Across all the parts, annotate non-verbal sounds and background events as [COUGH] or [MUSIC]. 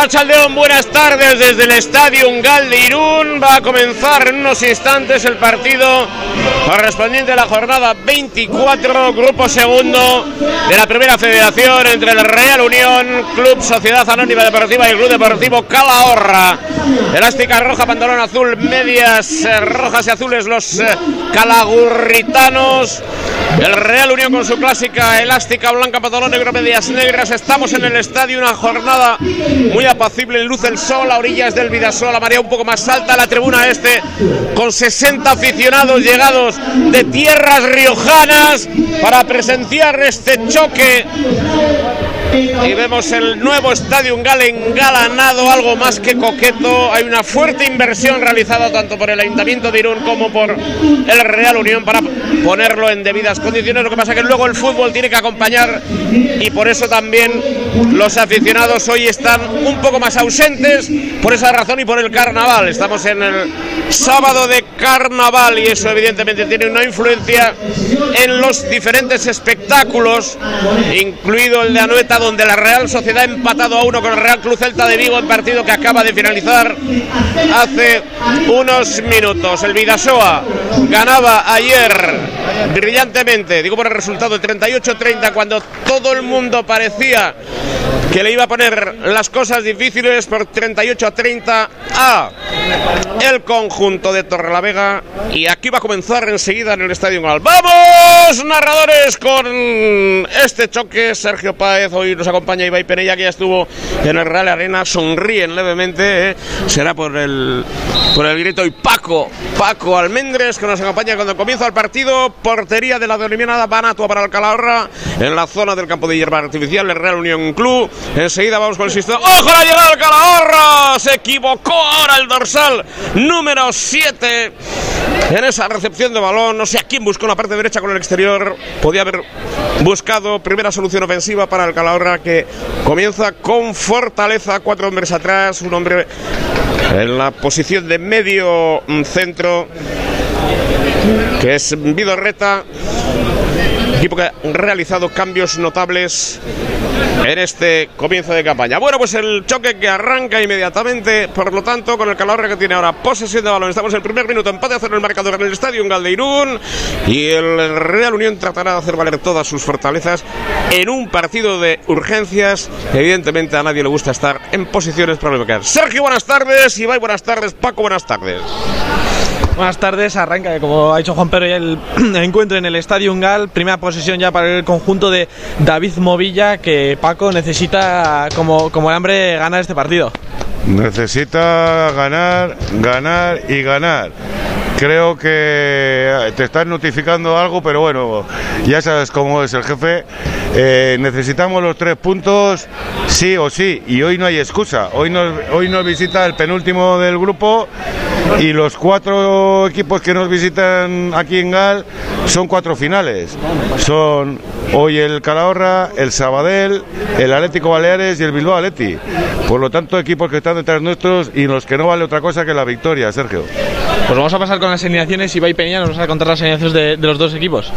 Arrachaldeón, buenas tardes desde el Estadio Ungal de Irún. Va a comenzar en unos instantes el partido correspondiente a la jornada 24, grupo segundo de la primera federación entre el Real Unión, Club Sociedad Anónima Deportiva y el Club Deportivo Calahorra. Elástica roja, pantalón azul, medias eh, rojas y azules los eh, calagurritanos. El Real Unión con su clásica elástica blanca, pantalón negro, medias negras. Estamos en el estadio, una jornada muy apacible, luz el sol a orillas del Vidasol, la marea un poco más alta, la tribuna este con 60 aficionados llegados de tierras riojanas para presenciar este choque y vemos el nuevo estadio Gal engalanado, algo más que coqueto. Hay una fuerte inversión realizada tanto por el Ayuntamiento de Irún como por el Real Unión para ponerlo en debidas condiciones. Lo que pasa que luego el fútbol tiene que acompañar y por eso también los aficionados hoy están un poco más ausentes por esa razón y por el carnaval. Estamos en el sábado de carnaval y eso evidentemente tiene una influencia en los diferentes espectáculos, incluido el de Anueta donde la Real Sociedad ha empatado a uno con el Real Cruz Celta de Vigo en partido que acaba de finalizar hace unos minutos. El Vidasoa ganaba ayer brillantemente, digo por el resultado de 38-30 cuando todo el mundo parecía que le iba a poner las cosas difíciles por 38 a 30 a el conjunto de Torrelavega y aquí va a comenzar enseguida en el Estadio. ¡Vamos, narradores, con este choque! Sergio Páez, hoy nos acompaña Ibai Penella, que ya estuvo en el Real Arena, sonríen levemente, ¿eh? será por el, por el grito, y Paco, Paco Almendres, que nos acompaña cuando comienza el partido, portería de la denominada Banatua para el Calahorra, en la zona del campo de hierba artificial, el Real Unión Club, Enseguida vamos con el sistema. ¡Ojo la llegada del Calahorra! Se equivocó ahora el dorsal número 7 en esa recepción de balón. No sé a quién buscó la parte derecha con el exterior. Podía haber buscado primera solución ofensiva para el Calahorra que comienza con fortaleza. Cuatro hombres atrás, un hombre en la posición de medio centro que es Vidorreta equipo que ha realizado cambios notables en este comienzo de campaña. Bueno, pues el choque que arranca inmediatamente, por lo tanto, con el calor que tiene ahora posesión de balón. Estamos en el primer minuto, empate a hacer el marcador en el estadio en Galdeirún y el Real Unión tratará de hacer valer todas sus fortalezas en un partido de urgencias. Evidentemente a nadie le gusta estar en posiciones problemáticas. Sergio, buenas tardes. Ibai, buenas tardes. Paco, buenas tardes. Buenas tardes, arranca, como ha dicho Juan Pedro, ya el, [CLEARS THROAT] encuentro en el Estadio Ungal, primera posesión ya para el conjunto de David Movilla, que Paco necesita como, como el hambre ganar este partido. Necesita ganar, ganar y ganar. Creo que te están notificando algo, pero bueno, ya sabes cómo es el jefe. Eh, necesitamos los tres puntos, sí o sí, y hoy no hay excusa. Hoy nos, hoy nos visita el penúltimo del grupo y los cuatro equipos que nos visitan aquí en Gal son cuatro finales. Son hoy el Calahorra, el Sabadell, el Atlético Baleares y el Bilbao Atleti. Por lo tanto, equipos que están detrás nuestros y los que no vale otra cosa que la victoria, Sergio. Pues vamos a pasar con las alineaciones y va Peña nos va a contar las alineaciones de, de los dos equipos.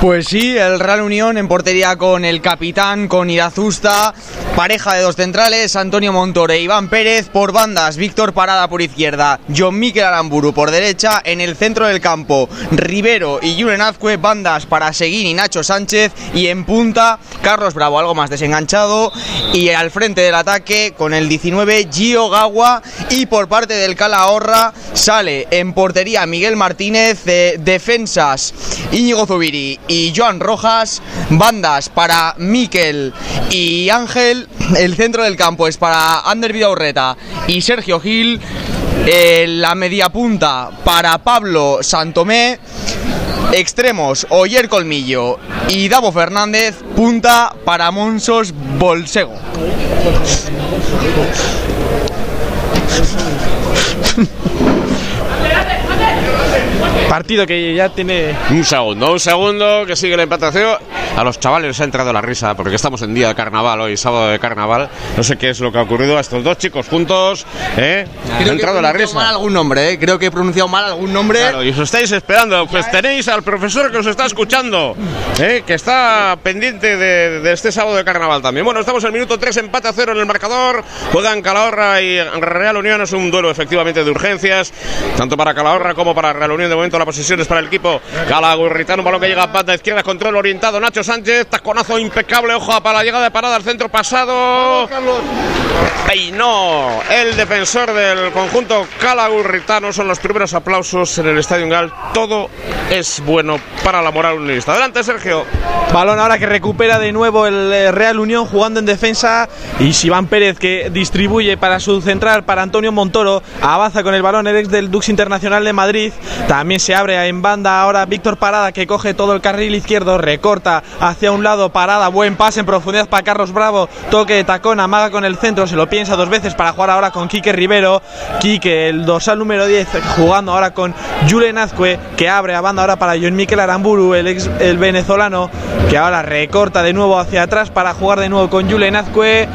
Pues sí, el Real Unión en portería con el capitán, con Irazusta, pareja de dos centrales, Antonio Montore e Iván Pérez, por bandas, Víctor Parada por izquierda, John Miquel Aramburu por derecha, en el centro del campo, Rivero y Julen Azcue, bandas para Seguín y Nacho Sánchez, y en punta, Carlos Bravo, algo más desenganchado, y al frente del ataque, con el 19, Gio Gagua, y por parte del Calahorra, sale en portería Miguel Martínez, de defensas Íñigo Zubiri y Joan Rojas, bandas para Miquel y Ángel, el centro del campo es para Ander Vidaurreta y Sergio Gil, eh, la media punta para Pablo Santomé, extremos Oyer Colmillo y Davo Fernández, punta para Monsos Bolsego. [LAUGHS] Partido que ya tiene. Un segundo, un segundo, que sigue la empatación. a los chavales les ha entrado la risa porque estamos en día de carnaval hoy, sábado de carnaval. No sé qué es lo que ha ocurrido a estos dos chicos juntos. ¿eh? Ha Creo que entrado he la pronunciado mal risa. algún nombre, ¿eh? Creo que he pronunciado mal algún nombre. Claro, y os estáis esperando, pues tenéis al profesor que os está escuchando, ¿eh? que está pendiente de, de este sábado de carnaval también. Bueno, estamos en el minuto 3, empate a cero en el marcador. Juegan Calahorra y Real Unión. Es un duelo efectivamente de urgencias, tanto para Calahorra como para Real Unión. De momento la posesión es para el equipo calagurritano. Un balón que llega a banda izquierda, control orientado. Nacho Sánchez, taconazo impecable, ojo para la llegada de parada al centro pasado. Peinó el defensor del conjunto calagurritano. Son los primeros aplausos en el Estadio Gal. Todo es bueno para la moral unionista. Adelante, Sergio. Balón ahora que recupera de nuevo el eh, Real Unión jugando en defensa y Iván Pérez que distribuye para su central para Antonio Montoro avanza con el balón el ex del Dux Internacional de Madrid también se abre en banda. Ahora Víctor Parada que coge todo el carril izquierdo recorta hacia un lado. Parada buen pase en profundidad para Carlos Bravo. Toque de tacón amaga con el centro. Se lo piensa dos veces para jugar ahora con Quique Rivero. Quique el dorsal número 10 jugando ahora con Julen Azcue que abre a banda ahora para John Miquel Aramburu el ex el venezolano que ahora recorta de nuevo hacia atrás para jugar de nuevo con Julen Azcue.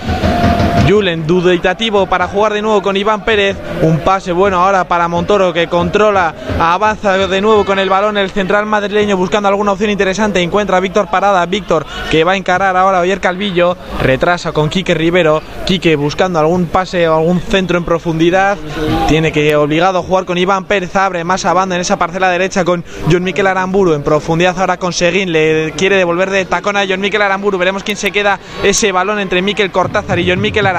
Julen duditativo para jugar de nuevo con Iván Pérez. Un pase bueno ahora para Montoro que controla, avanza de nuevo con el balón el central madrileño buscando alguna opción interesante. Encuentra a Víctor Parada. Víctor que va a encarar ahora a Oyer Calvillo. Retrasa con Quique Rivero. Quique buscando algún pase o algún centro en profundidad. Tiene que obligado a jugar con Iván Pérez. Abre más a banda en esa parcela derecha con John Miquel Aramburu. En profundidad ahora con Seguín. Le quiere devolver de tacón a John Miquel Aramburu. Veremos quién se queda ese balón entre Miquel Cortázar y John Miquel Aramburu.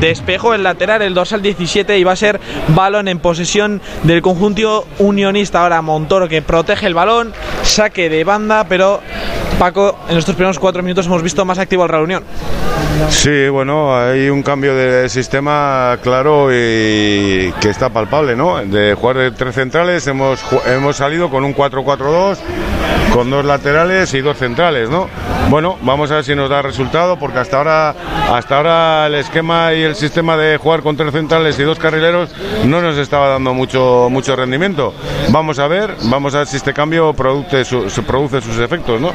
Despejó el lateral, el dorsal 17 y va a ser balón en posesión del conjunto unionista. Ahora Montoro que protege el balón. Saque de banda, pero Paco, en estos primeros cuatro minutos hemos visto más activo al Real Unión. Sí, bueno, hay un cambio de sistema claro y que está palpable, ¿no? De jugar de tres centrales hemos, hemos salido con un 4-4-2, con dos laterales y dos centrales, ¿no? Bueno, vamos a ver si nos da resultado, porque hasta ahora, hasta ahora el esquema y el sistema de jugar con tres centrales y dos carrileros no nos estaba dando mucho, mucho rendimiento. Vamos a ver, vamos a ver si este cambio produce, su- produce sus efectos, ¿no?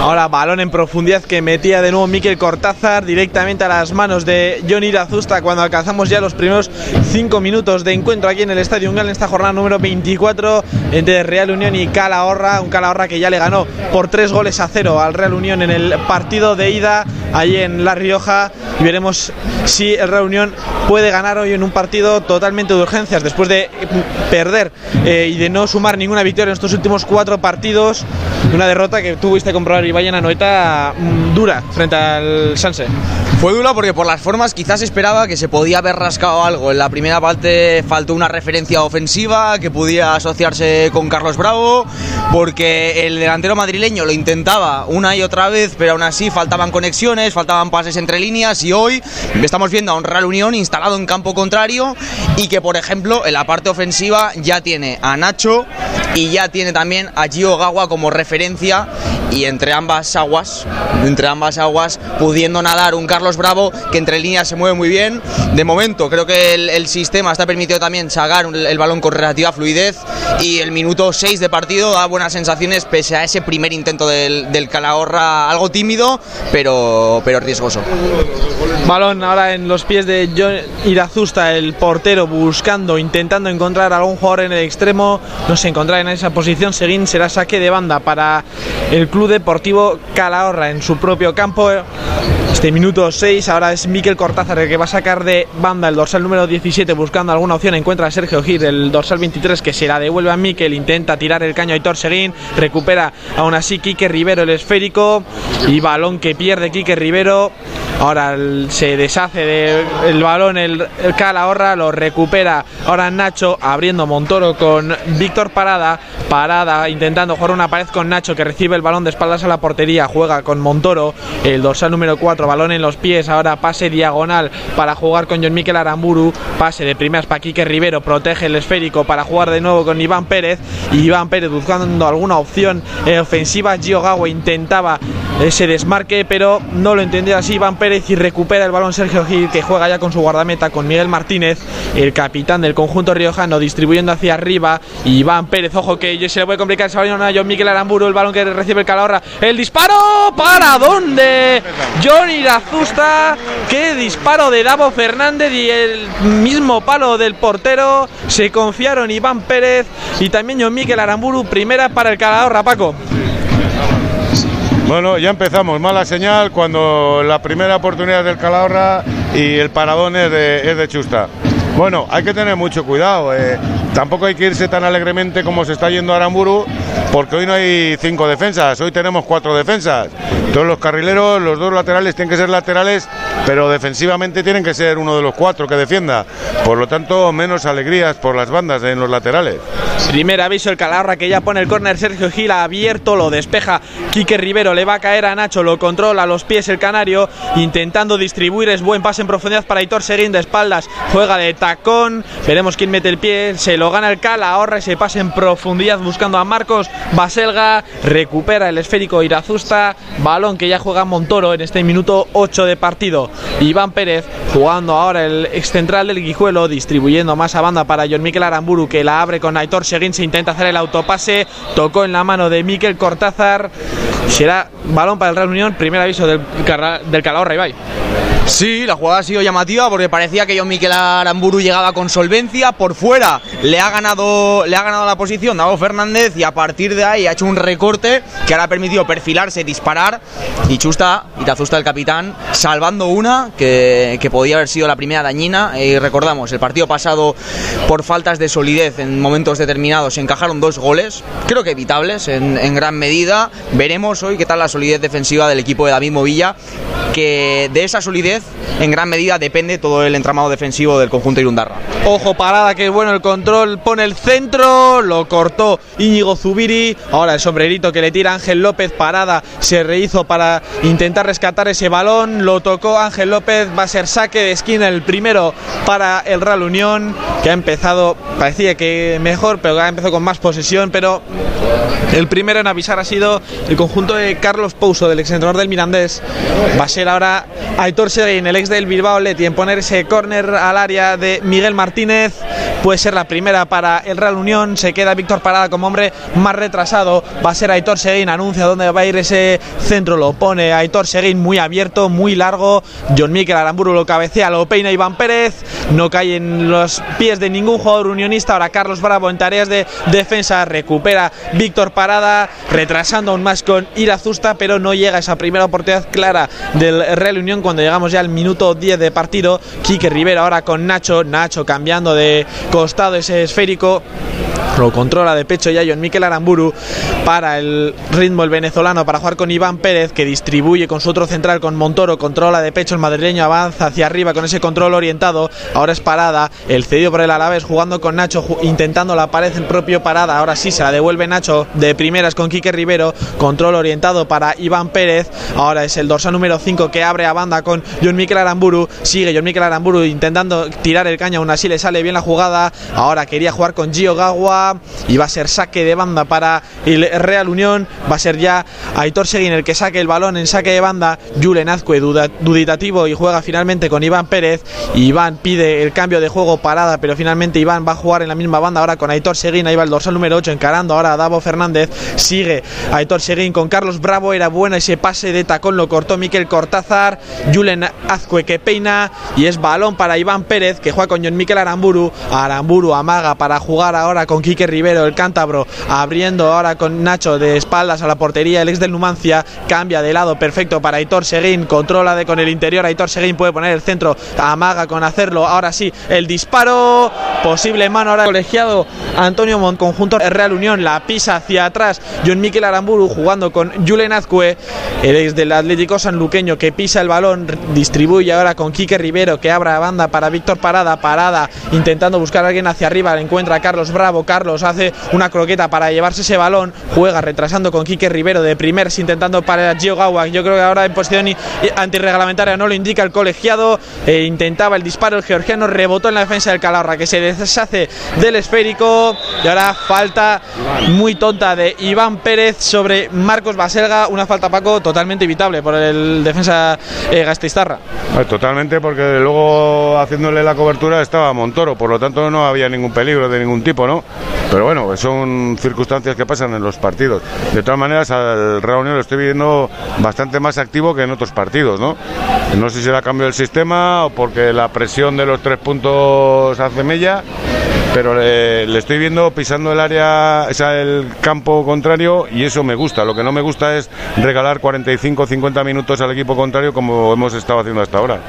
Ahora balón en profundidad que metía de nuevo Miquel Cortázar directamente a las manos de Johnny Irazusta cuando alcanzamos ya los primeros cinco minutos de encuentro aquí en el Estadio Ungal en esta jornada número 24 entre Real Unión y Calahorra, un Calahorra que ya le ganó por tres goles a cero al Real Unión en el partido de ida allí en La Rioja y veremos si el Real Unión puede ganar hoy en un partido totalmente de urgencias después de perder eh, y de no sumar ninguna victoria en estos últimos cuatro partidos una derrota que tuviste comprobar y vayan a Noeta mm, dura frente al Sanse. Fue dura porque por las formas quizás esperaba que se podía haber rascado algo. En la primera parte faltó una referencia ofensiva que pudiera asociarse con Carlos Bravo, porque el delantero madrileño lo intentaba una y otra vez, pero aún así faltaban conexiones, faltaban pases entre líneas y hoy estamos viendo a un Real Unión instalado en campo contrario y que por ejemplo en la parte ofensiva ya tiene a Nacho y ya tiene también a Gio Gawa como referencia y entre ambas aguas, entre ambas aguas, pudiendo nadar un Carlos Bravo que entre líneas se mueve muy bien. De momento creo que el, sistema está permitido también sacar el balón con relativa fluidez y el minuto 6 de partido da buenas sensaciones pese a ese primer intento del, del Calahorra algo tímido pero, pero riesgoso. Balón ahora en los pies de John Irazusta, el portero, buscando, intentando encontrar a algún jugador en el extremo. No se encontrará en esa posición. Seguín será saque de banda para el Club Deportivo Calahorra en su propio campo. Este minuto 6, ahora es Miquel Cortázar el que va a sacar de banda el dorsal número 17 buscando alguna opción. Encuentra a Sergio Gir, el dorsal 23 que se la devuelve a Miquel. Intenta tirar el caño a Seguín. Recupera aún así Quique Rivero el esférico. Y balón que pierde Quique Rivero. Ahora se deshace del balón el, Calahorra, lo recupera ahora Nacho abriendo Montoro con Víctor Parada. Parada intentando jugar una pared con Nacho que recibe el balón de espaldas a la portería. Juega con Montoro, el dorsal número 4, balón en los pies. Ahora pase diagonal para jugar con John Miquel Aramburu. Pase de primeras para Quique Rivero, protege el esférico para jugar de nuevo con Iván Pérez. Iván Pérez buscando alguna opción eh, ofensiva. Gio Gawa intentaba ese desmarque, pero no lo entendió así Iván Pérez Pérez y recupera el balón Sergio Gil que juega ya con su guardameta con Miguel Martínez, el capitán del conjunto riojano distribuyendo hacia arriba. Iván Pérez, ojo que se le puede complicar ese balón a John Miguel Aramburu, el balón que recibe el Calahorra, el disparo para dónde John Irazusta, qué disparo de Davo Fernández y el mismo palo del portero, se confiaron Iván Pérez y también John Miguel Aramburu, primera para el Calahorra, Paco. Bueno, ya empezamos. Mala señal cuando la primera oportunidad del Calahorra y el paradón es de, Chusta. Bueno, hay que tener mucho cuidado. eh. Tampoco hay que irse tan alegremente como se está yendo Aramburu, porque hoy no hay cinco defensas, hoy tenemos cuatro defensas. Todos los carrileros, los dos laterales tienen que ser laterales, pero defensivamente tienen que ser uno de los cuatro que defienda. Por lo tanto, menos alegrías por las bandas en los laterales. Primer aviso el Calahorra que ya pone el córner Sergio Gil abierto, lo despeja Quique Rivero, le va a caer a Nacho, lo controla a los pies el Canario, intentando distribuir, es buen pase en profundidad para Hitor Seguín de espaldas, juega de tacón, veremos quién mete el pie, se lo gana el Calahorra, ese pase en profundidad buscando a Marcos Baselga, recupera el esférico Irazusta, balón que ya juega Montoro en este minuto 8 de partido, Iván Pérez jugando ahora el ex central del Guijuelo, distribuyendo más a banda para John Miquel Aramburu que la abre con Aitor Seguín, se intenta hacer el autopase, tocó en la mano de Miquel Cortázar, será balón para el Real Unión, primer aviso del, del Calahorra, Ibai. Sí, la jugada ha sido llamativa porque parecía que John Miquel Aramburu llegaba con solvencia. Por fuera le ha ganado, le ha ganado la posición Davo Fernández y a partir de ahí ha hecho un recorte que ahora ha permitido perfilarse, disparar. Y Chusta, Itazusta el capitán, salvando una que, que podía haber sido la primera dañina. Y recordamos, el partido pasado por faltas de solidez en momentos determinados se encajaron dos goles, creo que evitables en, en gran medida. Veremos hoy qué tal la solidez defensiva del equipo de David Movilla, que de esa solidez en gran medida depende todo el entramado defensivo del conjunto Irundarra. Ojo parada, que bueno el control, pone el centro, lo cortó Íñigo Zubiri, ahora el sombrerito que le tira Ángel López, parada, se rehizo para intentar rescatar ese balón, lo tocó Ángel López, va a ser saque de esquina el primero para el Real Unión, que ha empezado, parecía que mejor, pero ha empezado con más posesión, pero el primero en avisar ha sido el conjunto de Carlos Pouso, del exentrenador del Mirandés. Va a ser ahora Aitor Seguin, el ex del Bilbao Leti, en poner ese córner al área de Miguel Martínez. Puede ser la primera para el Real Unión. Se queda Víctor Parada como hombre más retrasado. Va a ser Aitor Seguin, anuncia dónde va a ir ese centro. Lo pone Aitor Seguin muy abierto, muy largo. John Miquel Aramburu lo cabecea, lo peina Iván Pérez. No cae en los pies de ningún jugador unionista. Ahora Carlos Bravo en tareas de defensa recupera Víctor Parada, retrasando aún más con Irazusta, pero no llega esa primera oportunidad clara del Real Unión cuando llegamos ya al minuto 10 de partido. Quique Rivera ahora con Nacho, Nacho cambiando de costado ese esférico. Lo controla de pecho ya John Miquel Aramburu para el ritmo el venezolano para jugar con Iván Pérez que distribuye con su otro central con Montoro, controla de pecho el madrileño, avanza hacia arriba con ese control orientado, ahora es parada, el cedido por el Alavés jugando con Nacho, intentando la pared el propio parada, ahora sí se la devuelve Nacho de primeras con Quique Rivero, control orientado para Iván Pérez, ahora es el dorsal número 5 que abre a banda con John Miquel Aramburu, sigue John Miquel Aramburu intentando tirar el caña, aún así le sale bien la jugada, ahora quería jugar con Gio Y va a ser saque de banda para el Real Unión, va a ser ya Aitor Seguin el que saque el balón en saque de banda, Julen Azcue duditativo y juega finalmente con Iván Pérez, Iván pide el cambio de juego parada, pero finalmente Iván va a jugar en la misma banda ahora con Aitor Seguin, ahí va el dorsal número 8 encarando ahora a Davo Fernández, sigue Aitor Seguin con Carlos Bravo, era buena ese pase de tacón, lo cortó Miquel Cortázar, Julen Azcue que peina y es balón para Iván Pérez que juega con John Miquel Aramburu, Aramburu amaga para jugar ahora con Quique Rivero, el cántabro, abriendo ahora con Nacho de espaldas a la portería, el ex del Numancia, cambia de lado perfecto para Aitor Seguín, controla de con el interior, Aitor Seguín puede poner el centro, amaga con hacerlo, ahora sí, el disparo, posible mano. Ahora colegiado, Antonio Mont, conjunto Real Unión, la pisa hacia atrás, John Miquel Aramburu jugando con Julen Azcue, el ex del Atlético Sanluqueño que pisa el balón, distribuye ahora con Quique Rivero que abra banda para Víctor Parada, Parada intentando buscar a alguien hacia arriba, le encuentra a Carlos Bravo, Carlos hace una croqueta para llevarse ese balón, juega retrasando con Quique Rivero de primers intentando para Gio Gawa. Yo creo que ahora en posición antirreglamentaria no lo indica el colegiado. Eh, intentaba el disparo, el georgiano rebotó en la defensa del Calahorra que se deshace del esférico y ahora falta muy tonta de Iván Pérez sobre Marcos Baselga, una falta Paco totalmente evitable por el defensa eh, Gastistarra. Totalmente porque luego haciéndole la cobertura estaba Montoro, por lo tanto no había ningún peligro de ningún tipo, ¿no? Pero bueno, son circunstancias que pasan en los partidos. De todas maneras, al Real Unión lo estoy viendo bastante más activo que en otros partidos, ¿no? No sé si será cambio del sistema o porque la presión de los tres puntos hace mella, pero le, estoy viendo pisando el área, o sea, el campo contrario y eso me gusta. Lo que no me gusta es regalar 45 50 minutos al equipo contrario como hemos estado haciendo hasta ahora.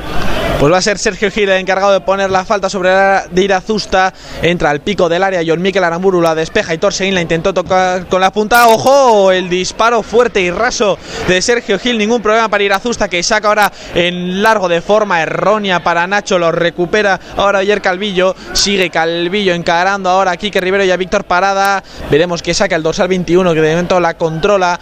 Pues va a ser Sergio Gil el encargado de poner la falta sobre la de Irazusta. Entra al pico del área. John Miquel Aramburu la despeja y Torsein la intentó tocar con la punta. ¡Ojo! El disparo fuerte y raso de Sergio Gil. Ningún problema para Irazusta que saca ahora en largo de forma errónea para Nacho. Lo recupera ahora ayer Calvillo. Sigue Calvillo encarando ahora a Quique Rivero y a Víctor Parada. Veremos que saca el dorsal 21 que de momento la controla.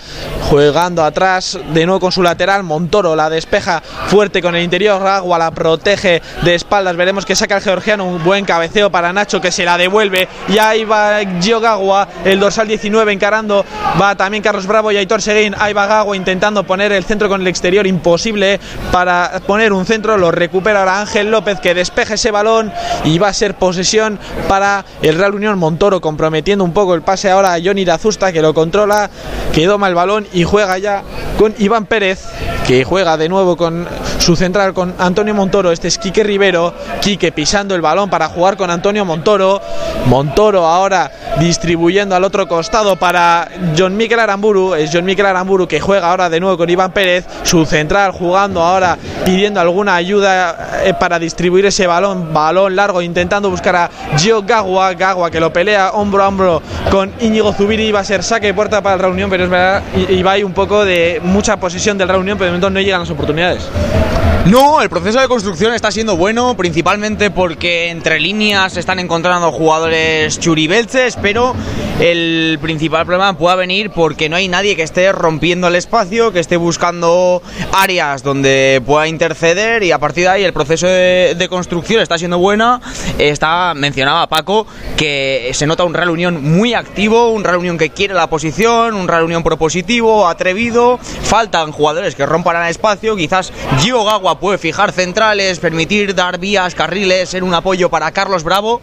Jugando atrás de nuevo con su lateral. Montoro la despeja fuerte con el interior. Agua la protege de espaldas. Veremos que saca el georgiano un buen cabeceo para Nacho que se la devuelve. Y ahí va Giogawa, el dorsal 19 encarando. Va también Carlos Bravo y Aitor Seguín. Ahí va Gagua intentando poner el centro con el exterior. Imposible para poner un centro. Lo recupera ahora Ángel López que despeja ese balón. Y va a ser posesión para el Real Unión Montoro comprometiendo un poco el pase ahora a Johnny Dazusta que lo controla. Que doma el balón y juega ya con Iván Pérez que juega de nuevo con su central con Antonio Montoro Montoro, este es Quique Rivero, Quique pisando el balón para jugar con Antonio Montoro, Montoro ahora distribuyendo al otro costado para John Miquel Aramburu, es John Miquel Aramburu que juega ahora de nuevo con Iván Pérez, su central jugando ahora pidiendo alguna ayuda eh, para distribuir ese balón, balón largo intentando buscar a Gio Gagua, Gagua que lo pelea hombro a hombro con Íñigo Zubiri, va a ser saque de puerta para el Reunión, pero es verdad, y ahí un poco de mucha posesión del Reunión, pero de momento no llegan las oportunidades. No, el proceso de construcción está siendo bueno, principalmente porque entre líneas se están encontrando jugadores churibelces, pero el principal problema puede venir porque no hay nadie que esté rompiendo el espacio, que esté buscando áreas donde pueda interceder y a partir de ahí el proceso de, construcción está siendo buena. Está, mencionaba Paco, que se nota un Real Unión muy activo, un Real Unión que quiere la posición, un Real Unión propositivo, atrevido. Faltan jugadores que rompan el espacio, quizás Gio Puede fijar centrales, permitir dar vías, carriles, ser un apoyo para Carlos Bravo.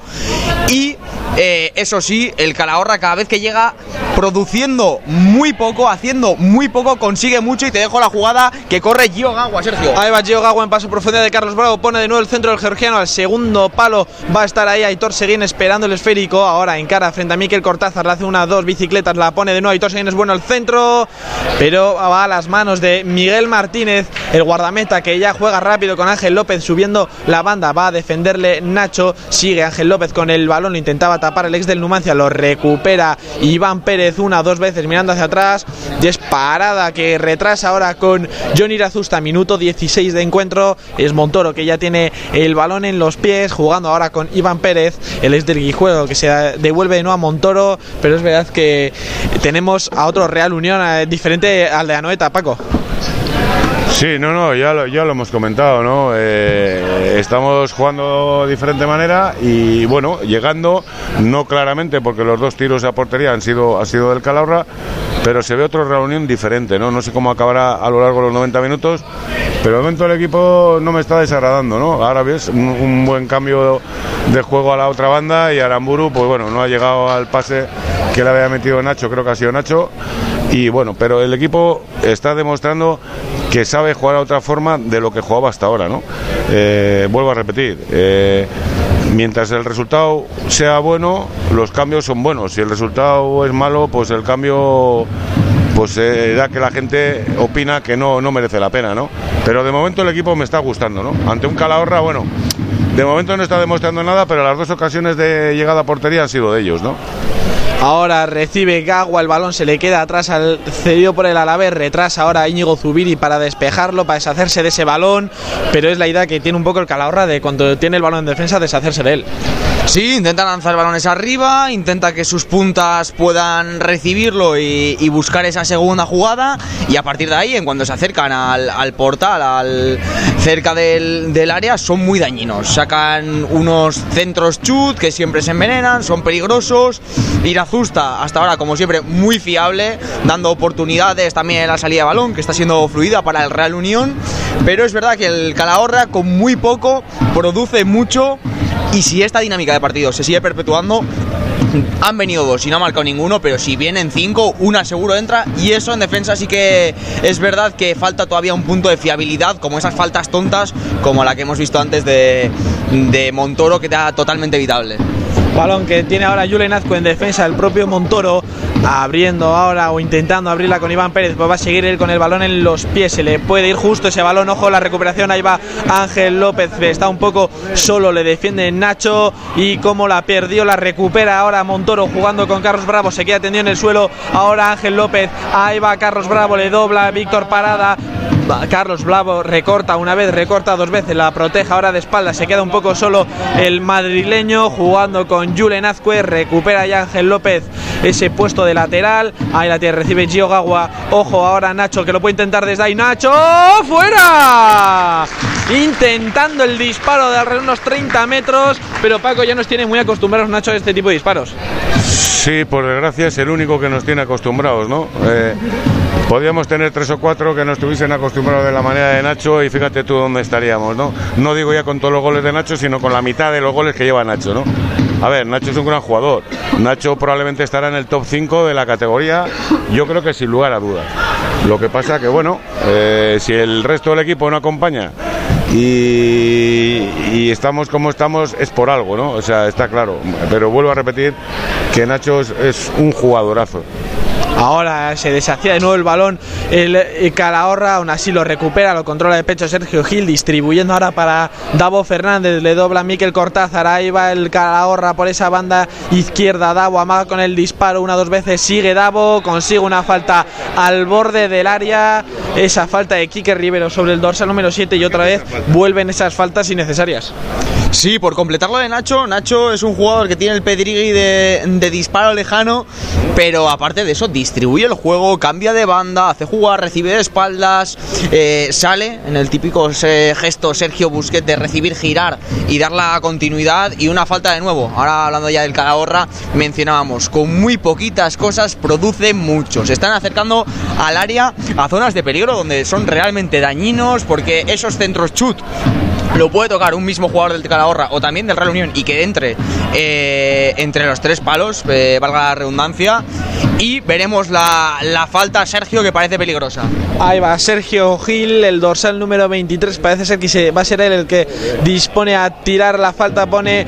Y eh, eso sí, el Calahorra cada vez que llega produciendo muy poco, haciendo muy poco, consigue mucho y te dejo la jugada que corre Gio Gagua, Sergio. Ahí va Gio Gagua en paso profundidad de Carlos Bravo, pone de nuevo el centro del georgiano al segundo palo, va a estar ahí Aitor Seguín esperando el esférico, ahora en cara frente a Miquel Cortázar, le hace una, dos bicicletas, la pone de nuevo Aitor Seguín es bueno el centro, pero va a las manos de Miguel Martínez, el guardameta que ya juega rápido con Ángel López subiendo la banda, va a defenderle Nacho, sigue Ángel López con el balón, intentaba tapar el ex del Numancia, lo recupera Iván Pérez una dos veces mirando hacia atrás, disparada que retrasa ahora con Johnny Irazusta, minuto 16 de encuentro, es Montoro que ya tiene el balón en los pies, jugando ahora con Iván Pérez, el ex del Guijuego que se devuelve de nuevo a Montoro, pero es verdad que tenemos a otro Real Unión eh, diferente al de Anoeta, Paco. Sí, no, no, ya lo, ya lo hemos comentado, ¿no? Eh, estamos jugando de diferente manera y bueno, llegando, no claramente porque los dos tiros a portería han sido, ha sido del Calahorra, pero se ve otra reunión diferente, ¿no? No sé cómo acabará a lo largo de los 90 minutos, pero de momento el equipo no me está desagradando, ¿no? Ahora ves un, un buen cambio de juego a la otra banda y Aramburu, pues bueno, no ha llegado al pase que le había metido Nacho, creo que ha sido Nacho. Y bueno, pero el equipo está demostrando que sabe jugar a otra forma de lo que jugaba hasta ahora, ¿no? Eh, vuelvo a repetir, eh, mientras el resultado sea bueno, los cambios son buenos. Si el resultado es malo, pues el cambio pues eh, da que la gente opina que no, no merece la pena, ¿no? Pero de momento el equipo me está gustando, ¿no? Ante un Calahorra, bueno, de momento no está demostrando nada, pero las dos ocasiones de llegada a portería han sido de ellos, ¿no? Ahora recibe Gagua, el balón se le queda atrás al cedido por el Alavés, retrasa ahora Íñigo Zubiri para despejarlo, para deshacerse de ese balón, pero es la idea que tiene un poco el Calahorra de cuando tiene el balón en defensa deshacerse de él. Sí, intenta lanzar balones arriba, intenta que sus puntas puedan recibirlo y, buscar esa segunda jugada y a partir de ahí, en cuando se acercan al, al portal, al, cerca del, del, área, son muy dañinos. Sacan unos centros chut que siempre se envenenan, son peligrosos. Irazusta, hasta ahora, como siempre, muy fiable, dando oportunidades también en la salida de balón, que está siendo fluida para el Real Unión. Pero es verdad que el Calahorra, con muy poco, produce mucho y si esta dinámica de partido se sigue perpetuando, han venido dos y no ha marcado ninguno, pero si vienen cinco, una seguro entra. Y eso en defensa sí que es verdad que falta todavía un punto de fiabilidad, como esas faltas tontas, como la que hemos visto antes de, de Montoro, que da totalmente evitable. Balón que tiene ahora Julen Azco en defensa, el propio Montoro abriendo ahora o intentando abrirla con Iván Pérez, pues va a seguir él con el balón en los pies, se le puede ir justo ese balón, ojo la recuperación, ahí va Ángel López, está un poco solo, le defiende Nacho y como la perdió, la recupera ahora Montoro jugando con Carlos Bravo, se queda tendido en el suelo, ahora Ángel López, ahí va Carlos Bravo, le dobla Víctor Parada, Carlos Bravo recorta una vez, recorta dos veces, la protege ahora de espalda, se queda un poco solo el madrileño jugando con Julen Azcue, recupera ya Ángel López ese puesto de lateral, ahí la tiene, recibe Gio Gagua, ojo ahora Nacho que lo puede intentar desde ahí, Nacho, fuera, intentando el disparo de alrededor unos 30 metros, pero Paco ya nos tiene muy acostumbrados Nacho a este tipo de disparos. Sí, por desgracia es el único que nos tiene acostumbrados, ¿no? Eh, podríamos tener tres o cuatro que nos estuviesen acostumbrados de la manera de Nacho y fíjate tú dónde estaríamos, ¿no? No digo ya con todos los goles de Nacho, sino con la mitad de los goles que lleva Nacho, ¿no? A ver, Nacho es un gran jugador. Nacho probablemente estará en el top 5 de la categoría, yo creo que sin lugar a dudas. Lo que pasa que, bueno, eh, si el resto del equipo no acompaña y, y, estamos como estamos es por algo, ¿no? O sea, está claro. Pero vuelvo a repetir que Nacho es, es un jugadorazo. Ahora se deshacía de nuevo el balón el, Calahorra, aún así lo recupera, lo controla de pecho Sergio Gil, distribuyendo ahora para Davo Fernández, le dobla Miquel Cortázar, ahí va el Calahorra por esa banda izquierda, Davo amaga con el disparo una o dos veces, sigue Davo, consigue una falta al borde del área, esa falta de Quique Rivero sobre el dorsal número 7 y otra vez vuelven esas faltas innecesarias. Sí, por completar lo de Nacho, Nacho es un jugador que tiene el pedigrí de, de disparo lejano, pero aparte de eso, distribuye el juego, cambia de banda, hace jugar, recibe de espaldas, eh, sale en el típico eh, gesto Sergio Busquets de recibir, girar y dar la continuidad y una falta de nuevo. Ahora hablando ya del Calahorra, mencionábamos, con muy poquitas cosas produce mucho. Se están acercando al área, a zonas de peligro donde son realmente dañinos porque esos centros chut lo puede tocar un mismo jugador del Calahorra o también del Real Unión y que entre eh, entre los tres palos, eh, valga la redundancia, y veremos la, la, falta a Sergio que parece peligrosa. Ahí va Sergio Gil, el dorsal número 23, parece ser que se, va a ser él el que dispone a tirar la falta, pone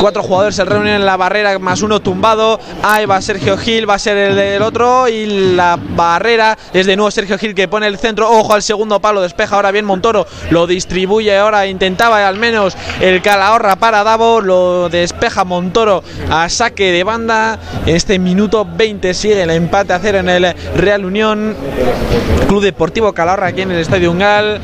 cuatro jugadores, Real Unión en la barrera más uno tumbado, ahí va Sergio Gil, va a ser el del otro y la barrera es de nuevo Sergio Gil que pone el centro, ojo al segundo palo, despeja ahora bien Montoro, lo distribuye ahora, intentaba al menos el Calahorra para Davo, lo despeja Montoro a saque de banda, en este minuto 20 sigue el empate a cero en el Real Unión, Club Deportivo Calahorra aquí en el Estadio Ungal,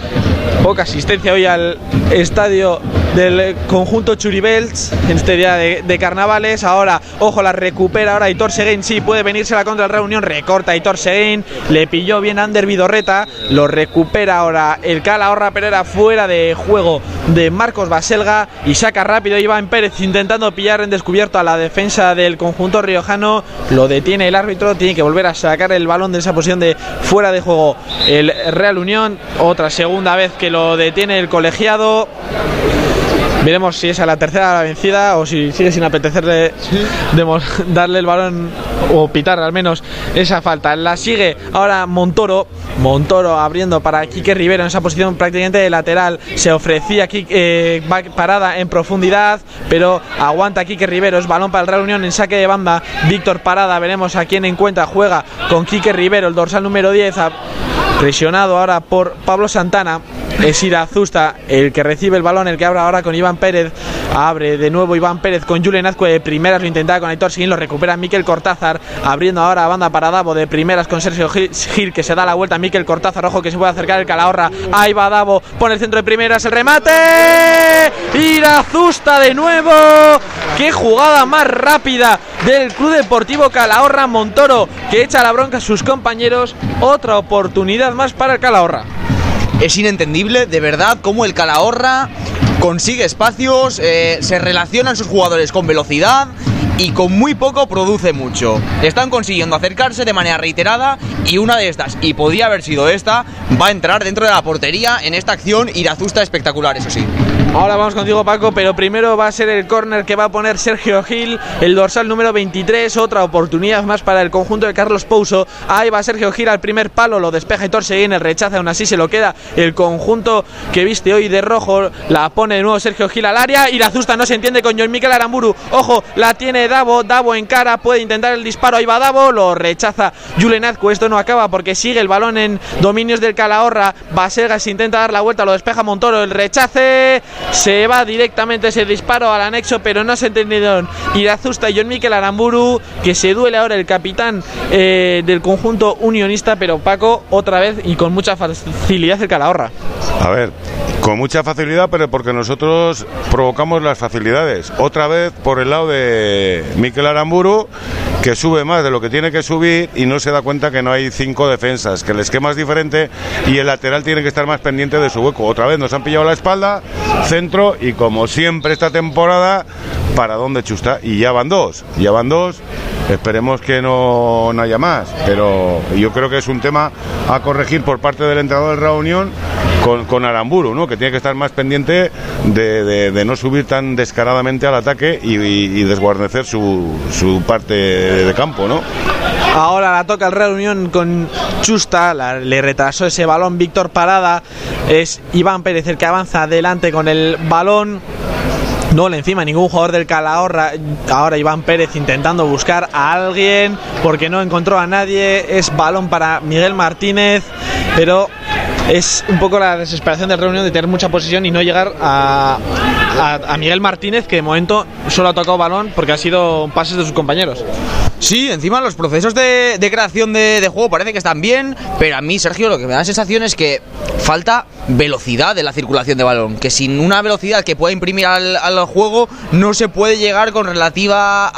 poca asistencia hoy al estadio del conjunto Churibelts en este día de, carnavales. Ahora, ojo, la recupera ahora Hitor Seguin. Sí, puede venirse la contra el Reunión. Recorta Hitor Seguin. Le pilló bien Ander Vidorreta. Lo recupera ahora el Calahorra, pero era fuera de juego de Marcos Baselga. Y saca rápido Iván Pérez intentando pillar en descubierto a la defensa del conjunto riojano. Lo detiene el árbitro. Tiene que volver a sacar el balón de esa posición de fuera de juego el Real Unión. Otra segunda vez que lo detiene el colegiado. Veremos si es a la tercera la vencida o si sigue sin apetecerle darle el balón o pitar al menos esa falta. La sigue ahora Montoro. Montoro abriendo para Quique Rivero en esa posición prácticamente de lateral. Se ofrecía aquí eh, parada en profundidad, pero aguanta Quique Rivero. Es balón para el Real Unión en saque de banda. Víctor Parada, veremos a quién encuentra. Juega con Quique Rivero, el dorsal número 10. Presionado ahora por Pablo Santana. Es Irazusta el que recibe el balón, el que abre ahora con Iván Pérez. Abre de nuevo Iván Pérez con Julen Azcue de primeras, lo intentaba con Aitor Seguín, lo recupera Miquel Cortázar, abriendo ahora a banda para Davo de primeras con Sergio Gil, que se da la vuelta. Miquel Cortázar, ojo que se puede acercar el Calahorra. Ahí va Davo, pone el centro de primeras, el remate. Irazusta de nuevo. Qué jugada más rápida del Club Deportivo Calahorra Montoro, que echa la bronca a sus compañeros. Otra oportunidad más para el Calahorra es inentendible, de verdad, cómo el Calahorra consigue espacios, eh, se relacionan sus jugadores con velocidad y con muy poco produce mucho. Están consiguiendo acercarse de manera reiterada y una de estas, y podría haber sido esta, va a entrar dentro de la portería en esta acción Irazusta espectacular, eso sí. Ahora vamos contigo Paco, pero primero va a ser el córner que va a poner Sergio Gil, el dorsal número 23, otra oportunidad más para el conjunto de Carlos Pouso. Ahí va Sergio Gil al primer palo, lo despeja y Torseguín, el rechaza, aún así se lo queda el conjunto que viste hoy de rojo, la pone de nuevo Sergio Gil al área y la asusta no se entiende con John Miquel Aramburu. Ojo, la tiene Davo, Davo en cara, puede intentar el disparo, ahí va Davo, lo rechaza Julen Azcu, esto no acaba porque sigue el balón en dominios del Calahorra, Basegas intenta dar la vuelta, lo despeja Montoro, el rechace se va directamente ese disparo al anexo, pero no se entendieron Irazusta y John Miquel Aramburu, que se duele ahora el capitán eh, del conjunto unionista, pero Paco otra vez y con mucha facilidad el Calahorra. A ver, con mucha facilidad, pero porque nosotros provocamos las facilidades. Otra vez por el lado de Miquel Aramburu, que sube más de lo que tiene que subir y no se da cuenta que no hay cinco defensas, que el esquema es diferente y el lateral tiene que estar más pendiente de su hueco. Otra vez nos han pillado la espalda, centro y como siempre esta temporada, para dónde chusta. Y ya van dos, ya van dos. Esperemos que no, haya más, pero yo creo que es un tema a corregir por parte del entrenador de reunión con, Aramburu, ¿no? que tiene que estar más pendiente de, no subir tan descaradamente al ataque y, desguarnecer su, su, parte de campo. ¿no? Ahora la toca el Real Unión con Chusta, le retrasó ese balón Víctor Parada, es Iván Pérez el que avanza adelante con el balón no le encima ningún jugador del Calahorra. Ahora Iván Pérez intentando buscar a alguien porque no encontró a nadie. Es balón para Miguel Martínez, pero es un poco la desesperación del reunión de tener mucha posición y no llegar a, a, Miguel Martínez, que de momento solo ha tocado balón porque ha sido pases de sus compañeros. Sí, encima los procesos de, creación de, juego parece que están bien, pero a mí, Sergio, lo que me da la sensación es que falta velocidad de la circulación de balón, que sin una velocidad que pueda imprimir al, juego no se puede llegar con relativa...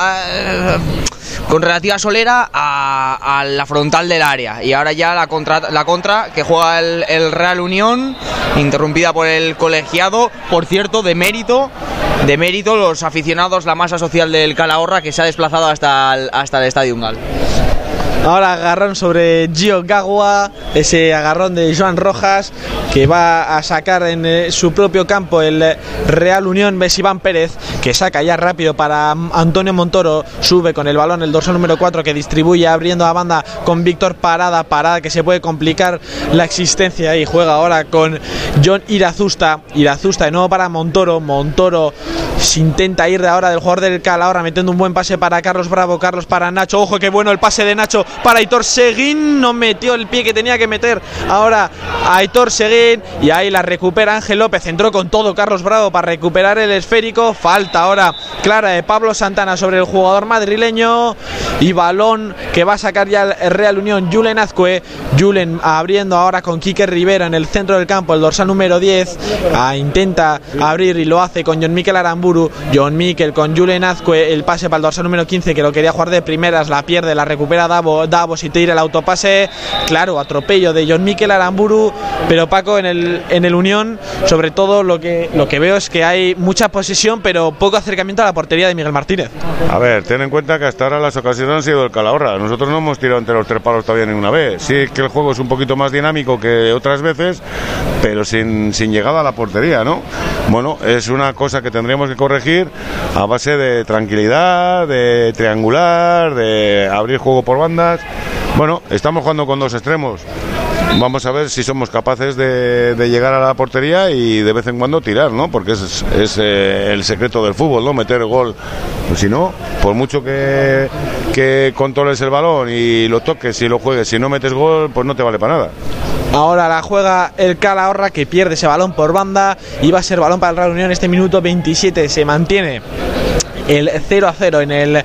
Con relativa solera a, la frontal del área. Y ahora ya la contra, la contra que juega el, Real Unión, interrumpida por el colegiado, por cierto, de mérito, de mérito los aficionados, la masa social del Calahorra que se ha desplazado hasta el, el Estadio Ungal. Ahora agarrón sobre Gio Gagua, ese agarrón de Joan Rojas que va a sacar en eh, su propio campo el Real Unión Iván Pérez, que saca ya rápido para Antonio Montoro, sube con el balón el dorsal número 4 que distribuye abriendo a banda con Víctor Parada, Parada que se puede complicar la existencia y juega ahora con John Irazusta, Irazusta de nuevo para Montoro, Montoro se intenta ir de ahora del jugador del Cal ahora metiendo un buen pase para Carlos Bravo, Carlos para Nacho, ojo qué bueno el pase de Nacho para Aitor Seguín. No metió el pie que tenía que meter ahora Aitor Seguín. Y ahí la recupera Ángel López. Entró con todo Carlos Bravo para recuperar el esférico. Falta ahora clara de Pablo Santana sobre el jugador madrileño. Y balón que va a sacar ya el Real Unión. Julen Azcue. Julen abriendo ahora con Quique Rivera en el centro del campo. El dorsal número 10. Ah, intenta abrir y lo hace con John Miquel Aramburu. John Miquel con Julen Azcue. El pase para el dorsal número 15 que lo quería jugar de primeras. La pierde, la recupera Davo Davos y tira el autopase. Claro, atropello de John Miquel Aramburu, pero Paco en el, en el Unión, sobre todo lo que, lo que veo es que hay mucha posesión, pero poco acercamiento a la portería de Miguel Martínez. A ver, ten en cuenta que hasta ahora las ocasiones han sido el Calahorra. Nosotros no hemos tirado entre los tres palos todavía ninguna vez. Sí que el juego es un poquito más dinámico que otras veces, pero sin, sin llegada a la portería, ¿no? Bueno, es una cosa que tendríamos que corregir a base de tranquilidad, de triangular, de abrir juego por bueno, estamos jugando con dos extremos. Vamos a ver si somos capaces de, llegar a la portería y de vez en cuando tirar, ¿no? Porque es, eh, el secreto del fútbol, ¿no? Meter gol. Pues si no, por mucho que, que controles el balón y lo toques y lo juegues, si no metes gol, pues no te vale para nada. Ahora la juega el Calahorra que pierde ese balón por banda y va a ser balón para el Real Unión. Este minuto 27 se mantiene el 0 a 0 en el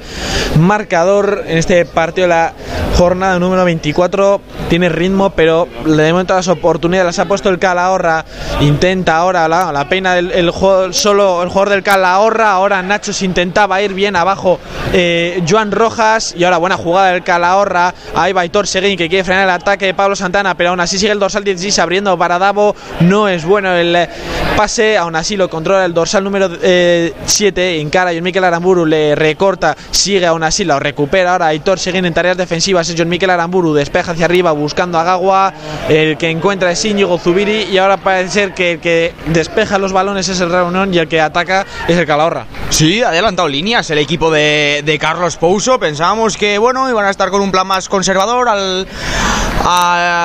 marcador en este partido la jornada número 24 tiene ritmo pero de momento las oportunidades las ha puesto el Calahorra intenta ahora la, la pena el, el juego, solo el jugador del Calahorra ahora Nacho se intentaba ir bien abajo eh, Joan Rojas. Y ahora buena jugada del Calahorra ahí va Aitor Seguín que quiere frenar el ataque de Pablo Santana pero aún así sigue el dorsal 16 abriendo para Davo. No es bueno el pase aún así lo controla el dorsal número 7 eh, encara y Miquel Aramburu le recorta, sigue aún así, lo recupera. Ahora Aitor siguen en tareas defensivas. Es John Miquel Aramburu, despeja hacia arriba buscando a Gagua. El que encuentra es Íñigo Zubiri. Y ahora parece ser que el que despeja los balones es el Real Unión y el que ataca es el Calahorra. Sí, ha adelantado líneas el equipo de, de Carlos Pouso. Pensábamos que bueno iban a estar con un plan más conservador al,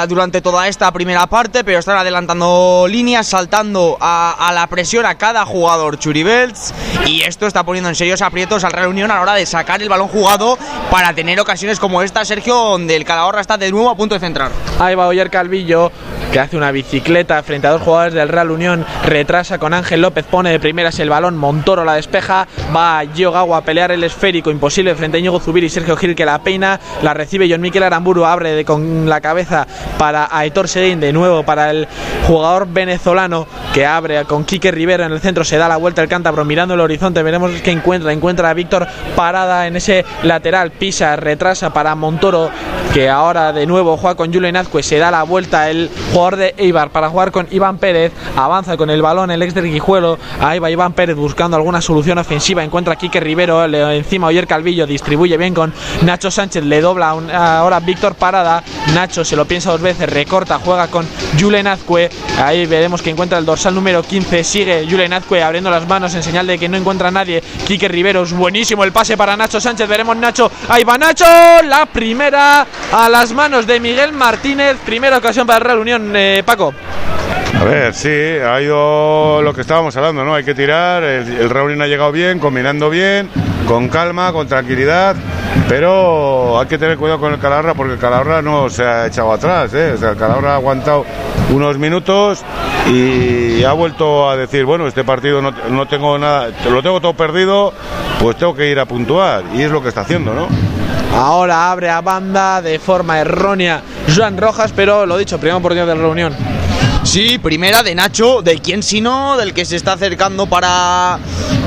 durante toda esta primera parte, pero están adelantando líneas, saltando a, la presión a cada jugador Churibelts. Y esto está poniendo en serios aprietos al Real Unión a la hora de sacar el balón jugado para tener ocasiones como esta, Sergio, donde el Calahorra está de nuevo a punto de centrar. Ahí va Oyer Calvillo, que hace una bicicleta frente a dos jugadores del Real Unión, retrasa con Ángel López, pone de primeras el balón, Montoro la despeja, va Gio Gawa a pelear el esférico, imposible frente a Íñigo Zubiri y Sergio Gil que la peina, la recibe John Miquel Aramburu, abre de, con la cabeza para Aitor Seguín, de nuevo para el jugador venezolano que abre con Quique Rivero en el centro, se da la vuelta el cántabro mirando el horizonte, veremos qué encuentra, encuentra a Víctor Parada en ese lateral, pisa, retrasa para Montoro, que ahora de nuevo juega con Julio Azcue, se da la vuelta el jugador de Eibar para jugar con Iván Pérez, avanza con el balón el ex del Guijuelo, ahí va Iván Pérez buscando alguna solución ofensiva, encuentra a Quique Rivero, le, encima Oyer Calvillo, distribuye bien con Nacho Sánchez, le dobla ahora Víctor Parada, Nacho se lo piensa dos veces, recorta, juega con Julen Azcue, ahí veremos que encuentra el dorsal número 15, sigue Julen Azcue abriendo las manos en señal de que no encuentra a nadie, Quique Rivero, es buenísimo el pase para Nacho Sánchez, veremos Nacho, ahí va Nacho, la primera a las manos de Miguel Martínez, primera ocasión para el Real Unión, eh, Paco. A ver, sí, ha ido lo que estábamos hablando, ¿no? Hay que tirar, el, el Real Unión ha llegado bien, combinando bien, con calma, con tranquilidad, pero hay que tener cuidado con el Calahorra porque el Calahorra no se ha echado atrás, ¿eh? O sea, el Calahorra ha aguantado unos minutos y ha vuelto a decir, bueno, este partido no, no tengo nada, lo tengo todo perdido, pues tengo que ir a puntuar y es lo que está haciendo, ¿no? Ahora abre a banda de forma errónea Joan Rojas, pero lo dicho, primera oportunidad de la reunión. Sí, primera de Nacho, de quién sino, del que se está acercando para,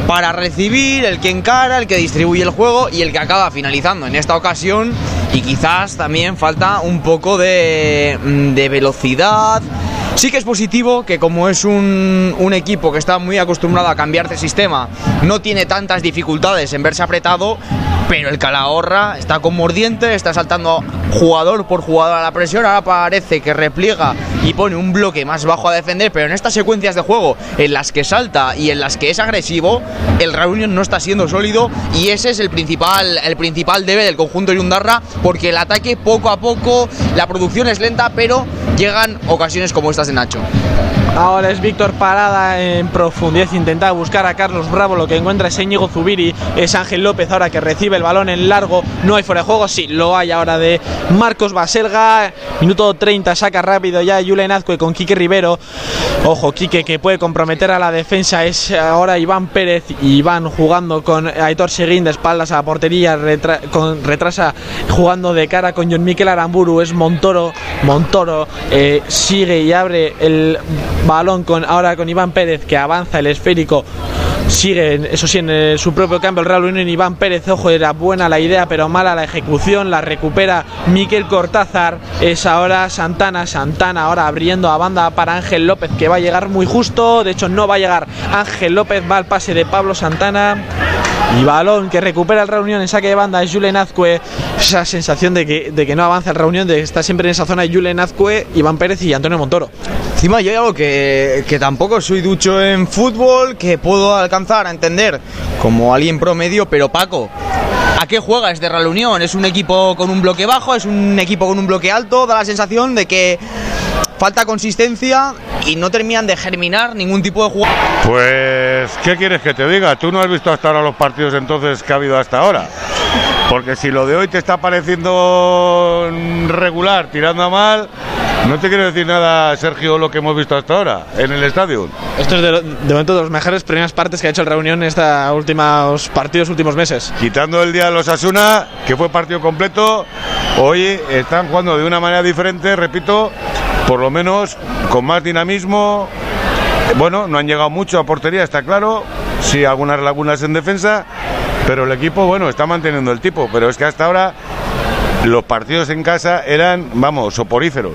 para recibir, el que encara, el que distribuye el juego y el que acaba finalizando en esta ocasión. Y quizás también falta un poco de, de velocidad. Sí que es positivo que como es un, un, equipo que está muy acostumbrado a cambiar de sistema, no tiene tantas dificultades en verse apretado, pero el Calahorra está con mordiente, está saltando jugador por jugador a la presión, ahora parece que repliega y pone un bloque más bajo a defender, pero en estas secuencias de juego en las que salta y en las que es agresivo, el Real Unión no está siendo sólido y ese es el principal, el principal debe del conjunto de Undarra, porque el ataque poco a poco, la producción es lenta, pero llegan ocasiones como estas de Nacho. Ahora es Víctor Parada en profundidad, intenta buscar a Carlos Bravo, lo que encuentra es Íñigo Zubiri, es Ángel López ahora que recibe el balón en largo, no hay fuera de juego, sí, lo hay ahora de Marcos Baselga, minuto 30, saca rápido ya Julen Azcue con Quique Rivero, ojo, Quique que puede comprometer a la defensa, es ahora Iván Pérez, Iván jugando con Aitor Seguín de espaldas a la portería, con, retrasa jugando de cara con John Miquel Aramburu, es Montoro, Montoro eh, sigue y abre el balón con ahora con Iván Pérez que avanza el esférico sigue eso sí en eh, su propio cambio el Real Unión Iván Pérez ojo era buena la idea pero mala la ejecución la recupera Miquel Cortázar es ahora Santana Santana ahora abriendo a banda para Ángel López que va a llegar muy justo de hecho no va a llegar Ángel López va al pase de Pablo Santana y balón que recupera el Reunión en saque de banda Julen Azcue esa sensación de que, de que no avanza el Reunión de que está siempre en esa zona Julen Azcue Iván Pérez y Antonio Montoro Encima yo algo que, que, tampoco soy ducho en fútbol, que puedo alcanzar a entender como alguien promedio, pero Paco, ¿a qué juega este Real Unión? ¿Es un equipo con un bloque bajo? ¿Es un equipo con un bloque alto? Da la sensación de que falta consistencia y no terminan de germinar ningún tipo de juego. Pues, ¿qué quieres que te diga? Tú no has visto hasta ahora los partidos entonces que ha habido hasta ahora. Porque si lo de hoy te está pareciendo regular, tirando a mal, No te quiero decir nada, Sergio, lo que hemos visto hasta ahora en el estadio. Esto es de, momento de las mejores primeras partes que ha hecho el Reunión en estos últimos partidos, últimos meses. Quitando el día de los Asuna, que fue partido completo, hoy están jugando de una manera diferente, repito, por lo menos con más dinamismo. Bueno, no han llegado mucho a portería, está claro. Sí, algunas lagunas en defensa, pero el equipo, bueno, está manteniendo el tipo. Pero es que hasta ahora los partidos en casa eran, vamos, soporíferos.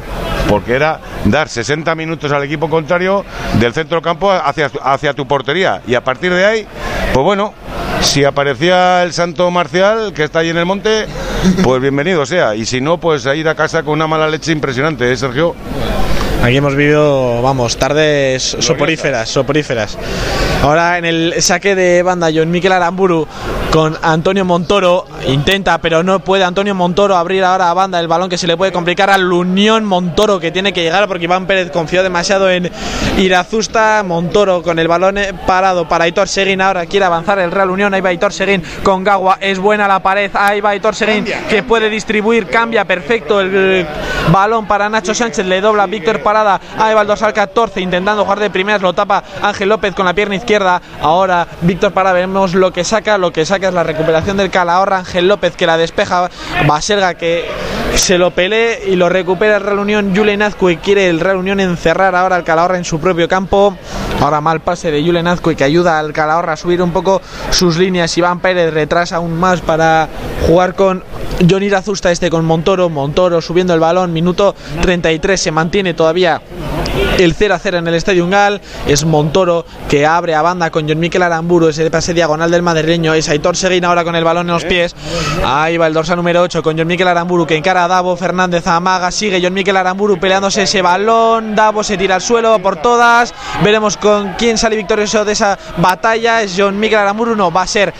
Porque era dar 60 minutos al equipo contrario del centro campo hacia, hacia tu portería. Y a partir de ahí, pues bueno, si aparecía el santo marcial que está ahí en el monte, pues bienvenido sea. Y si no, pues a ir a casa con una mala leche impresionante, ¿eh, Sergio? Aquí hemos vivido, vamos, tardes soporíferas, soporíferas. Ahora en el saque de banda, John Miquel Aramburu con Antonio Montoro. Intenta, pero no puede Antonio Montoro abrir ahora a banda el balón que se le puede complicar al Unión Montoro que tiene que llegar porque Iván Pérez confió demasiado en Irazusta. Montoro con el balón eh, parado para Aitor Seguín. Ahora quiere avanzar el Real Unión. Ahí va Aitor Seguín con Gagua. Es buena la pared. Ahí va Aitor Seguín que puede distribuir. Cambia perfecto el eh, balón para Nacho Sánchez. Le dobla Víctor Parada. Ahí va el dorsal 14 intentando jugar de primeras. Lo tapa Ángel López con la pierna izquierda. Ahora Víctor Parada. Vemos lo que saca. Lo que saca es la recuperación del Calahorra. Ángel López que la despeja. Baselga que se lo pelee y lo recupera el Real Unión. Julen Azcue quiere el Real Unión encerrar ahora al Calahorra en su propio campo. Ahora mal pase de Julen Azcue que ayuda al Calahorra a subir un poco sus líneas. Iván Pérez retrasa aún más para jugar con Johnny Razusta este con Montoro. Montoro subiendo el balón. Minuto 33 se mantiene todavía el 0 a 0 en el Estadio Gal es Montoro que abre a banda con John Miquel Aramburu ese pase diagonal del madrileño es Aitor Seguín ahora con el balón en los pies ahí va el dorsal número 8 con John Miquel Aramburu que encara a Davo Fernández Amaga sigue John Miquel Aramburu peleándose ese balón Davo se tira al suelo por todas veremos con quién sale victorioso de esa batalla es John Miquel Aramburu no va a ser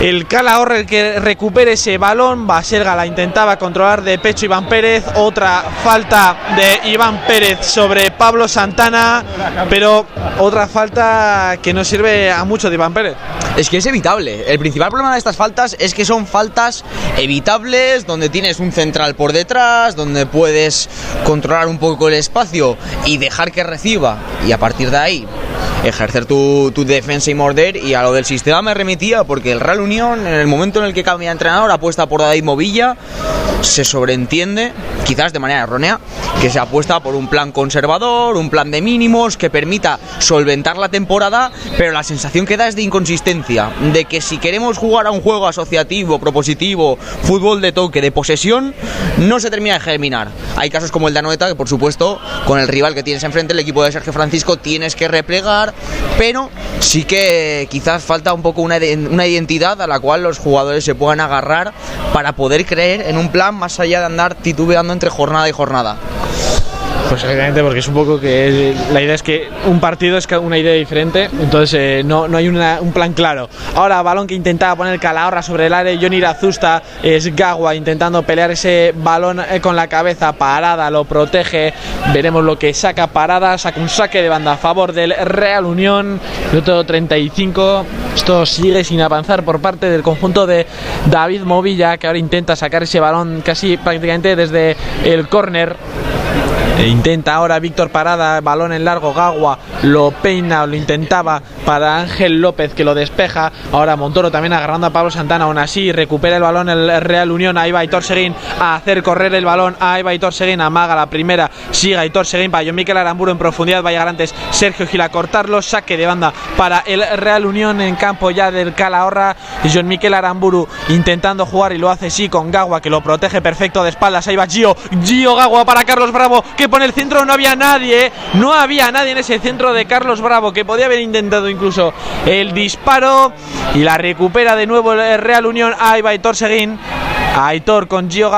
el Calahorra el que recupere ese balón. Baselga la intentaba controlar de pecho Iván Pérez. Otra falta de Iván Pérez sobre Pablo Santana. Pero otra falta que no sirve a mucho de Iván Pérez. Es que es evitable. El principal problema de estas faltas es que son faltas evitables, donde tienes un central por detrás, donde puedes controlar un poco el espacio y dejar que reciba. Y a partir de ahí ejercer tu, tu defensa y morder. Y a lo del sistema me remitía porque el Real Unión, en el momento en el que cambia de entrenador, apuesta por David Movilla, se sobreentiende, quizás de manera errónea, que se apuesta por un plan conservador, un plan de mínimos que permita solventar la temporada, pero la sensación que da es de inconsistencia, de que si queremos jugar a un juego asociativo, propositivo, fútbol de toque, de posesión, no se termina de germinar. Hay casos como el de Anoeta, que por supuesto, con el rival que tienes enfrente, el equipo de Sergio Francisco, tienes que replegar, pero sí que quizás falta un poco una, una identidad a la cual los jugadores se puedan agarrar para poder creer en un plan más allá de andar titubeando entre jornada y jornada. Pues exactamente, porque es un poco que la idea es que un partido es una idea diferente, entonces eh, no, no hay una- un plan claro. Ahora, balón que intentaba poner Calahorra sobre el área, Johnny Razusta, es Gagua intentando pelear ese balón eh, con la cabeza, Parada lo protege, veremos lo que saca Parada, saca un saque de banda a favor del Real Unión, minuto 35, esto sigue sin avanzar por parte del conjunto de David Movilla, que ahora intenta sacar ese balón casi prácticamente desde el córner. E Intenta ahora Víctor Parada, balón en largo, Gagua lo peina, lo intentaba para Ángel López que lo despeja. Ahora Montoro también agarrando a Pablo Santana, aún así recupera el balón el Real Unión. Ahí va Aitor Seguín a hacer correr el balón. Ahí va Aitor Seguín, amaga la primera, sigue Aitor Seguín para John Miquel Aramburu en profundidad. Va a Sergio Gil a cortarlo, saque de banda para el Real Unión en campo ya del Calahorra. John Miquel Aramburu intentando jugar y lo hace sí con Gagua que lo protege perfecto de espaldas. Ahí va Gio, Gio Gagua para Carlos Bravo que pone el centro. No había nadie, no había nadie en ese centro de Carlos Bravo que podía haber intentado incluso el disparo y la recupera de nuevo el Real Unión. Ahí va Seguín. Aitor con Gio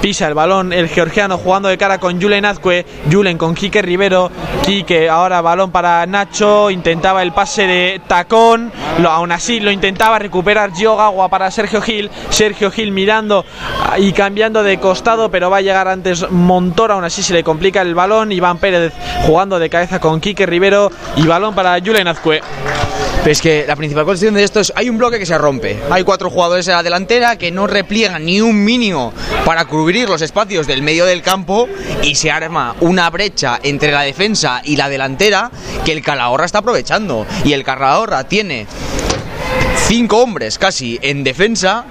pisa el balón el georgiano jugando de cara con Julen Azcue Julen con Quique Rivero Quique ahora balón para Nacho intentaba el pase de tacón lo, aún así lo intentaba recuperar Gio Gagua para Sergio Gil Sergio Gil mirando y cambiando de costado pero va a llegar antes Montoro aún así se le complica el balón Iván Pérez jugando de cabeza con Quique Rivero y balón para Julen Azcue Pero es que la principal cuestión de esto es, hay un bloque que se rompe. Hay cuatro jugadores en la delantera que no repliegan ni un mínimo para cubrir los espacios del medio del campo y se arma una brecha entre la defensa y la delantera que el Calahorra está aprovechando. Y el Calahorra tiene cinco hombres casi en defensa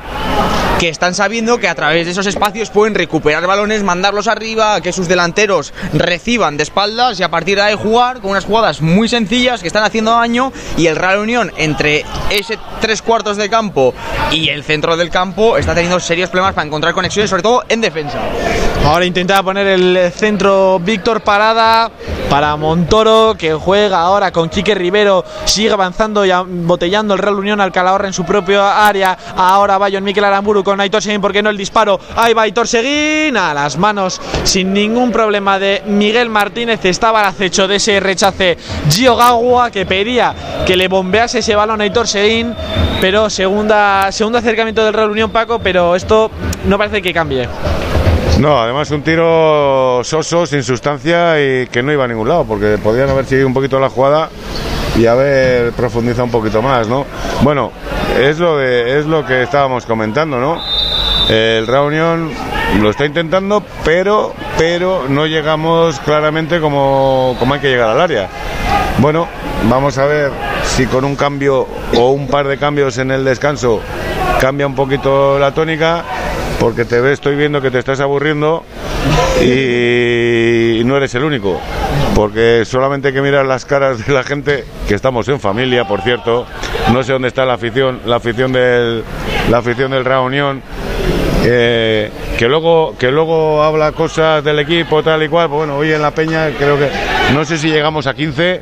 que están sabiendo que a través de esos espacios pueden recuperar balones, mandarlos arriba, que sus delanteros reciban de espaldas y a partir de ahí jugar con unas jugadas muy sencillas que están haciendo daño y el Real Unión entre ese tres cuartos de campo y el centro del campo está teniendo serios problemas para encontrar conexiones, sobre todo en defensa. Ahora intentaba poner el centro Víctor Parada para Montoro, que juega ahora con Quique Rivero, sigue avanzando y botellando el Real Unión al Calahorra en su propio área. Ahora va John Miquel Aramburu con Aitor Seguín, ¿por qué no el disparo? Ahí va Aitor Seguín, a las manos sin ningún problema de Miguel Martínez. Estaba al acecho de ese rechace Gio Gagua, que pedía que le bombease ese balón a Aitor Seguín, pero segunda, segundo acercamiento del Real Unión Paco, pero esto no parece que cambie. No, además un tiro soso, sin sustancia y que no iba a ningún lado, porque podrían haber seguido un poquito la jugada y haber profundizado un poquito más, ¿no? Bueno, es lo, es lo que estábamos comentando, ¿no? El Reunión lo está intentando, pero, pero no llegamos claramente como, como hay que llegar al área. Bueno, vamos a ver si con un cambio o un par de cambios en el descanso cambia un poquito la tónica porque te estoy viendo que te estás aburriendo y no eres el único, porque solamente que mirar las caras de la gente, que estamos en familia, por cierto, no sé dónde está la afición, la afición del, la afición del Reunión, eh, que luego que luego habla cosas del equipo tal y cual, pues bueno, hoy en la Peña creo que no sé si llegamos a 15,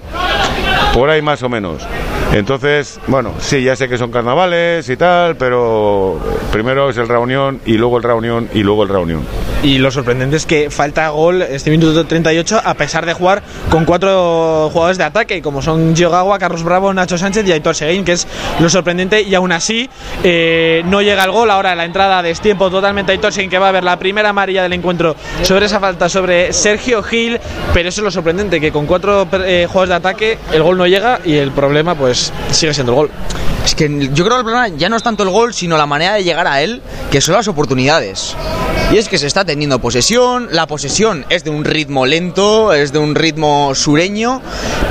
por ahí más o menos. Entonces, bueno, sí, ya sé que son carnavales y tal, pero primero es el reunión y luego el reunión y luego el reunión. Y lo sorprendente es que falta gol este minuto 38 a pesar de jugar con cuatro jugadores de ataque, como son Gio Gagua, Carlos Bravo, Nacho Sánchez y Aitor Seguín, que es lo sorprendente. Y aún así eh, no llega el gol. Ahora la entrada de tiempo totalmente Aitor Seguín, que va a ver la primera amarilla del encuentro sobre esa falta sobre Sergio Gil. Pero eso es lo sorprendente, que con cuatro eh, jugadores de ataque el gol no llega y el problema pues sigue siendo el gol. Es que yo creo que el problema ya no es tanto el gol, sino la manera de llegar a él, que son las oportunidades. Y es que se está teniendo posesión, la posesión es de un ritmo lento, es de un ritmo sureño,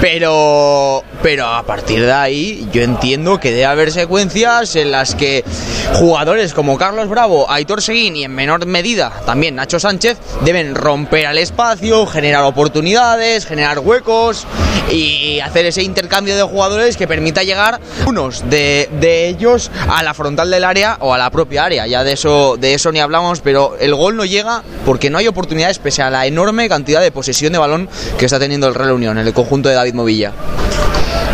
pero, pero a partir de ahí yo entiendo que debe haber secuencias en las que jugadores como Carlos Bravo, Aitor Seguín y en menor medida también Nacho Sánchez deben romper al espacio, generar oportunidades, generar huecos y hacer ese intercambio de jugadores que permita llegar unos de, de ellos a la frontal del área o a la propia área. Ya de eso, de eso ni hablamos, pero el gol no llega porque no hay oportunidades pese a la enorme cantidad de posesión de balón que está teniendo el Real Unión en el conjunto de David Movilla.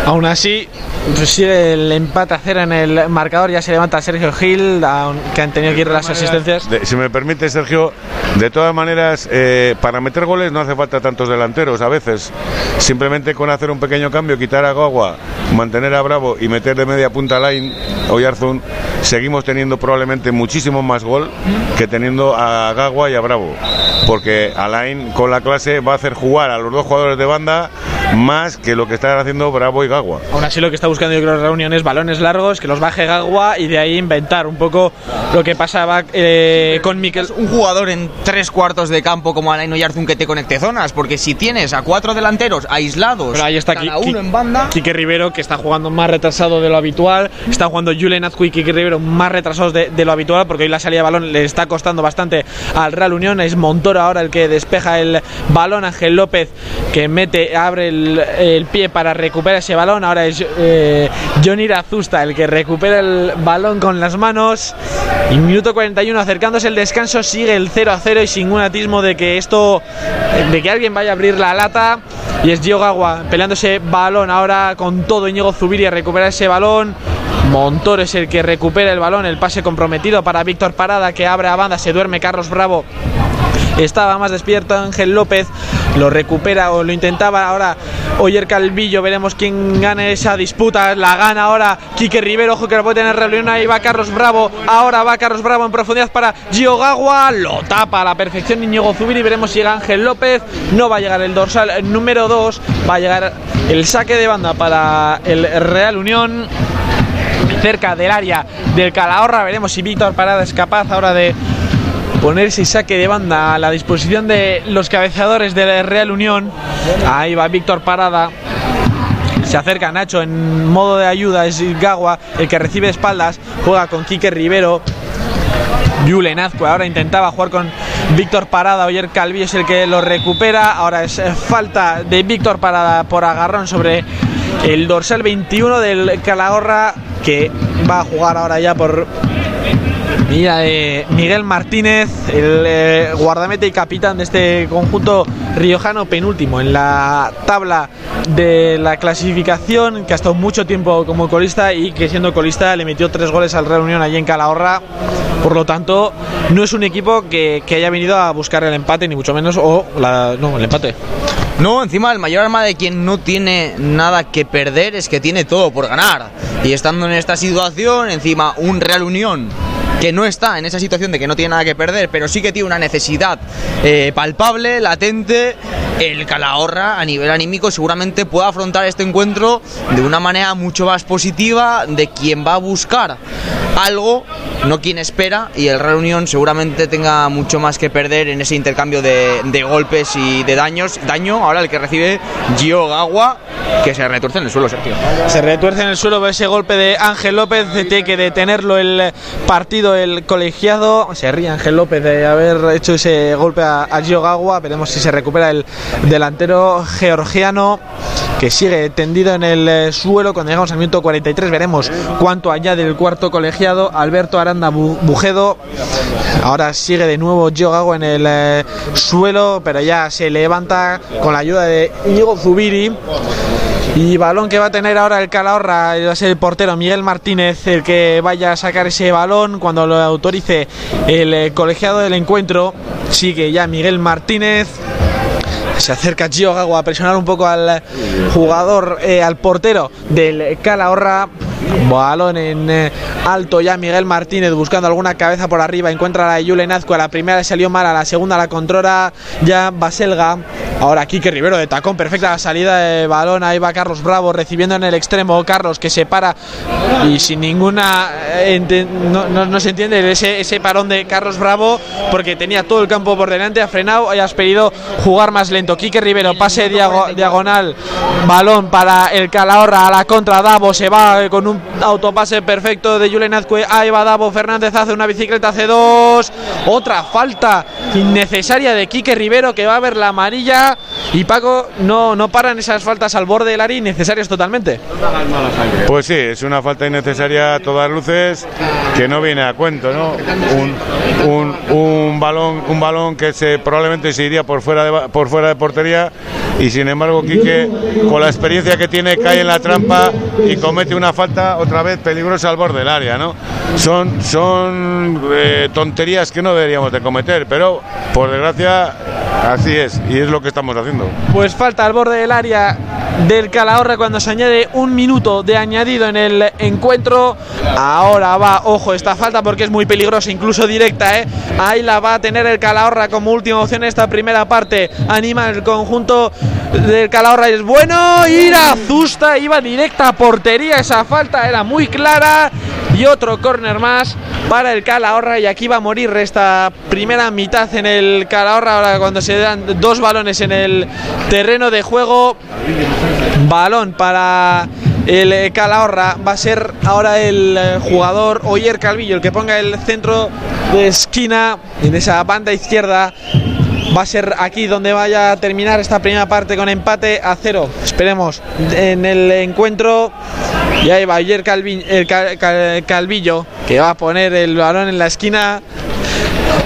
Aún así, sigue el empate a cero en el marcador, ya se levanta Sergio Gil, que han tenido que ir las asistencias. si me permite, Sergio, de todas maneras, eh, para meter goles no hace falta tantos delanteros a veces. Simplemente con hacer un pequeño cambio, quitar a Gagua, mantener a Bravo y meter de media punta a Line o Yarzun, seguimos teniendo probablemente muchísimo más gol que teniendo a Gagua y a Bravo. Porque Alain con la clase va a hacer jugar a los dos jugadores de banda más que lo que están haciendo Bravo y Gagua. Aún así lo que está buscando yo creo reuniones balones largos, que los baje Gagua y de ahí inventar un poco lo que pasaba eh, con Miquel. Un jugador en tres cuartos de campo como Alain Oyarzún que te conecte zonas, porque si tienes a cuatro delanteros aislados, Pero ahí está cada uno en banda... Quique Rivero que está jugando más retrasado de lo habitual, está jugando Julen Azcu y Quique Rivero más retrasados de, de, lo habitual, porque hoy la salida de balón le está costando bastante al Real Unión, es Montoro ahora el que despeja el balón, Ángel López que mete, abre el, el pie para recuperar ese balón, ahora es eh, Johnny Razusta el que recupera el balón con las manos, y minuto 41 acercándose el descanso, sigue el 0 a 0 y sin un atismo de que esto, de que alguien vaya a abrir la lata, y es peleando ese balón ahora con todo Íñigo Zubiria recupera ese balón. Montoro es el que recupera el balón, el pase comprometido para Víctor Parada que abre a banda, se duerme Carlos Bravo estaba más despierto Ángel López, lo recupera o lo intentaba ahora Oyer Calvillo, veremos quién gana esa disputa, la gana ahora Quique Rivero, ojo que lo puede tener reunión, ahí va Carlos Bravo, ahora va Carlos Bravo en profundidad para Gio Gagua, lo tapa a la perfección Íñigo Zubiri, veremos si llega Ángel López, no va a llegar el dorsal número 2, va a llegar el saque de banda para el Real Unión cerca del área del Calahorra. Veremos si Víctor Parada es capaz ahora de poner ese saque de banda a la disposición de los cabeceadores de la Real Unión. Ahí va Víctor Parada. Se acerca Nacho en modo de ayuda, es Gagua el que recibe espaldas, juega con Quique Rivero. Julen Azcue ahora intentaba jugar con Víctor Parada, Oyer Calvillo es el que lo recupera, ahora es falta de Víctor Parada por agarrón sobre el dorsal 21 del Calahorra que va a jugar ahora ya por Mira, eh, Miguel Martínez, el eh, guardameta y capitán de este conjunto riojano, penúltimo en la tabla de la clasificación, que ha estado mucho tiempo como colista y que siendo colista le metió tres goles al Real Unión allí en Calahorra. Por lo tanto, no es un equipo que, haya venido a buscar el empate, ni mucho menos, o no, el empate. No, encima el mayor arma de quien no tiene nada que perder es que tiene todo por ganar. Y estando en esta situación, encima un Real Unión que no está en esa situación de que no tiene nada que perder, pero sí que tiene una necesidad eh, palpable, latente, el Calahorra a nivel anímico seguramente pueda afrontar este encuentro de una manera mucho más positiva de quien va a buscar algo, no quien espera, y el Real seguramente tenga mucho más que perder en ese intercambio de, golpes y de daños. Daño ahora el que recibe Gio Gagua, que se retuerce en el suelo, Sergio. Se retuerce en el suelo ese golpe de Ángel López, tiene que detenerlo el partido, el colegiado. Se ríe Ángel López de haber hecho ese golpe a, a Gio Gagua. Veremos si se recupera el delantero georgiano que sigue tendido en el eh, suelo. Cuando llegamos al minuto 43 veremos cuánto allá del cuarto colegiado. Alberto Aranda Bu- Bujedo. Ahora sigue de nuevo Gio Gagua en el eh, suelo, pero ya se levanta con la ayuda de Íñigo Zubiri. Y balón que va a tener ahora el Calahorra, va a ser el portero Miguel Martínez el que vaya a sacar ese balón cuando lo autorice el eh, colegiado del encuentro. Sigue ya Miguel Martínez. Se acerca Gio Gagua a presionar un poco al jugador, eh, al portero del Calahorra. Balón en eh, alto ya Miguel Martínez buscando alguna cabeza por arriba. Encuentra a la de Julen Azcue. A la primera le salió mal, a la segunda la controla ya Baselga. Ahora Quique Rivero de tacón, perfecta la salida de balón. Ahí va Carlos Bravo recibiendo en el extremo. Carlos que se para y sin ninguna. eh, no, no- se entiende ese, ese parón de Carlos Bravo porque tenía todo el campo por delante. Ha frenado y pedido jugar más lento. Quique Rivero, pase diago- diagonal. Balón para el Calahorra a la contra. Davo se va eh, con un autopase perfecto de Julen Azcue. Ahí va Davo. Fernández hace una bicicleta C2. Otra falta innecesaria de Quique Rivero que va a ver la amarilla. Y Paco no, no paran esas faltas al borde del área innecesarias totalmente. Pues sí, es una falta innecesaria a todas luces que no viene a cuento, ¿no? Un, un, un balón, un balón que se probablemente se iría por fuera de por fuera de portería y sin embargo Quique con la experiencia que tiene cae en la trampa y comete una falta otra vez peligrosa al borde del área, ¿no? Son son eh, tonterías que no deberíamos de cometer, pero por desgracia así es y es lo que estamos haciendo. Pues falta al borde del área del Calahorra cuando se añade un minuto de añadido en el encuentro. Ahora va, ojo, esta falta porque es muy peligrosa, incluso directa, ¿eh? Ahí la va a tener el Calahorra como última opción en esta primera parte. Anima el conjunto del Calahorra. Es bueno, ir a Zusta, iba directa a portería. Esa falta era muy clara. Y otro córner más para el Calahorra. Y aquí va a morir esta primera mitad en el Calahorra. Ahora cuando se dan dos balones en el terreno de juego. Balón para el Calahorra. Va a ser ahora el jugador Oyer Calvillo el que ponga el centro de esquina en esa banda izquierda. Va a ser aquí donde vaya a terminar esta primera parte con empate a cero. Esperemos en el encuentro. Y ahí va Oyer Calvi- el Cal- Cal- Calvillo que va a poner el balón en la esquina.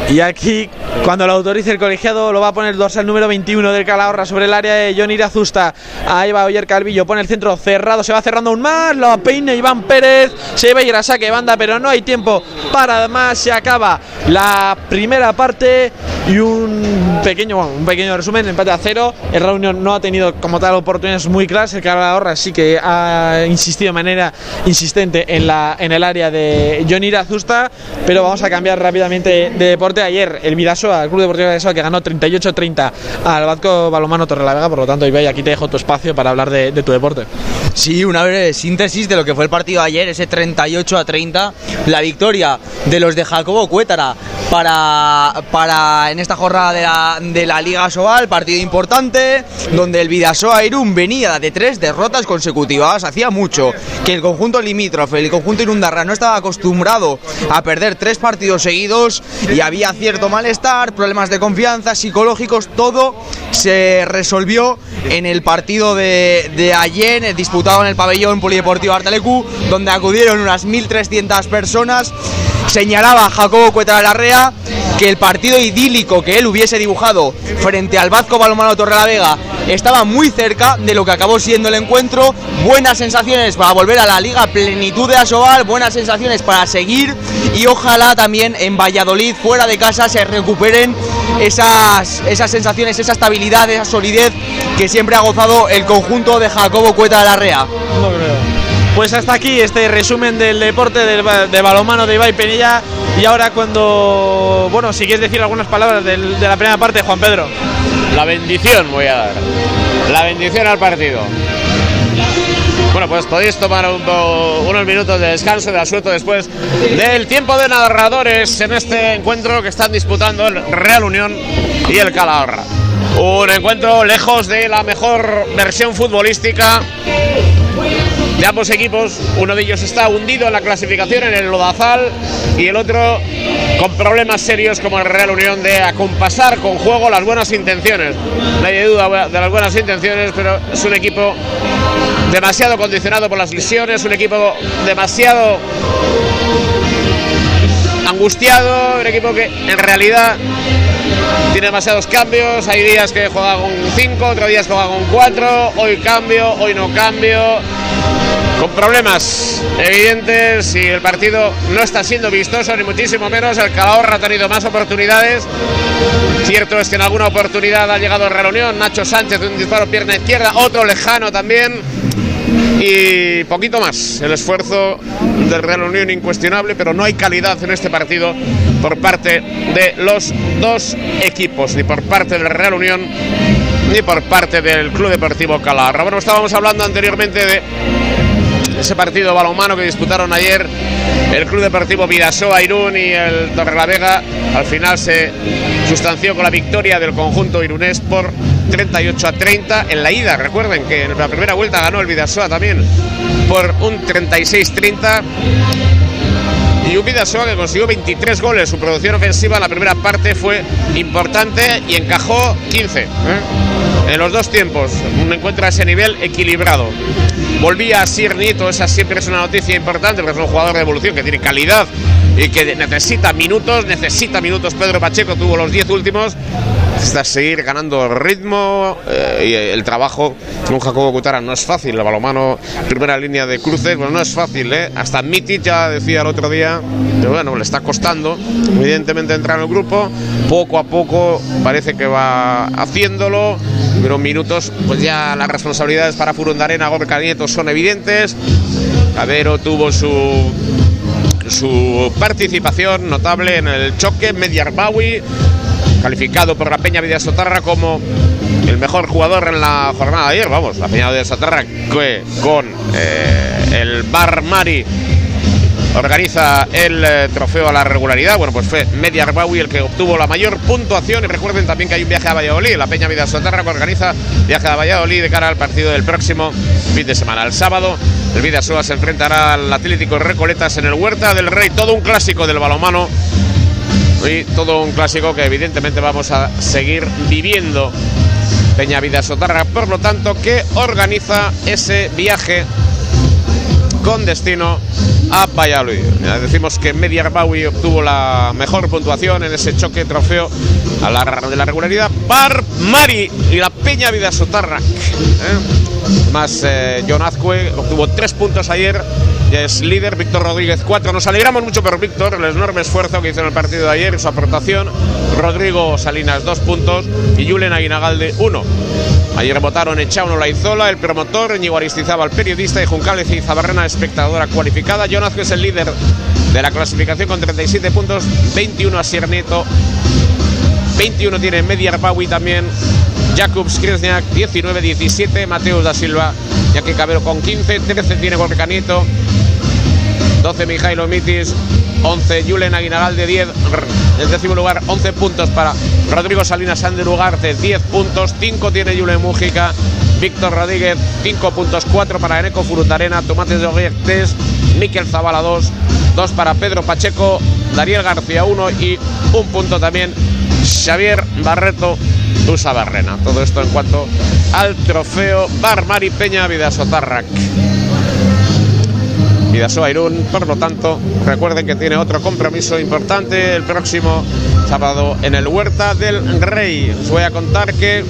Y aquí, cuando lo autorice el colegiado, lo va a poner dorsal número 21 del Calahorra sobre el área de Johnny Irazusta. Ahí va Oyer Calvillo, pone el centro cerrado, se va cerrando aún más, lo peina Iván Pérez, se va a ir a saque banda, pero no hay tiempo para más, se acaba la primera parte y un pequeño, bueno, un pequeño resumen, empate a cero. El Real Unión no ha tenido como tal oportunidades muy claras. El Calahorra sí que ha insistido de manera insistente en, la, en el área de Johnny Irazusta, pero vamos a cambiar rápidamente de deporte. Ayer el Vidasoa, el Club Deportivo Vidasoa, que ganó 38-30 al Vasco Balomano Torrelavega, por lo tanto, Ibai, aquí te dejo tu espacio para hablar de, de tu deporte. Sí, una breve síntesis de lo que fue el partido ayer, ese 38 a 30, la victoria de los de Jacobo Cuétara para, para en esta jornada de la, de la Liga Sobal, partido importante, donde el Vidasoa Irún venía de tres derrotas consecutivas, hacía mucho que el conjunto limítrofe, el conjunto Irundarra no estaba acostumbrado a perder tres partidos seguidos y había cierto malestar, problemas de confianza, psicológicos, todo se resolvió en el partido de, de ayer, eh, disputado en el pabellón polideportivo Artalecu, donde acudieron unas 1.300 personas. Señalaba Jacobo Cueta Larrea que el partido idílico que él hubiese dibujado frente al Vasco Balomano Torrelavega estaba muy cerca de lo que acabó siendo el encuentro. Buenas sensaciones para volver a la liga plenitud de Asobal, buenas sensaciones para seguir y ojalá también en Valladolid, fuera de casa, se recuperen esas, esas sensaciones, esa estabilidad, esa solidez que siempre ha gozado el conjunto de Jacobo Cueta de. No creo. Pues hasta aquí este resumen del deporte del, de balomano de Ibai Penilla. Y ahora cuando, bueno, si quieres decir algunas palabras del- de la primera parte, Juan Pedro. La bendición voy a dar. La bendición al partido. Bueno, pues podéis tomar un unos minutos de descanso, de asueto después del tiempo de narradores en este encuentro que están disputando el Real Unión y el Calahorra. Un encuentro lejos de la mejor versión futbolística de ambos equipos. Uno de ellos está hundido en la clasificación en el Lodazal y el otro con problemas serios como el Real Unión de acompasar con juego las buenas intenciones. Nadie duda de las buenas intenciones, pero es un equipo demasiado condicionado por las lesiones, un equipo demasiado angustiado, un equipo que en realidad tiene demasiados cambios, hay días que juega con 5, otros días juega con 4, hoy cambio, hoy no cambio, con problemas evidentes y el partido no está siendo vistoso ni muchísimo menos, el Calahorra ha tenido más oportunidades, cierto es que en alguna oportunidad ha llegado el Real Unión, Nacho Sánchez de un disparo pierna izquierda, otro lejano también, y poquito más. El esfuerzo del Real Unión incuestionable, pero no hay calidad en este partido por parte de los dos equipos, ni por parte del Real Unión ni por parte del Club Deportivo Calahorra. Bueno, estábamos hablando anteriormente de ese partido balonmano que disputaron ayer el Club Deportivo Vidasoa Irún y el Torrelavega. Al final se sustanció con la victoria del conjunto irunés por 38 a 30 en la ida. Recuerden que en la primera vuelta ganó el Vidasoa también por un 36-30. Y un Vidasoa que consiguió 23 goles. Su producción ofensiva en la primera parte fue importante y encajó 15. ¿eh? En los dos tiempos, un encuentro a ese nivel equilibrado. Volvía a Sir Nito, esa siempre es una noticia importante, porque es un jugador de evolución que tiene calidad y que necesita minutos, necesita minutos. Pedro Pacheco tuvo los 10 últimos. Necesita seguir ganando ritmo eh, y el trabajo con Jacobo Cutara no es fácil. El balomano, primera línea de cruces, bueno, no es fácil. ¿eh? Hasta Mitic ya decía el otro día que bueno, le está costando evidentemente entrar en el grupo. Poco a poco parece que va haciéndolo, pero minutos, pues ya las responsabilidades para Furundarena, Gorka Nieto son evidentes. Cabero tuvo su su participación notable en el choque Mediarbawi, calificado por la Peña Vidasotarra como el mejor jugador en la jornada de ayer. Vamos, la Peña Vidasotarra que con eh, el Bar Mari organiza el eh, trofeo a la regularidad. Bueno, pues fue Media Arbawi el que obtuvo la mayor puntuación. Y recuerden también que hay un viaje a Valladolid. La Peña Vida Soterra que organiza viaje a Valladolid de cara al partido del próximo fin de semana. El sábado, el Vidasoa se enfrentará al Atlético Recoletas en el Huerta del Rey. Todo un clásico del balomano. Y todo un clásico que evidentemente vamos a seguir viviendo. Peña Vida Sotarra, por lo tanto, que organiza ese viaje con destino Ah, a Valladolid. Decimos que Mediarbawi obtuvo la mejor puntuación en ese choque trofeo a la, de la regularidad. Bar Mari y la Peña Vida Sotarrac. ¿eh? Más eh, John Azcue obtuvo tres puntos ayer. Ya es líder, Víctor Rodríguez 4. Nos alegramos mucho por Víctor, el enorme esfuerzo que hizo en el partido de ayer, y su aportación. Rodrigo Salinas 2 puntos y Julen Aguinagalde 1. Allí rebotaron Echauno Laizola, el promotor, Íñigo Aristizábal, periodista, y Juncal Zabarrena, espectadora cualificada. Jonazco es el líder de la clasificación con 37 puntos, 21 a Sierneto, 21 tiene Media Arbawi también, Jakubs Kresniak 19-17, Mateus da Silva, Jaque Cabero con 15, 13 tiene Gorka Nieto, 12 Mijailo Mitis, 11 Julen Aguinagal de 10, en décimo lugar 11 puntos para Rodrigo Salinas Ander Ugarte, 10 puntos, 5 tiene Julen Mújica, Víctor Rodríguez, 5 puntos, 4 para Eneco Furutarena, Tomates de Oguier 3, Miquel Zavala 2, 2 para Pedro Pacheco, Dariel García 1 y un punto también Xavier Barreto Usa Barrena. Todo esto en cuanto al trofeo Bar Mari Peña Vidasotarrac. Vidasoa Irún, por lo tanto, recuerden que tiene otro compromiso importante el próximo sábado en el Huerta del Rey. Os voy a contar que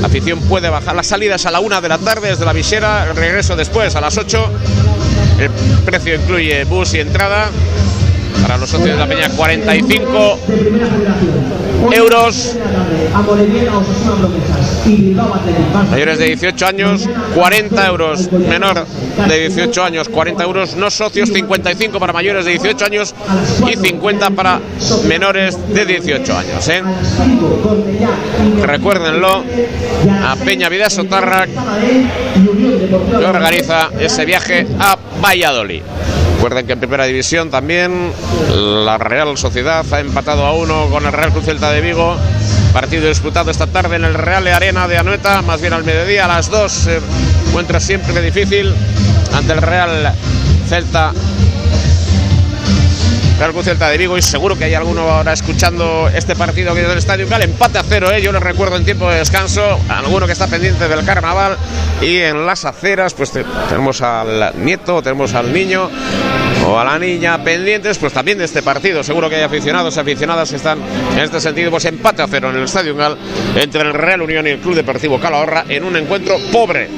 la afición puede bajar las salidas a la una de la tarde desde la visera, regreso después a las 8. El precio incluye bus y entrada. Para los socios de la Peña, 45 euros. Mayores de 18 años, 40 euros. Menor de 18 años, 40 euros. No socios, 55 para mayores de 18 años y 50 para menores de 18 años. ¿eh? Recuérdenlo, a Peña Vida Sotarra que organiza ese viaje a Valladolid. Recuerden que en primera división también la Real Sociedad ha empatado a uno con el Real Cruz Celta de Vigo. Partido disputado esta tarde en el Real Arena de Anoeta, más bien al mediodía, a las dos. Se encuentra siempre difícil ante el Real Celta Real Celta de Vigo y seguro que hay alguno ahora escuchando este partido que del Estadio Cal, empate a cero, ¿eh? yo les recuerdo en tiempo de descanso, alguno que está pendiente del carnaval y en las aceras pues te, tenemos al nieto, tenemos al niño o a la niña pendientes pues también de este partido, seguro que hay aficionados y aficionadas que están en este sentido, pues empate a cero en el Estadio Gal entre el Real Unión y el Club Deportivo Calahorra en un encuentro pobre,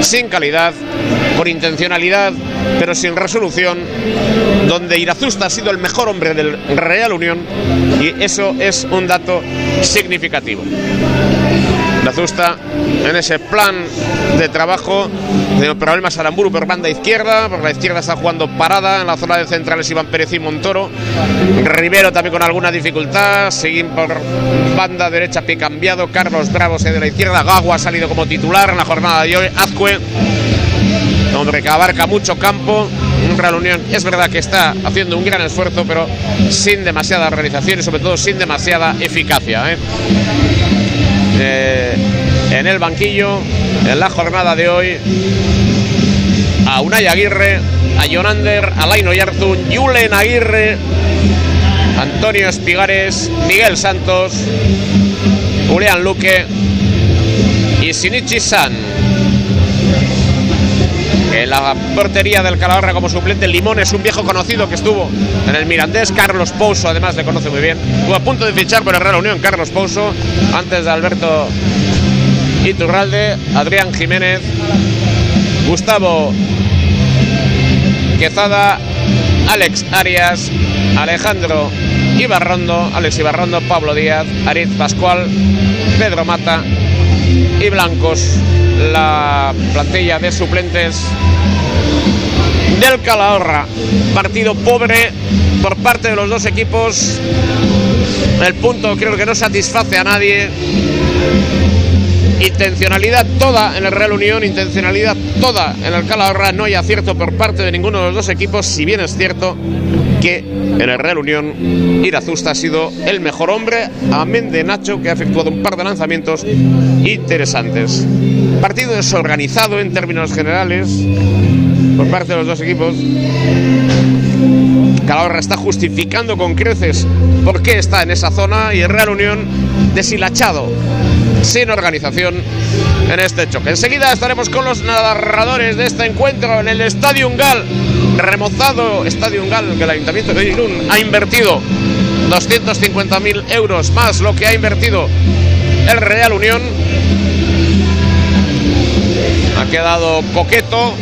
sin calidad, por intencionalidad, pero sin resolución, donde Irazusta ha sido el mejor hombre del Real Unión y eso es un dato significativo. Irazusta en ese plan de trabajo de problemas Aramburu por banda izquierda, por la izquierda está jugando parada en la zona de centrales Iván Pérez y Montoro, Rivero también con alguna dificultad, Seguín por banda derecha pie cambiado, Carlos Bravo se de la izquierda, Gagua ha salido como titular en la jornada de hoy, Azcue que abarca mucho campo. Un Real Unión es verdad que está haciendo un gran esfuerzo, pero sin demasiada realización y sobre todo sin demasiada eficacia. ¿eh? Eh, en el banquillo, en la jornada de hoy, a Unai Aguirre, a Jonander, a Laino Yarzun, Julen Aguirre, Antonio Espigares, Miguel Santos, Julián Luque y Shinichi San. En la portería del Calahorra como suplente, Limón es un viejo conocido que estuvo en el Mirandés. Carlos Pouso, además, le conoce muy bien. Estuvo a punto de fichar por el Real Unión, Carlos Pouso, antes de Alberto Iturralde, Adrián Jiménez, Gustavo Quezada, Alex Arias, Alejandro Ibarrondo, Alex Ibarrondo, Pablo Díaz, Ariz Pascual, Pedro Mata y Blancos. La plantilla de suplentes del Calahorra. Partido pobre por parte de los dos equipos. El punto creo que no satisface a nadie. Intencionalidad toda en el Real Unión, intencionalidad toda en el Calahorra. No hay acierto por parte de ninguno de los dos equipos, si bien es cierto que en el Real Unión Irazusta ha sido el mejor hombre, amén de Nacho, que ha efectuado un par de lanzamientos interesantes. Partido desorganizado en términos generales por parte de los dos equipos. Calahorra está justificando con creces por qué está en esa zona y el Real Unión deshilachado, sin organización en este choque. Enseguida estaremos con los narradores de este encuentro en el Estadio Gal remozado Estadio Ungal que el Ayuntamiento de Irún ha invertido 250.000 euros más lo que ha invertido el Real Unión. Ha quedado coqueto,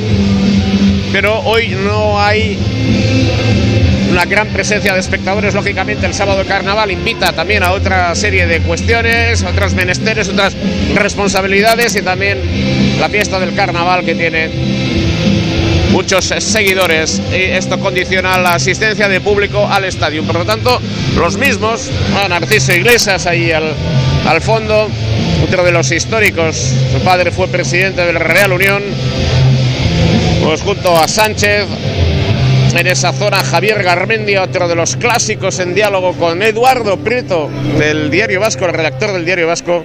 pero hoy no hay una gran presencia de espectadores, lógicamente el sábado de carnaval invita también a otra serie de cuestiones, otros menesteres, otras responsabilidades y también la fiesta del carnaval que tiene muchos seguidores esto condiciona la asistencia de público al estadio. Por lo tanto, los mismos, a Narciso Iglesias ahí al, al fondo, otro de los históricos, su padre fue presidente del Real Unión, pues junto a Sánchez, en esa zona Javier Garmendia, otro de los clásicos en diálogo con Eduardo Prieto del Diario Vasco, el redactor del Diario Vasco.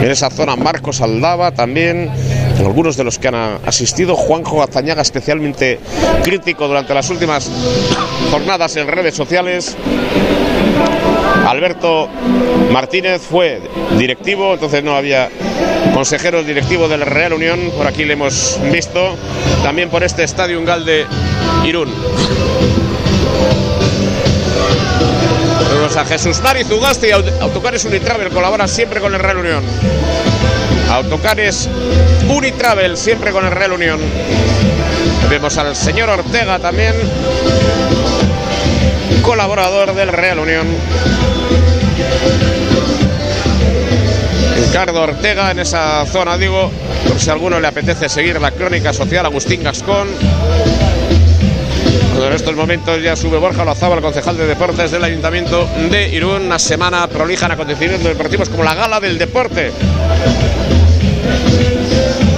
En esa zona Marcos Aldaba también, algunos de los que han asistido, Juanjo Azañaga especialmente crítico durante las últimas jornadas en redes sociales. Alberto Martínez fue directivo, entonces no había consejero directivo del Real Unión, por aquí le hemos visto, también por este estadio Ungal de Irún. Tenemos a Jesús Nari Zugasti, Autocares Unitravel, colabora siempre con el Real Unión. Autocares Unitravel, siempre con el Real Unión. Vemos al señor Ortega también, colaborador del Real Unión. Ricardo Ortega en esa zona, digo, por si a alguno le apetece seguir la crónica social, Agustín Gascón. En estos momentos ya sube Borja Lozaba, el concejal de deportes del Ayuntamiento de Irún. Una semana prolija en acontecimientos deportivos como la gala del deporte.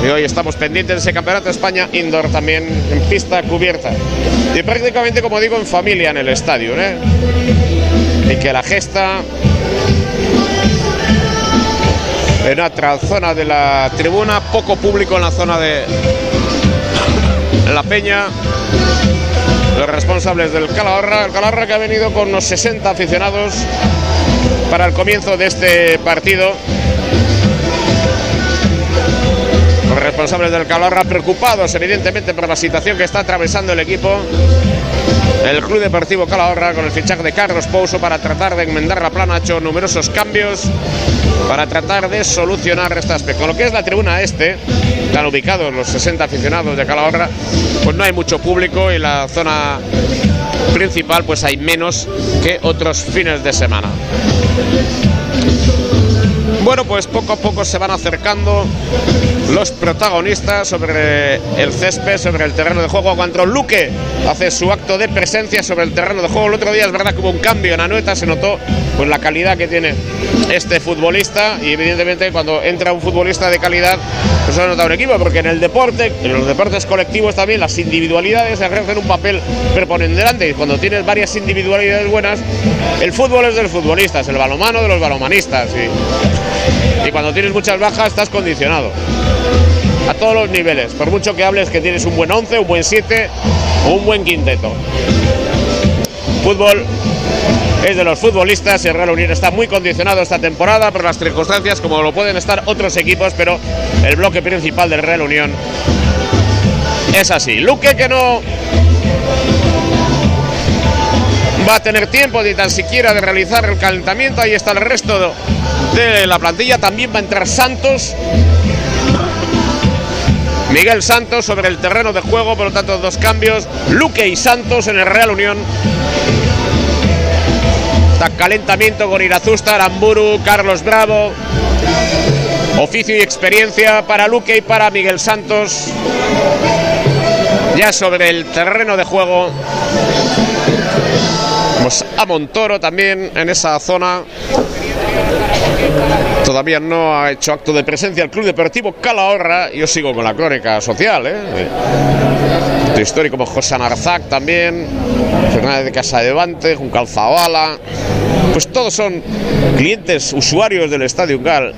Y hoy estamos pendientes de ese campeonato de España indoor también en pista cubierta. Y prácticamente, como digo, en familia en el estadio. ¿eh? Y que la gesta en otra zona de la tribuna, poco público en la zona de la Peña. Los responsables del Calahorra, el Calahorra que ha venido con unos 60 aficionados para el comienzo de este partido. Los responsables del Calahorra preocupados evidentemente por la situación que está atravesando el equipo. El Club Deportivo Calahorra con el fichaje de Carlos Pouso para tratar de enmendar la plana ha hecho numerosos cambios para tratar de solucionar este aspecto. Con lo que es la tribuna este, están ubicados los 60 aficionados de Calahorra, pues no hay mucho público y la zona principal pues hay menos que otros fines de semana. Bueno, pues poco a poco se van acercando los protagonistas sobre el césped, sobre el terreno de juego. Cuando Luque hace su acto de presencia sobre el terreno de juego, el otro día es verdad que hubo un cambio en Anueta, se notó pues la calidad que tiene este futbolista y evidentemente cuando entra un futbolista de calidad, pues se ha notado un equipo, porque en el deporte, en los deportes colectivos también, las individualidades ejercen un papel preponderante y cuando tienes varias individualidades buenas, el fútbol es del futbolista, es el balomano de los balomanistas y, y cuando tienes muchas bajas estás condicionado a todos los niveles, por mucho que hables que tienes un buen 11, un buen 7 o un buen quinteto. Fútbol es de los futbolistas y el Real Unión está muy condicionado esta temporada por las circunstancias como lo pueden estar otros equipos, pero el bloque principal del Real Unión es así. Luque que no va a tener tiempo ni tan siquiera de realizar el calentamiento, ahí está el resto de la plantilla, también va a entrar Santos Miguel Santos sobre el terreno de juego, por lo tanto dos cambios. Luque y Santos en el Real Unión. Calentamiento con Irazusta, Aramburu, Carlos Bravo. Oficio y experiencia para Luque y para Miguel Santos. Ya sobre el terreno de juego. Vamos a Montoro también en esa zona. Todavía no ha hecho acto de presencia el Club Deportivo Calahorra. Yo sigo con la crónica social, ¿eh? Histórico como José Narzac también, Fernández de Casa de Levante, Juncal Zavala. Pues todos son clientes, usuarios del Estadio Gal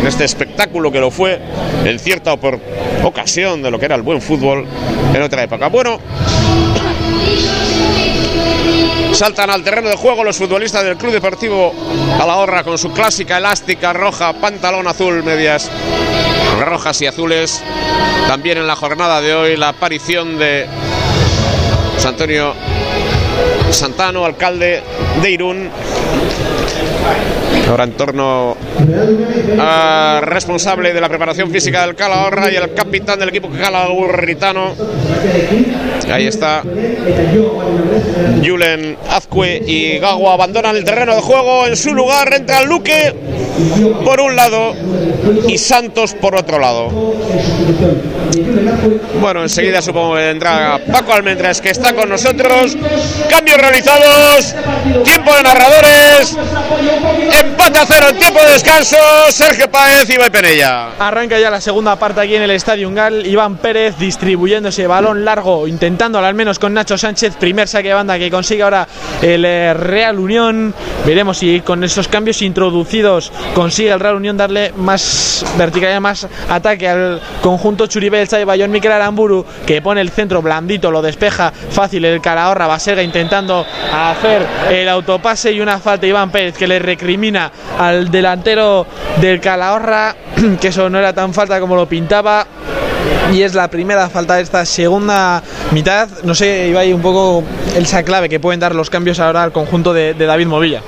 en este espectáculo que lo fue en cierta ocasión de lo que era el buen fútbol en otra época. Bueno, Saltan al terreno de juego los futbolistas del Club Deportivo Calahorra con su clásica elástica roja, pantalón azul, medias rojas y azules. También en la jornada de hoy la aparición de José Antonio Santano, alcalde de Irún. Ahora en torno al responsable de la preparación física del Calahorra y el capitán del equipo calahorritano. Ahí está. Julen Azcue y Gago abandonan el terreno de juego. En su lugar entra Luque por un lado y Santos por otro lado. Bueno, enseguida supongo que vendrá Paco Almendras que está con nosotros. Cambios realizados. Tiempo de narradores. Empate a cero en tiempo de descanso. Sergio Páez y Ibai Penella. Arranca ya la segunda parte aquí en el Estadio Ungal. Iván Pérez distribuyendo ese balón largo, intentándolo al menos con Nacho Sánchez. Primer saque de banda que consigue ahora el eh, Real Unión. Veremos si con esos cambios introducidos consigue el Real Unión darle más verticalidad, más ataque al conjunto Churibel y Bayón Miquel Aramburu, que pone el centro blandito, lo despeja fácil el Calahorra. Baserga intentando hacer el autopase y una falta Iván Pérez que le recrimina al delantero del Calahorra, [CLEARS THROAT] que eso no era tan falta como lo pintaba. Y es la primera falta de esta segunda mitad. No sé, Ibai, un poco esa clave que pueden dar los cambios ahora al conjunto de, de David Movilla.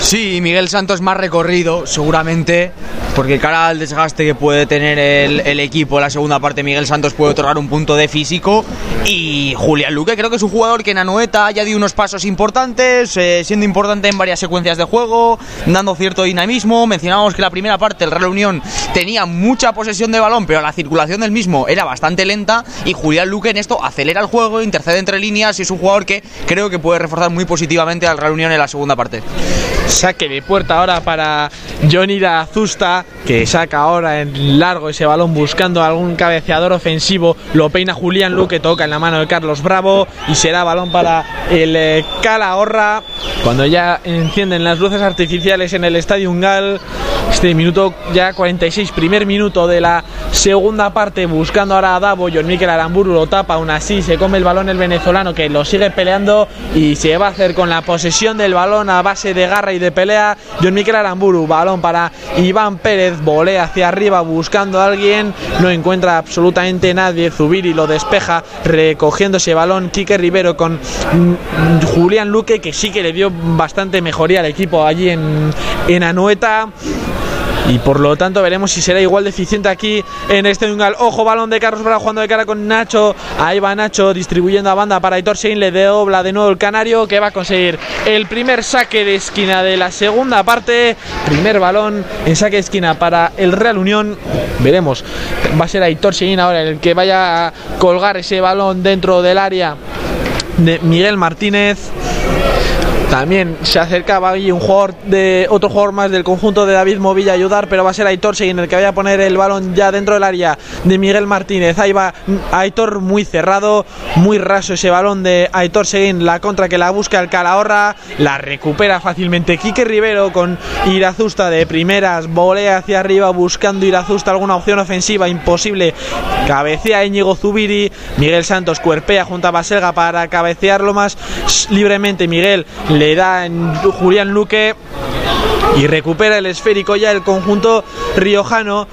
Sí, Miguel Santos más recorrido, seguramente, porque cara al desgaste que puede tener el, el equipo la segunda parte, Miguel Santos puede otorgar un punto de físico. Y Julián Luque creo que es un jugador que en Anoeta ya dio unos pasos importantes, eh, siendo importante en varias secuencias de juego, dando cierto dinamismo. Mencionábamos que la primera parte el Real Unión tenía mucha posesión de balón, pero la circulación del mismo era bastante lenta. Y Julián Luque en esto acelera el juego, intercede entre líneas y es un jugador que creo que puede reforzar muy positivamente al Real Unión en la segunda parte. Saque de puerta ahora para Johnny Azusta, que saca ahora en largo ese balón buscando algún cabeceador ofensivo. Lo peina Julián Luque, toca en la mano de Carlos Bravo y será balón para el eh, Calahorra. Cuando ya encienden las luces artificiales en el Estadio Ungal, este minuto ya 46, primer minuto de la segunda parte, buscando ahora a Davo. John Miquel Aramburu lo tapa, aún así se come el balón el venezolano que lo sigue peleando y se va a hacer con la posesión del balón a base de garra y de pelea. John Miquel Aramburu, balón para Iván Pérez, volea hacia arriba buscando a alguien, no encuentra absolutamente nadie. Zubiri lo despeja, recogiendo ese balón. Quique Rivero con mm, Julián Luque, que sí que le dio bastante mejoría al equipo allí en, en Anoeta y por lo tanto veremos si será igual de eficiente aquí en este Ungal. Ojo, balón de Carlos Bravo jugando de cara con Nacho. Ahí va Nacho distribuyendo a banda para Aitor Sein. Le dobla de nuevo el canario que va a conseguir el primer saque de esquina de la segunda parte. Primer balón en saque de esquina para el Real Unión. Veremos. Va a ser Aitor Sein ahora el que vaya a colgar ese balón dentro del área de Miguel Martínez. También se acercaba ahí un jugador de otro jugador más del conjunto de David Movilla a ayudar, pero va a ser Aitor Seguin el que vaya a poner el balón ya dentro del área de Miguel Martínez. Ahí va Aitor muy cerrado, muy raso ese balón de Aitor Seguin, la contra que la busca el Calahorra, la recupera fácilmente Quique Rivero con Irazusta de primeras, volea hacia arriba buscando Irazusta alguna opción ofensiva, imposible. Cabecea Íñigo Zubiri, Miguel Santos cuerpea junto a Baselga para cabecearlo más libremente. Miguel le da en Julián Luque y recupera el esférico ya el conjunto riojano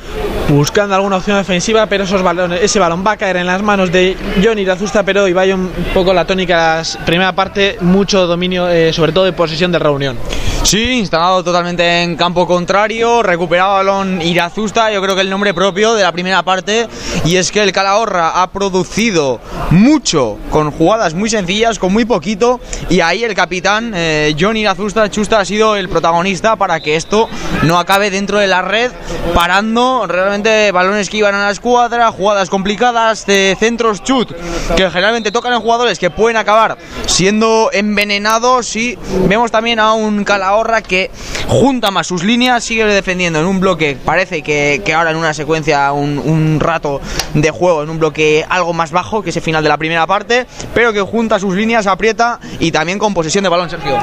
buscando alguna opción ofensiva pero esos balones, ese balón va a caer en las manos de Johnny Razusta pero y vaya un poco la tónica la primera parte mucho dominio eh, sobre todo de posesión de reunión Sí, instalado totalmente en campo contrario, recuperado balón Irazusta, yo creo que el nombre propio de la primera parte, y es que el Calahorra ha producido mucho con jugadas muy sencillas, con muy poquito, y ahí el capitán eh, John Irazusta Chusta ha sido el protagonista para que esto no acabe dentro de la red, parando realmente balones que iban a la escuadra, jugadas complicadas, de centros chut, que generalmente tocan en jugadores que pueden acabar siendo envenenados, y vemos también a un Calahorra que junta más sus líneas, sigue defendiendo en un bloque, parece que, que ahora en una secuencia, un, un, rato de juego, en un bloque algo más bajo que ese final de la primera parte, pero que junta sus líneas, aprieta y también con posesión de balón, Sergio.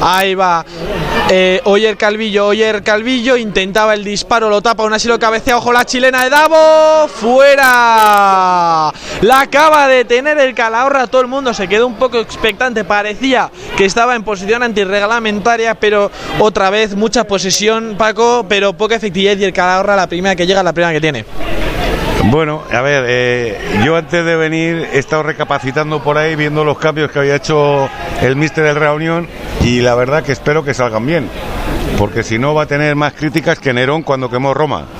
Ahí va. Eh, Oyer Calvillo, Oyer Calvillo intentaba el disparo, lo tapa, aún así lo cabecea, ojo la chilena de Davo, fuera. La acaba de tener el Calahorra, todo el mundo se quedó un poco expectante, parecía que estaba en posición antirreglamentaria, pero otra vez mucha posesión, Paco, pero poca efectividad y el Calahorra la primera que llega, la primera que tiene. Bueno, a ver, eh, yo antes de venir he estado recapacitando por ahí, viendo los cambios que había hecho el míster del Reunión y la verdad que espero que salgan bien, porque si no va a tener más críticas que Nerón cuando quemó Roma. [LAUGHS]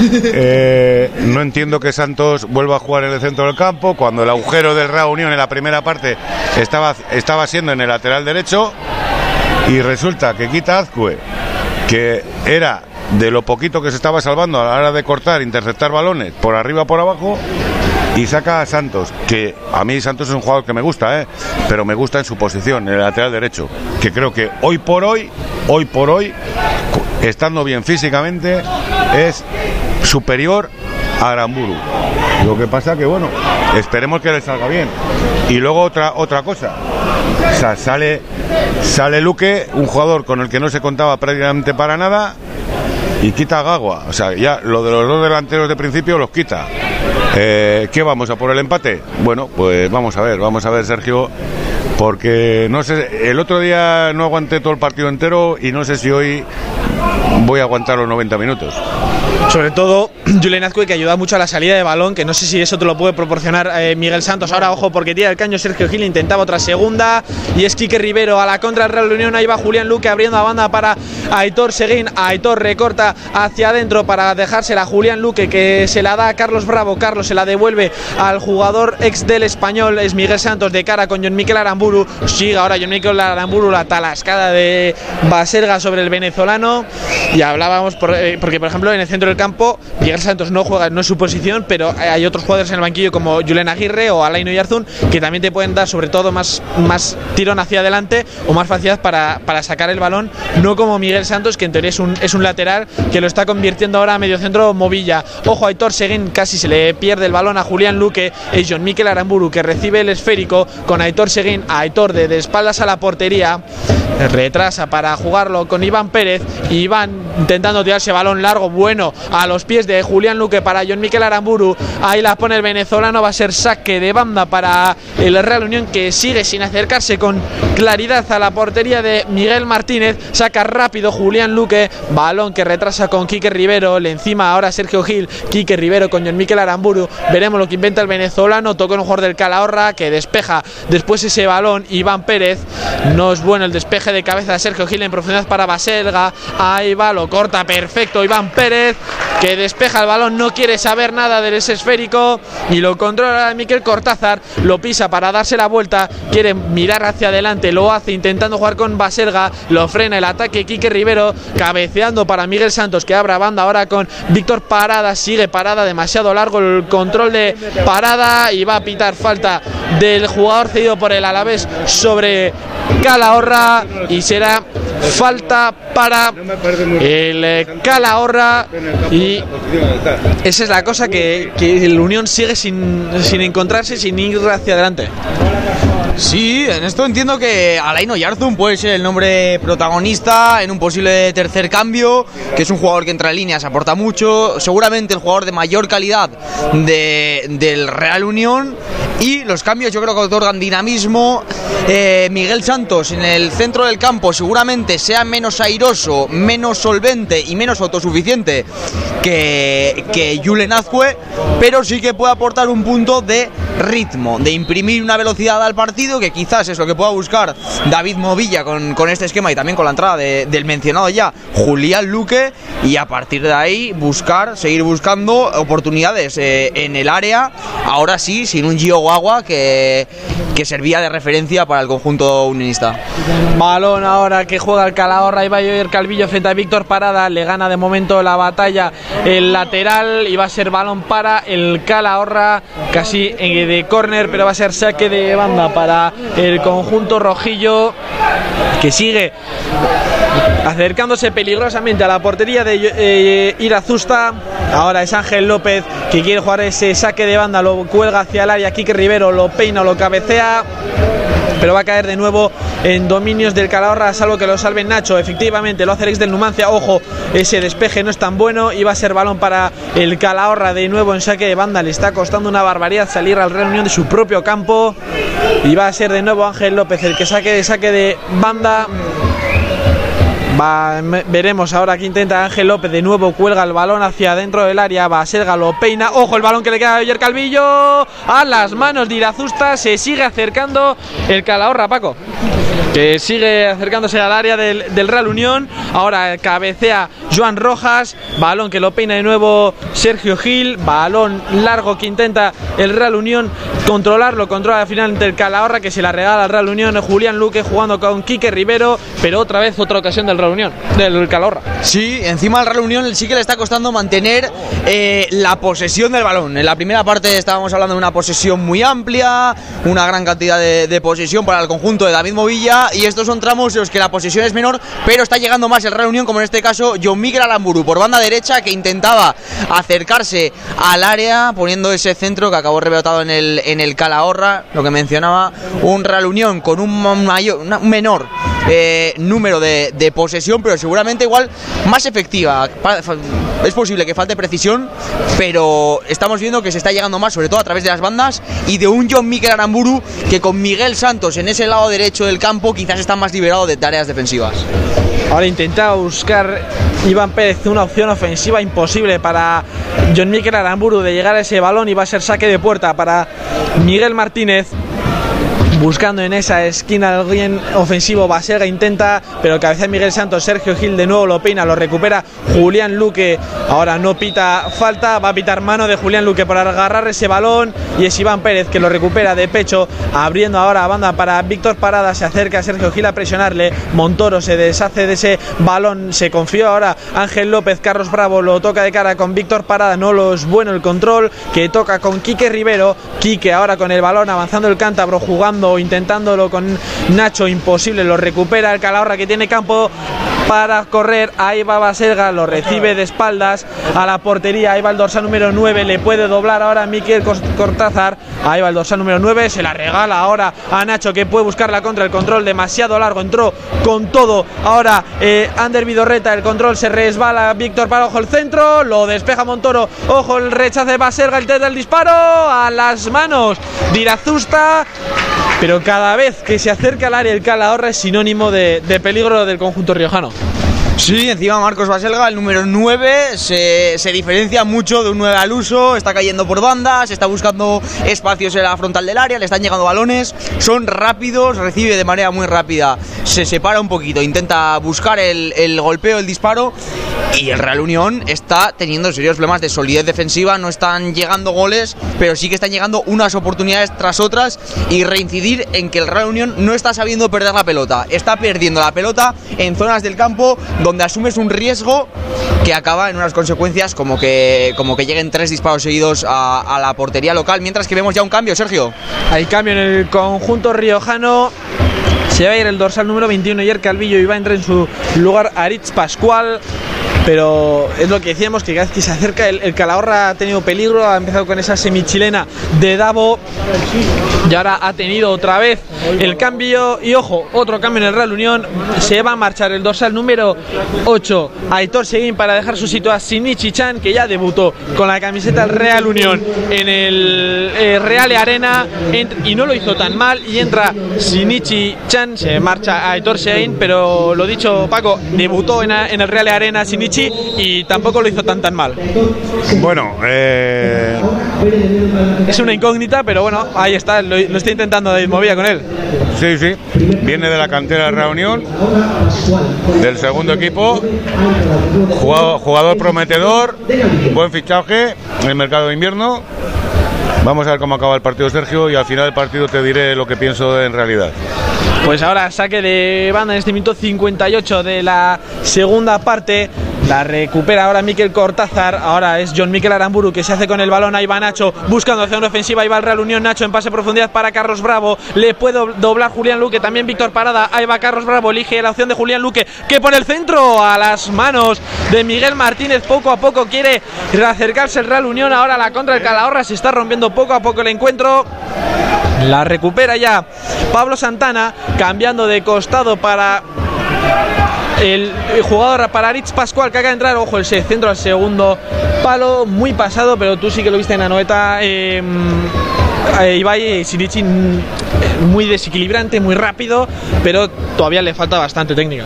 Eh, no entiendo que Santos vuelva a jugar en el centro del campo cuando el agujero del Reunión en la primera parte estaba, estaba siendo en el lateral derecho y resulta que quita Azcue, que era de lo poquito que se estaba salvando a la hora de cortar, interceptar balones por arriba por abajo y saca a Santos, que a mí Santos es un jugador que me gusta, ¿eh? pero me gusta en su posición, en el lateral derecho, que creo que hoy por hoy, hoy por hoy, estando bien físicamente, es superior a Aramburu. Lo que pasa que bueno, esperemos que le salga bien. Y luego otra otra cosa. O sea, sale sale Luque, un jugador con el que no se contaba prácticamente para nada y quita a Gagua. O sea, ya lo de los dos delanteros de principio los quita. Eh, ¿Qué vamos a por el empate? Bueno, pues vamos a ver, vamos a ver, Sergio, porque no sé, el otro día no aguanté todo el partido entero y no sé si hoy voy a aguantar los 90 minutos. Sobre todo [CLEARS THROAT] Julián Azcue que ayuda mucho a la salida de balón, que no sé si eso te lo puede proporcionar eh, Miguel Santos. Ahora, ojo, porque tira el caño Sergio Gil, intentaba otra segunda. Y es Quique Rivero a la contra del Real Unión. Ahí va Julián Luque abriendo la banda para Aitor Seguín. Aitor recorta hacia adentro para dejársela a Julián Luque, que se la da a Carlos Bravo. Carlos se la devuelve al jugador ex del español, es Miguel Santos, de cara con John Miquel Aramburu. Sigue ahora John Miquel Aramburu la talascada de Baselga sobre el venezolano. Y hablábamos, por, eh, porque por ejemplo en el centro del campo, Miguel Santos no juega, no es su posición, pero hay otros jugadores en el banquillo como Julen Aguirre o Alain Yarzun que también te pueden dar sobre todo más, más tirón hacia adelante o más facilidad para, para sacar el balón, no como Miguel Santos, que en teoría es un, es un lateral que lo está convirtiendo ahora a medio centro Movilla. Ojo, Aitor Seguín casi se le pierde el balón a Julián Luque, es John Miquel Aramburu que recibe el esférico con Aitor Seguín, Aitor de, de espaldas a la portería, retrasa para jugarlo con Iván Pérez, Iván intentando tirarse balón largo, bueno, a los pies de Julián Luque para John Miquel Aramburu, ahí la pone el venezolano, va a ser saque de banda para el Real Unión que sigue sin acercarse con claridad a la portería de Miguel Martínez, saca rápido Julián Luque, balón que retrasa con Quique Rivero, le encima ahora Sergio Gil, Quique Rivero con John Miquel Aramburu, veremos lo que inventa el venezolano, toca un jugador del Calahorra que despeja después ese balón Iván Pérez, no es bueno el despeje de cabeza de Sergio Gil en profundidad para Baselga, ahí va, lo corta perfecto Iván Pérez, que despeja el balón, no quiere saber nada del ese esférico y lo controla Miquel Cortázar, lo pisa para darse la vuelta, quiere mirar hacia adelante, lo hace intentando jugar con Baselga, lo frena el ataque Quique Rivero, cabeceando para Miguel Santos que abra banda ahora con Víctor Parada, sigue Parada, demasiado largo el control de Parada y va a pitar falta del jugador cedido por el Alavés sobre Calahorra y será falta para el Calahorra y esa es la cosa que, que el Unión sigue sin, sin encontrarse, sin ir hacia adelante. Sí, en esto entiendo que Alain Oyarzun puede ser el nombre protagonista en un posible tercer cambio, que es un jugador que entra en líneas, aporta mucho, seguramente el jugador de mayor calidad de, del Real Unión y los cambios yo creo que otorgan dinamismo. Eh, Miguel Santos en el centro del campo seguramente sea menos airoso, menos solvente y menos autosuficiente que, que Julen Azcue, pero sí que puede aportar un punto de ritmo, de imprimir una velocidad al partido que quizás es lo que pueda buscar David Movilla con, con este esquema y también con la entrada de, del mencionado ya Julián Luque y a partir de ahí buscar, seguir buscando oportunidades eh, en el área, ahora sí, sin un Gio Guagua que, que servía de referencia para el conjunto unionista. Balón ahora que juega el Calahorra y ir Calvillo frente a Víctor Parada, le gana de momento la batalla el lateral y va a ser balón para el Calahorra casi de córner, pero va a ser saque de banda para el conjunto rojillo que sigue acercándose peligrosamente a la portería de eh, Irazusta. Ahora es Ángel López que quiere jugar ese saque de banda, lo cuelga hacia el área, Quique Rivero lo peina, lo cabecea pero va a caer de nuevo en dominios del Calahorra, salvo que lo salve Nacho. Efectivamente, lo hace el ex del Numancia. Ojo, ese despeje no es tan bueno. Y va a ser balón para el Calahorra de nuevo en saque de banda. Le está costando una barbaridad salir al reunión de su propio campo. Y va a ser de nuevo Ángel López el que saque de saque de banda. Va, veremos ahora que intenta Ángel López. De nuevo cuelga el balón hacia dentro del área. Va a ser Galopeina. Ojo el balón que le queda a Oyer Calvillo. A las manos de Irazusta. Se sigue acercando el Calahorra, Paco. Que sigue acercándose al área del Real Unión. Ahora cabecea Joan Rojas. Balón que lo peina de nuevo Sergio Gil. Balón largo que intenta el Real Unión controlarlo. Controla al final del Calahorra que se la regala al Real Unión. Julián Luque jugando con Quique Rivero. Pero otra vez otra ocasión del Real Unión. Del Calahorra. Sí, encima al Real Unión sí que le está costando mantener eh, la posesión del balón. En la primera parte estábamos hablando de una posesión muy amplia, una gran cantidad de, posesión para el conjunto de David Movilla y estos son tramos en los que la posesión es menor, pero está llegando más el Real Unión, como en este caso John Miguel Alamburu por banda derecha que intentaba acercarse al área poniendo ese centro que acabó rebotado en el, en el Calahorra, lo que mencionaba, un Real Unión con un, mayor, un menor eh, número de, posesión, pero seguramente igual más efectiva. Es posible que falte precisión, pero estamos viendo que se está llegando más, sobre todo a través de las bandas, y de un John Mikel Aramburu que con Miguel Santos en ese lado derecho del campo quizás está más liberado de tareas defensivas. Ahora intenta buscar Iván Pérez una opción ofensiva imposible para John Mikel Aramburu de llegar a ese balón y va a ser saque de puerta para Miguel Martínez. Buscando en esa esquina alguien ofensivo, Basega intenta, pero cabeza de Miguel Santos, Sergio Gil de nuevo lo peina, lo recupera Julián Luque. Ahora no pita falta, va a pitar mano de Julián Luque por agarrar ese balón y es Iván Pérez que lo recupera de pecho, abriendo ahora banda para Víctor Parada, se acerca Sergio Gil a presionarle, Montoro se deshace de ese balón, se confió ahora Ángel López, Carlos Bravo lo toca de cara con Víctor Parada, no lo es bueno el control, que toca con Quique Rivero, Quique ahora con el balón avanzando el cántabro, jugando, intentándolo con Nacho, imposible, lo recupera el Calahorra que tiene campo para correr, ahí va Baselga, lo recibe de espaldas a la portería, ahí va el dorsal número 9, le puede doblar ahora Miquel Cos- Cortázar, ahí va el dorsal número 9, se la regala ahora a Nacho que puede buscarla contra el control demasiado largo, entró con todo, ahora eh, Ander Vidorreta, el control se resbala, Víctor para ojo el centro, lo despeja Montoro, ojo el rechace de Baselga, el test del disparo, a las manos de Irazusta, pero cada vez que se acerca al área el Calahorra es sinónimo de, de peligro del conjunto riojano. Sí, encima Marcos Baselga, el número 9, se, se diferencia mucho de un 9 al uso, está cayendo por bandas, está buscando espacios en la frontal del área, le están llegando balones, son rápidos, recibe de manera muy rápida, se separa un poquito, intenta buscar el, el golpeo, el disparo, y el Real Unión está teniendo serios problemas de solidez defensiva, no están llegando goles, pero sí que están llegando unas oportunidades tras otras y reincidir en que el Real Unión no está sabiendo perder la pelota, está perdiendo la pelota en zonas del campo donde asumes un riesgo que acaba en unas consecuencias como que, como que lleguen tres disparos seguidos a, a la portería local, mientras que vemos ya un cambio, Sergio. Hay cambio en el conjunto riojano. Se va a ir el dorsal número 21 Ayer Calvillo y va a entrar en su lugar Aritz Pascual. Pero es lo que decíamos, que cada vez que se acerca el, Calahorra ha tenido peligro, ha empezado con esa semichilena de Davo y ahora ha tenido otra vez el cambio. Y ojo, otro cambio en el Real Unión, se va a marchar el dorsal número 8 Aitor Seguín para dejar su sitio a Shinichi Chan que ya debutó con la camiseta del Real Unión en el eh, Real Arena. Y no lo hizo tan mal y entra Shinichi Chan, se marcha Aitor Seguín, pero lo dicho Paco, debutó en, a- en el Real Arena Shinichi y tampoco lo hizo tan tan mal. Bueno, eh, Es una incógnita, pero bueno, ahí está, lo, lo está intentando David Movilla con él. sí, sí. Viene de la cantera de Reunión, del segundo equipo. Jugador, jugador prometedor, buen fichaje en el mercado de invierno. Vamos a ver cómo acaba el partido, Sergio, y al final del partido te diré lo que pienso en realidad. Pues ahora saque de banda en este minuto 58 de la segunda parte. La recupera ahora Miquel Cortázar. Ahora es John Miquel Aramburu que se hace con el balón. Ahí va Nacho buscando hacia una ofensiva. Ahí va el Real Unión. Nacho en pase profundidad para Carlos Bravo. Le puede doblar Julián Luque. También Víctor Parada. Ahí va Carlos Bravo. Elige la opción de Julián Luque que por el centro a las manos de Miguel Martínez. Poco a poco quiere acercarse el Real Unión. Ahora la contra el Calahorra se está rompiendo poco a poco el encuentro. La recupera ya Pablo Santana, cambiando de costado para el jugador para Aritz Pascual que acaba de entrar. Ojo, el centro al segundo palo, muy pasado, pero tú sí que lo viste en la noeta. Eh, eh, Ibai Sirici mm, muy desequilibrante, muy rápido, pero todavía le falta bastante técnica.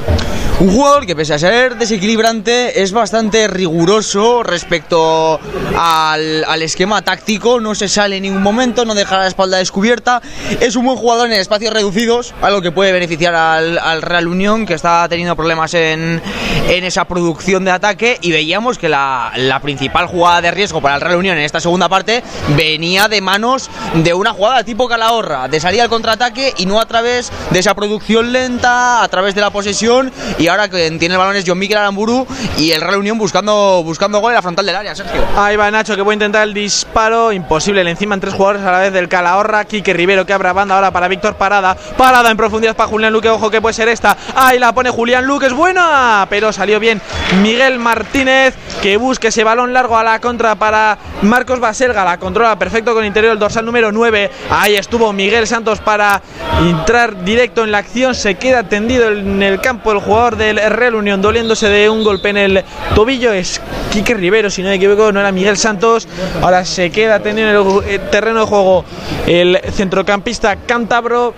Un jugador que pese a ser desequilibrante es bastante riguroso respecto al, al esquema táctico, no se sale en ningún momento, no deja la espalda descubierta, es un buen jugador en espacios reducidos, algo que puede beneficiar al, al Real Unión que está teniendo problemas en, en esa producción de ataque. Y veíamos que la, la principal jugada de riesgo para el Real Unión en esta segunda parte venía de manos de una jugada tipo Calahorra, de salir al contraataque y no a través de esa producción lenta, a través de la posesión y ahora que tiene el balón es John Mikel Aramburu y el Real Unión buscando, buscando gol en la frontal del área, Sergio. Ahí va Nacho que puede intentar el disparo, imposible, le encima en tres jugadores a la vez del Calahorra, Quique Rivero que abre banda ahora para Víctor Parada, Parada en profundidad para Julián Luque, ojo que puede ser esta, ahí la pone Julián Luque, es buena, pero salió bien Miguel Martínez que busque ese balón largo a la contra para Marcos Baselga, la controla perfecto con interior el dorsal número 9, ahí estuvo Miguel Santos para entrar directo en la acción, se queda tendido en el campo el jugador del Real Unión doliéndose de un golpe en el tobillo, es Quique Rivero, si no me equivoco, no era Miguel Santos, ahora se queda en el terreno de juego el centrocampista cántabro,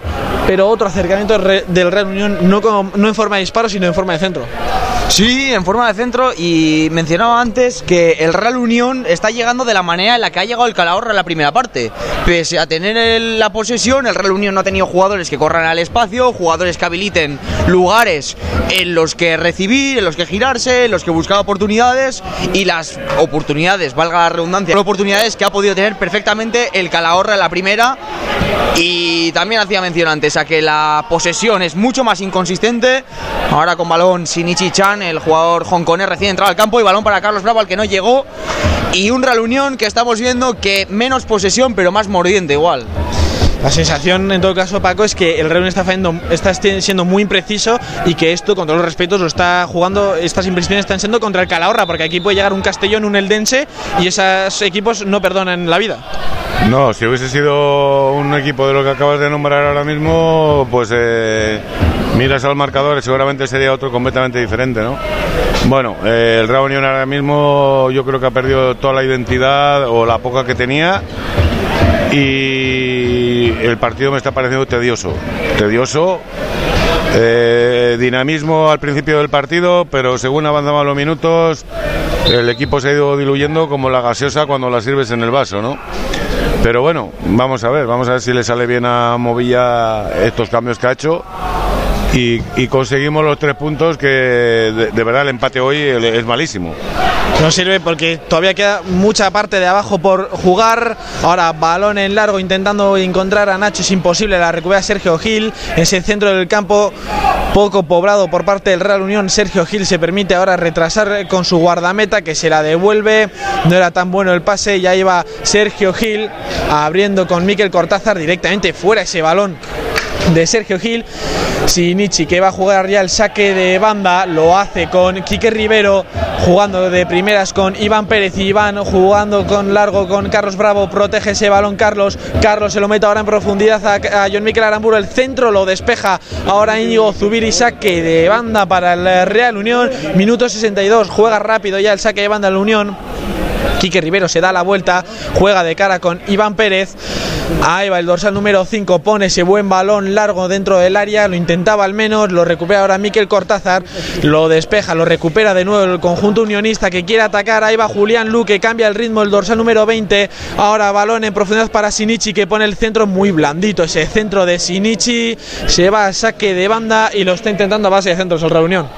pero otro acercamiento del Real Unión, no, como, no en forma de disparo, sino en forma de centro. Sí, en forma de centro y mencionaba antes que el Real Unión está llegando de la manera en la que ha llegado el Calahorra en la primera parte. Pese a tener el, la posesión, el Real Unión no ha tenido jugadores que corran al espacio, jugadores que habiliten lugares en los que recibir, en los que girarse, en los que buscar oportunidades y las oportunidades, valga la redundancia, oportunidades que ha podido tener perfectamente el Calahorra en la primera y también hacía mención antes a que la posesión es mucho más inconsistente. Ahora con balón Shinichi Chan, el jugador hongkonés recién entrado al campo y balón para Carlos Bravo al que no llegó. Y un Real Unión que estamos viendo que menos posesión pero más mordiente igual. La sensación, en todo caso, Paco, es que el fallando, está siendo muy impreciso y que esto, con todos los respetos, lo está jugando, estas imprecisiones están siendo contra el Calahorra, porque aquí puede llegar un Castellón, un Eldense y esos equipos no perdonan la vida. No, si hubiese sido un equipo de lo que acabas de nombrar ahora mismo, pues eh, miras al marcador y seguramente sería otro completamente diferente, ¿no? Bueno, eh, el Real Unión ahora mismo yo creo que ha perdido toda la identidad o la poca que tenía y el partido me está pareciendo tedioso, tedioso. Eh, dinamismo al principio del partido, pero según avanzaban los minutos, el equipo se ha ido diluyendo como la gaseosa cuando la sirves en el vaso, ¿no? Pero bueno, vamos a ver, vamos a ver si le sale bien a Movilla estos cambios que ha hecho. Y, conseguimos los tres puntos que de, de, verdad el empate hoy es malísimo. No sirve porque todavía queda mucha parte de abajo por jugar. Ahora balón en largo intentando encontrar a Nacho es imposible. La recupera Sergio Gil. Ese centro del campo poco poblado por parte del Real Unión. Sergio Gil se permite ahora retrasar con su guardameta que se la devuelve. No era tan bueno el pase. Ya iba Sergio Gil abriendo con Miquel Cortázar directamente fuera ese balón de Sergio Gil. Sinichi que va a jugar ya el saque de banda, lo hace con Quique Rivero, jugando de primeras con Iván Pérez y Iván jugando con largo con Carlos Bravo, protege ese balón Carlos, Carlos se lo mete ahora en profundidad a, a John Miquel Aramburo, el centro lo despeja ahora Íñigo Zubiri, saque de banda para el Real Unión, minuto 62, juega rápido ya el saque de banda la Unión. Quique Rivero se da la vuelta, juega de cara con Iván Pérez. Ahí va el dorsal número 5, pone ese buen balón largo dentro del área, lo intentaba al menos, lo recupera ahora Miquel Cortázar, lo despeja, lo recupera de nuevo el conjunto unionista que quiere atacar. Ahí va Julián Luque, cambia el ritmo, el dorsal número 20. Ahora balón en profundidad para Sinichi que pone el centro muy blandito. Ese centro de Sinichi se va a saque de banda y lo está intentando a base de centros el Reunión.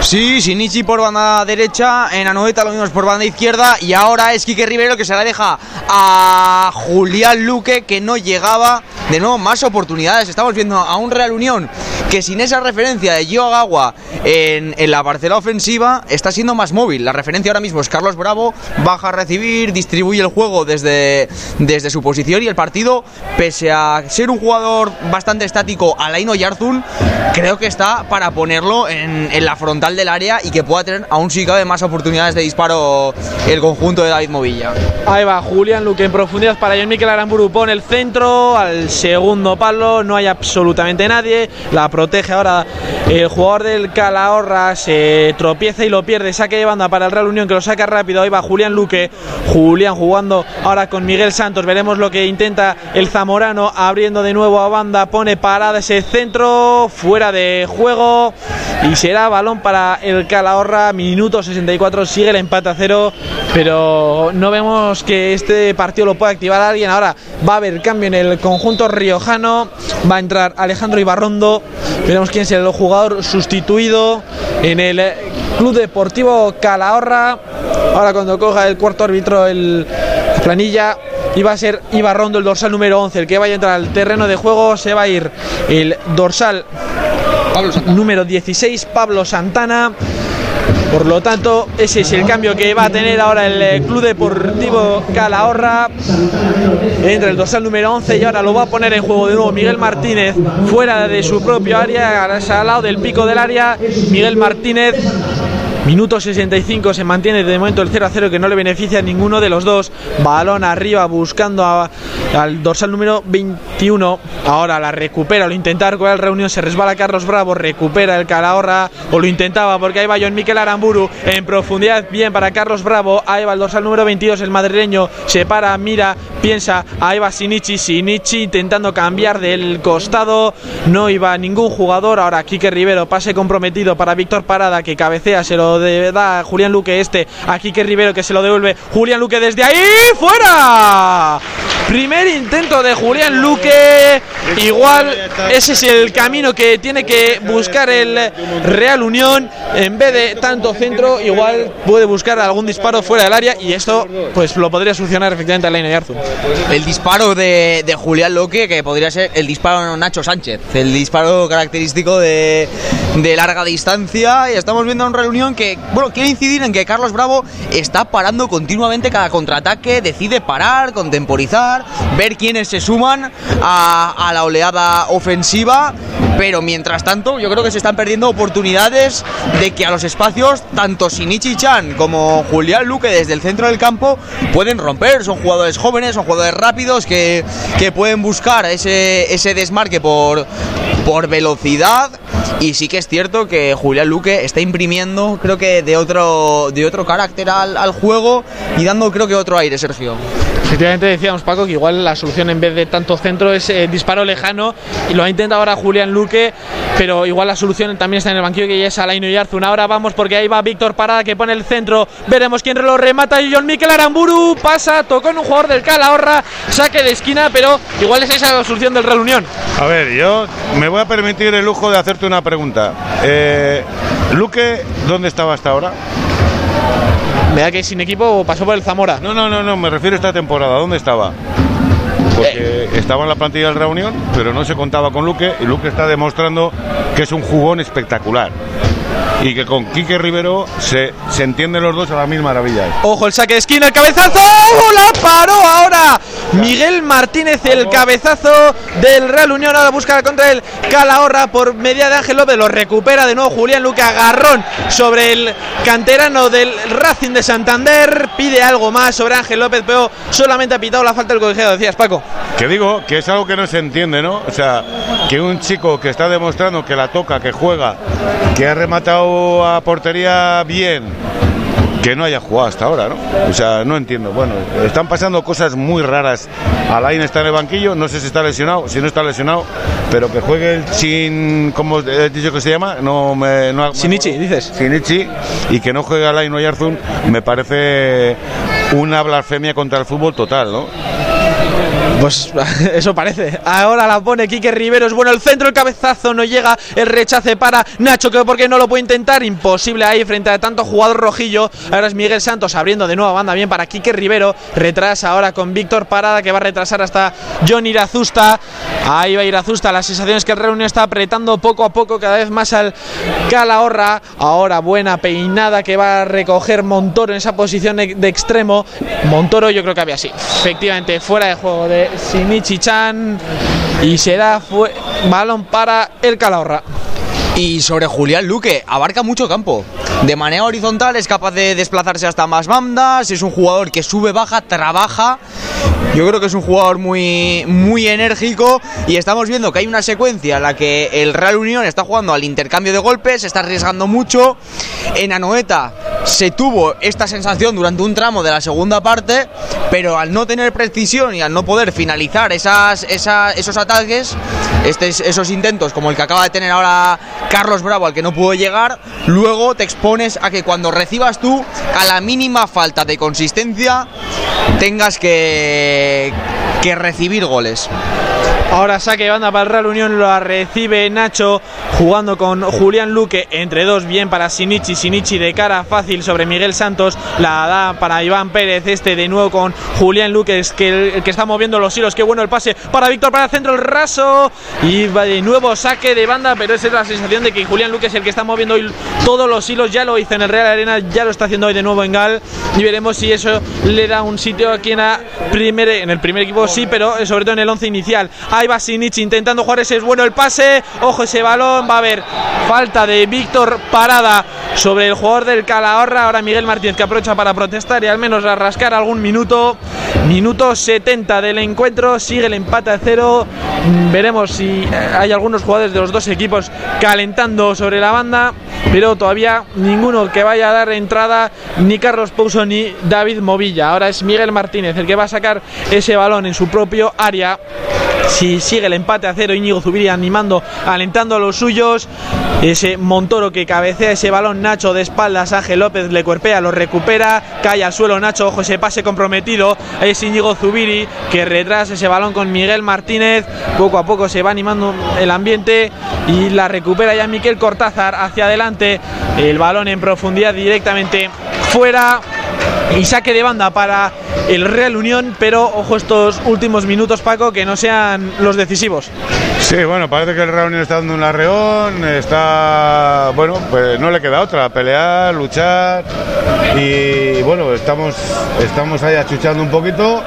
Sí, Shinichi por banda derecha, en Anoeta lo mismo por banda izquierda y ahora es Quique Rivero que se la deja a Julián Luque que no llegaba de nuevo más oportunidades. Estamos viendo a un Real Unión que sin esa referencia de Gio Agua en, en, la parcela ofensiva está siendo más móvil. La referencia ahora mismo es Carlos Bravo, baja a recibir, distribuye el juego desde, desde su posición y el partido, pese a ser un jugador bastante estático, Alaino Yarzun, creo que está para ponerlo en, en la frontal frontal del área y que pueda tener aún si cabe más oportunidades de disparo el conjunto de David Movilla. Ahí va Julián Luque en profundidad para John Miquel Aramburu. Pone el centro al segundo palo. No hay absolutamente nadie. La protege ahora el jugador del Calahorra. Se tropieza y lo pierde. Saque de banda para el Real Unión que lo saca rápido. Ahí va Julián Luque. Julián jugando ahora con Miguel Santos. Veremos lo que intenta el Zamorano abriendo de nuevo a banda. Pone parada ese centro fuera de juego. Y será balón para el Calahorra. Minuto 64. Sigue el empate a cero. Pero no vemos que este partido lo pueda activar alguien. Ahora va a haber cambio en el conjunto riojano. Va a entrar Alejandro Ibarrondo. Veremos quién es el jugador sustituido en el Club Deportivo Calahorra. Ahora cuando coja el cuarto árbitro el la planilla iba a ser Ibarrondo el dorsal número 11 el que vaya a entrar al terreno de juego se va a ir el dorsal número 16 Pablo Santana por lo tanto, ese es el cambio que va a tener ahora el eh, Club Deportivo Calahorra. Entra el dorsal número 11 y ahora lo va a poner en juego de nuevo Miguel Martínez fuera de su propio área, al lado del pico del área. Miguel Martínez Minuto 65 se mantiene de momento el 0 a 0 que no le beneficia a ninguno de los dos. Balón arriba buscando al dorsal número 21. Ahora la recupera, lo intenta con el reunión, se resbala Carlos Bravo, recupera el Calahorra o lo intentaba porque ahí va John Miquel Aramburu en profundidad. Bien para Carlos Bravo. Ahí va el dorsal número 22, el madrileño. Se para, mira, piensa. Ahí va Sinichi, Sinichi intentando cambiar del costado. No iba ningún jugador. Ahora Quique Rivero, pase comprometido para Víctor Parada que cabecea, se lo da Julián Luque este a Quique Rivero que se lo devuelve. Julián Luque desde ahí fuera primer intento de Julián Luque. Igual ese es el camino que tiene que buscar el Real Unión. En vez de tanto centro igual puede buscar algún disparo fuera del área y esto pues lo podría solucionar efectivamente a Leina Yarzu el disparo de, de, Julián Luque que podría ser el disparo de Nacho Sánchez. El disparo característico de, de larga distancia. Y estamos viendo a un Real Unión que bueno, quiero incidir en que Carlos Bravo está parando continuamente cada contraataque, decide parar, contemporizar, ver quiénes se suman a, la oleada ofensiva, pero mientras tanto yo creo que se están perdiendo oportunidades de que a los espacios tanto Shinichi Chan como Julián Luque desde el centro del campo pueden romper, son jugadores jóvenes, son jugadores rápidos que, que pueden buscar ese, ese desmarque por, por velocidad y sí que es cierto que Julián Luque está imprimiendo, creo que de otro, de otro carácter al, al juego y dando, creo que otro aire, Sergio. Efectivamente decíamos Paco que igual la solución en vez de tanto centro es el disparo lejano y lo ha intentado ahora Julián Luque, pero igual la solución también está en el banquillo que ya es Alaino Yarzun. Ahora vamos porque ahí va Víctor Parada que pone el centro, veremos quién lo remata y John Miquel Aramburu pasa, tocó en un jugador del Calahorra, saque de esquina, pero igual es esa la solución del Real Unión. A ver, yo me voy a permitir el lujo de hacerte una pregunta. Eh, Luque, ¿dónde estaba hasta ahora? Vea que sin equipo pasó por el Zamora. No, no, no, no, me refiero a esta temporada. ¿Dónde estaba? Porque eh. estaba en la plantilla del Reunión, pero no se contaba con Luque y Luque está demostrando que es un jugón espectacular y que con Quique Rivero se, se entienden los dos a la misma maravilla. Ojo, el saque de esquina, el cabezazo, ¡Oh, la paró ahora Miguel Martínez, el cabezazo del Real Unión, ahora busca contra el Calahorra por media de Ángel López, lo recupera de nuevo Julián Luque Agarrón sobre el canterano del Racing de Santander, pide algo más sobre Ángel López, pero solamente ha pitado la falta del colegiado, decías Paco. Que digo, que es algo que no se entiende, ¿no? O sea, que un chico que está demostrando que la toca, que juega, que ha rematado a portería bien, que no haya jugado hasta ahora, ¿no? O sea, no entiendo. Bueno, están pasando cosas muy raras. Alain está en el banquillo, no sé si está lesionado, si no está lesionado, pero que juegue el Chin, ¿cómo he dicho que se llama? No me. No, Shinichi, dices. Shinichi, y que no juegue Alain o Yarzun, me parece una blasfemia contra el fútbol total, ¿no? Pues [LAUGHS] eso parece. Ahora la pone Quique Riveros. Bueno, el centro, el cabezazo no llega. El rechace para Nacho, que porque no lo puede intentar. Imposible ahí frente a tanto jugador rojillo. Ahora es Miguel Santos abriendo de nuevo banda bien para Quique Rivero. Retrasa ahora con Víctor Parada, que va a retrasar hasta John Irazusta. Ahí va Irazusta. La sensación es que el Reunión está apretando poco a poco cada vez más al Calahorra. Ahora buena peinada que va a recoger Montoro en esa posición de extremo. Montoro yo creo que había así. Efectivamente, fuera de juego de Shinichi Chan y será balón para el Calahorra. Y sobre Julián Luque, abarca mucho campo. De manera horizontal es capaz de desplazarse hasta más bandas, es un jugador que sube, baja, trabaja. Yo creo que es un jugador muy, muy enérgico y estamos viendo que hay una secuencia en la que el Real Unión está jugando al intercambio de golpes, está arriesgando mucho. En Anoeta se tuvo esta sensación durante un tramo de la segunda parte, pero al no tener precisión y al no poder finalizar esos ataques, este- esos intentos como el que acaba de tener ahora Carlos Bravo al que no pudo llegar, luego te expones a que cuando recibas tú, a la mínima falta de consistencia, tengas que, que recibir goles. Ahora saque banda para el Real Unión, lo recibe Nacho jugando con Julián Luque entre dos, bien para Sinichi, Sinichi de cara fácil sobre Miguel Santos, la da para Iván Pérez, este de nuevo con Julián Luque, es que el, que está moviendo los hilos, qué bueno el pase para Víctor para el centro, el raso y va de nuevo saque de banda, pero esa es la sensación de que Julián Luque es el que está moviendo hoy todos los hilos, ya lo hizo en el Real Arena, ya lo está haciendo hoy de nuevo en Gal y veremos si eso le da un sitio aquí en, la primer, en el primer equipo, sí, pero sobre todo en el once inicial. Ahí va Sinichi intentando jugar ese es bueno el pase. Ojo ese balón. Va a haber falta de Víctor Parada sobre el jugador del Calahorra. Ahora Miguel Martínez que aprovecha para protestar y al menos a rascar algún minuto. Minuto 70 del encuentro. Sigue el empate a cero. Veremos si eh, hay algunos jugadores de los dos equipos calentando sobre la banda. Pero todavía ninguno que vaya a dar entrada, ni Carlos Pouso ni David Movilla. Ahora es Miguel Martínez el que va a sacar ese balón en su propio área. Si sigue el empate a cero, Íñigo Zubiri animando, alentando a los suyos. Ese Montoro que cabecea ese balón, Nacho de espaldas, Ángel López le cuerpea, lo recupera, cae al suelo Nacho, ojo ese pase comprometido. Es Íñigo Zubiri que retrasa ese balón con Miguel Martínez. Poco a poco se va animando el ambiente y la recupera ya Miquel Cortázar hacia adelante. El balón en profundidad directamente fuera y saque de banda para el Real Unión, pero ojo estos últimos minutos, Paco, que no sean los decisivos. Sí, bueno, parece que el Real Unión está dando un arreón, está, bueno, pues no le queda otra, pelear, luchar y bueno, estamos, estamos ahí achuchando un poquito,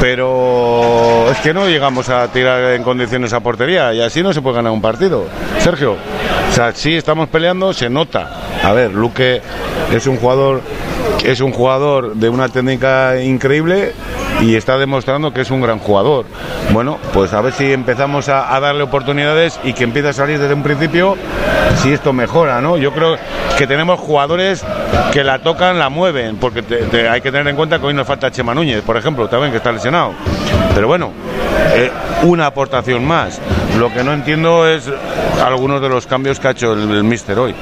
pero es que no llegamos a tirar en condiciones a portería y así no se puede ganar un partido. Sergio, o sea, sí estamos peleando, se nota. A ver, Luque es un jugador es un jugador de una técnica increíble y está demostrando que es un gran jugador. Bueno, pues a ver si empezamos a, darle oportunidades y que empiece a salir desde un principio, si esto mejora, ¿no? Yo creo que tenemos jugadores que la tocan, la mueven, porque hay que tener en cuenta que hoy nos falta Chema Núñez, por ejemplo, también que está lesionado. Pero bueno, eh, una aportación más. Lo que no entiendo es algunos de los cambios que ha hecho el, el míster hoy.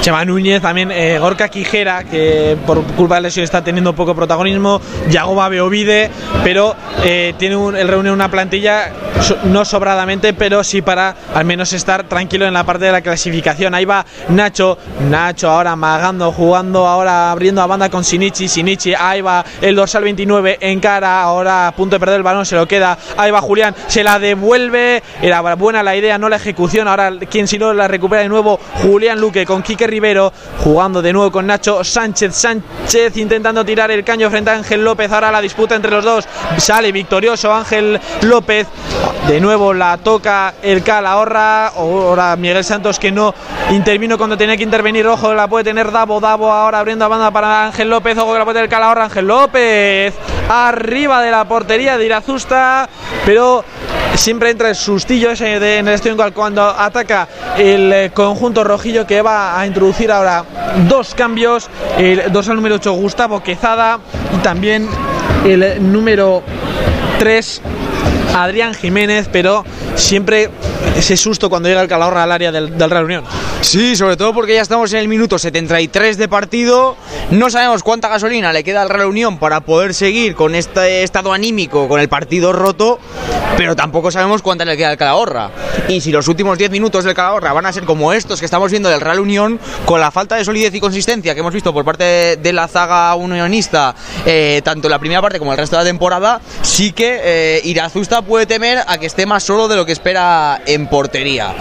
Chema Núñez, también eh, Gorka Quijera, que por culpa de lesión está teniendo poco protagonismo, Yagoba Beovide, pero eh, tiene un, el reúne una plantilla so- no sobradamente, pero sí para al menos estar tranquilo en la parte de la clasificación. Ahí va Nacho, Nacho ahora magando, jugando, ahora abriendo a banda con Sinichi, Sinichi, ahí va el dorsal 29 en cara, ahora a punto de perder el balón, se lo queda, ahí va Julián, se la devuelve, era buena la idea, no la ejecución, ahora quien si no la recupera de nuevo, Julián Luque con Quique Rivero, jugando de nuevo con Nacho Sánchez, Sánchez intentando tirar el caño frente a Ángel López, ahora la disputa entre los dos, sale victorioso Ángel López, de nuevo la toca el Calahorra, ahora Miguel Santos que no intervino cuando tenía que intervenir, ojo, la puede tener Davo, Davo ahora abriendo a banda para Ángel López, ojo que la puede tener Calahorra, Ángel López, arriba de la portería de Irazusta, pero siempre entra el sustillo ese de, en el estadio Gal cuando ataca el eh, conjunto rojillo que va a introducir ahora dos cambios, el dorsal número 8 Gustavo Quezada y también el número 3 Adrián Jiménez, pero siempre ese susto cuando llega el Calahorra al área del, Real Unión. Sí, sobre todo porque ya estamos en el minuto 73 de partido. No sabemos cuánta gasolina le queda al Real Unión para poder seguir con este estado anímico, con el partido roto, pero tampoco sabemos cuánta le queda al Calahorra. Y si los últimos 10 minutos del Calahorra van a ser como estos que estamos viendo del Real Unión, con la falta de solidez y consistencia que hemos visto por parte de, la zaga unionista, eh, tanto la primera parte como el resto de la temporada, sí que eh, Irazusta puede temer a que esté más solo de lo que espera en portería.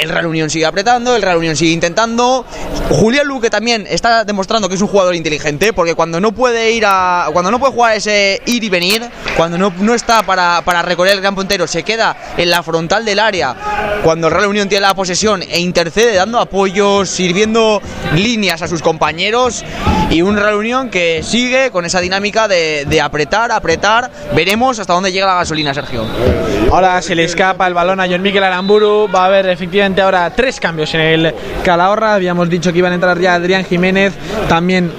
El Real Unión sigue apretando, el Real Unión sigue intentando. Julián Luque también está demostrando que es un jugador inteligente, porque cuando no puede ir cuando no puede jugar ese ir y venir, cuando no, no está para, para recorrer el gran puntero, se queda en la frontal del área cuando el Real Unión tiene la posesión e intercede dando apoyos, sirviendo líneas a sus compañeros y un Real Unión que sigue con esa dinámica de, de apretar, apretar. Veremos hasta dónde llega la gasolina, Sergio. Ahora se le escapa el balón a John Miquel Aramburu. Va a haber efectivamente ahora tres cambios en el Calahorra. Habíamos dicho que iban a entrar ya Adrián Jiménez, también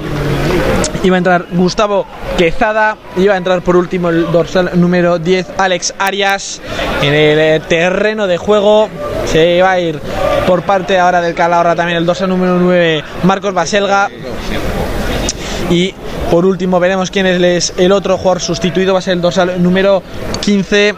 iba a entrar Gustavo Quezada, iba a entrar por último el dorsal número 10 Alex Arias en el eh, terreno de juego. Se va a ir por parte ahora del Calahorra también el dorsal número 9 Marcos Baselga. Y por último veremos quién es el otro jugador sustituido, va a ser el dorsal número 15,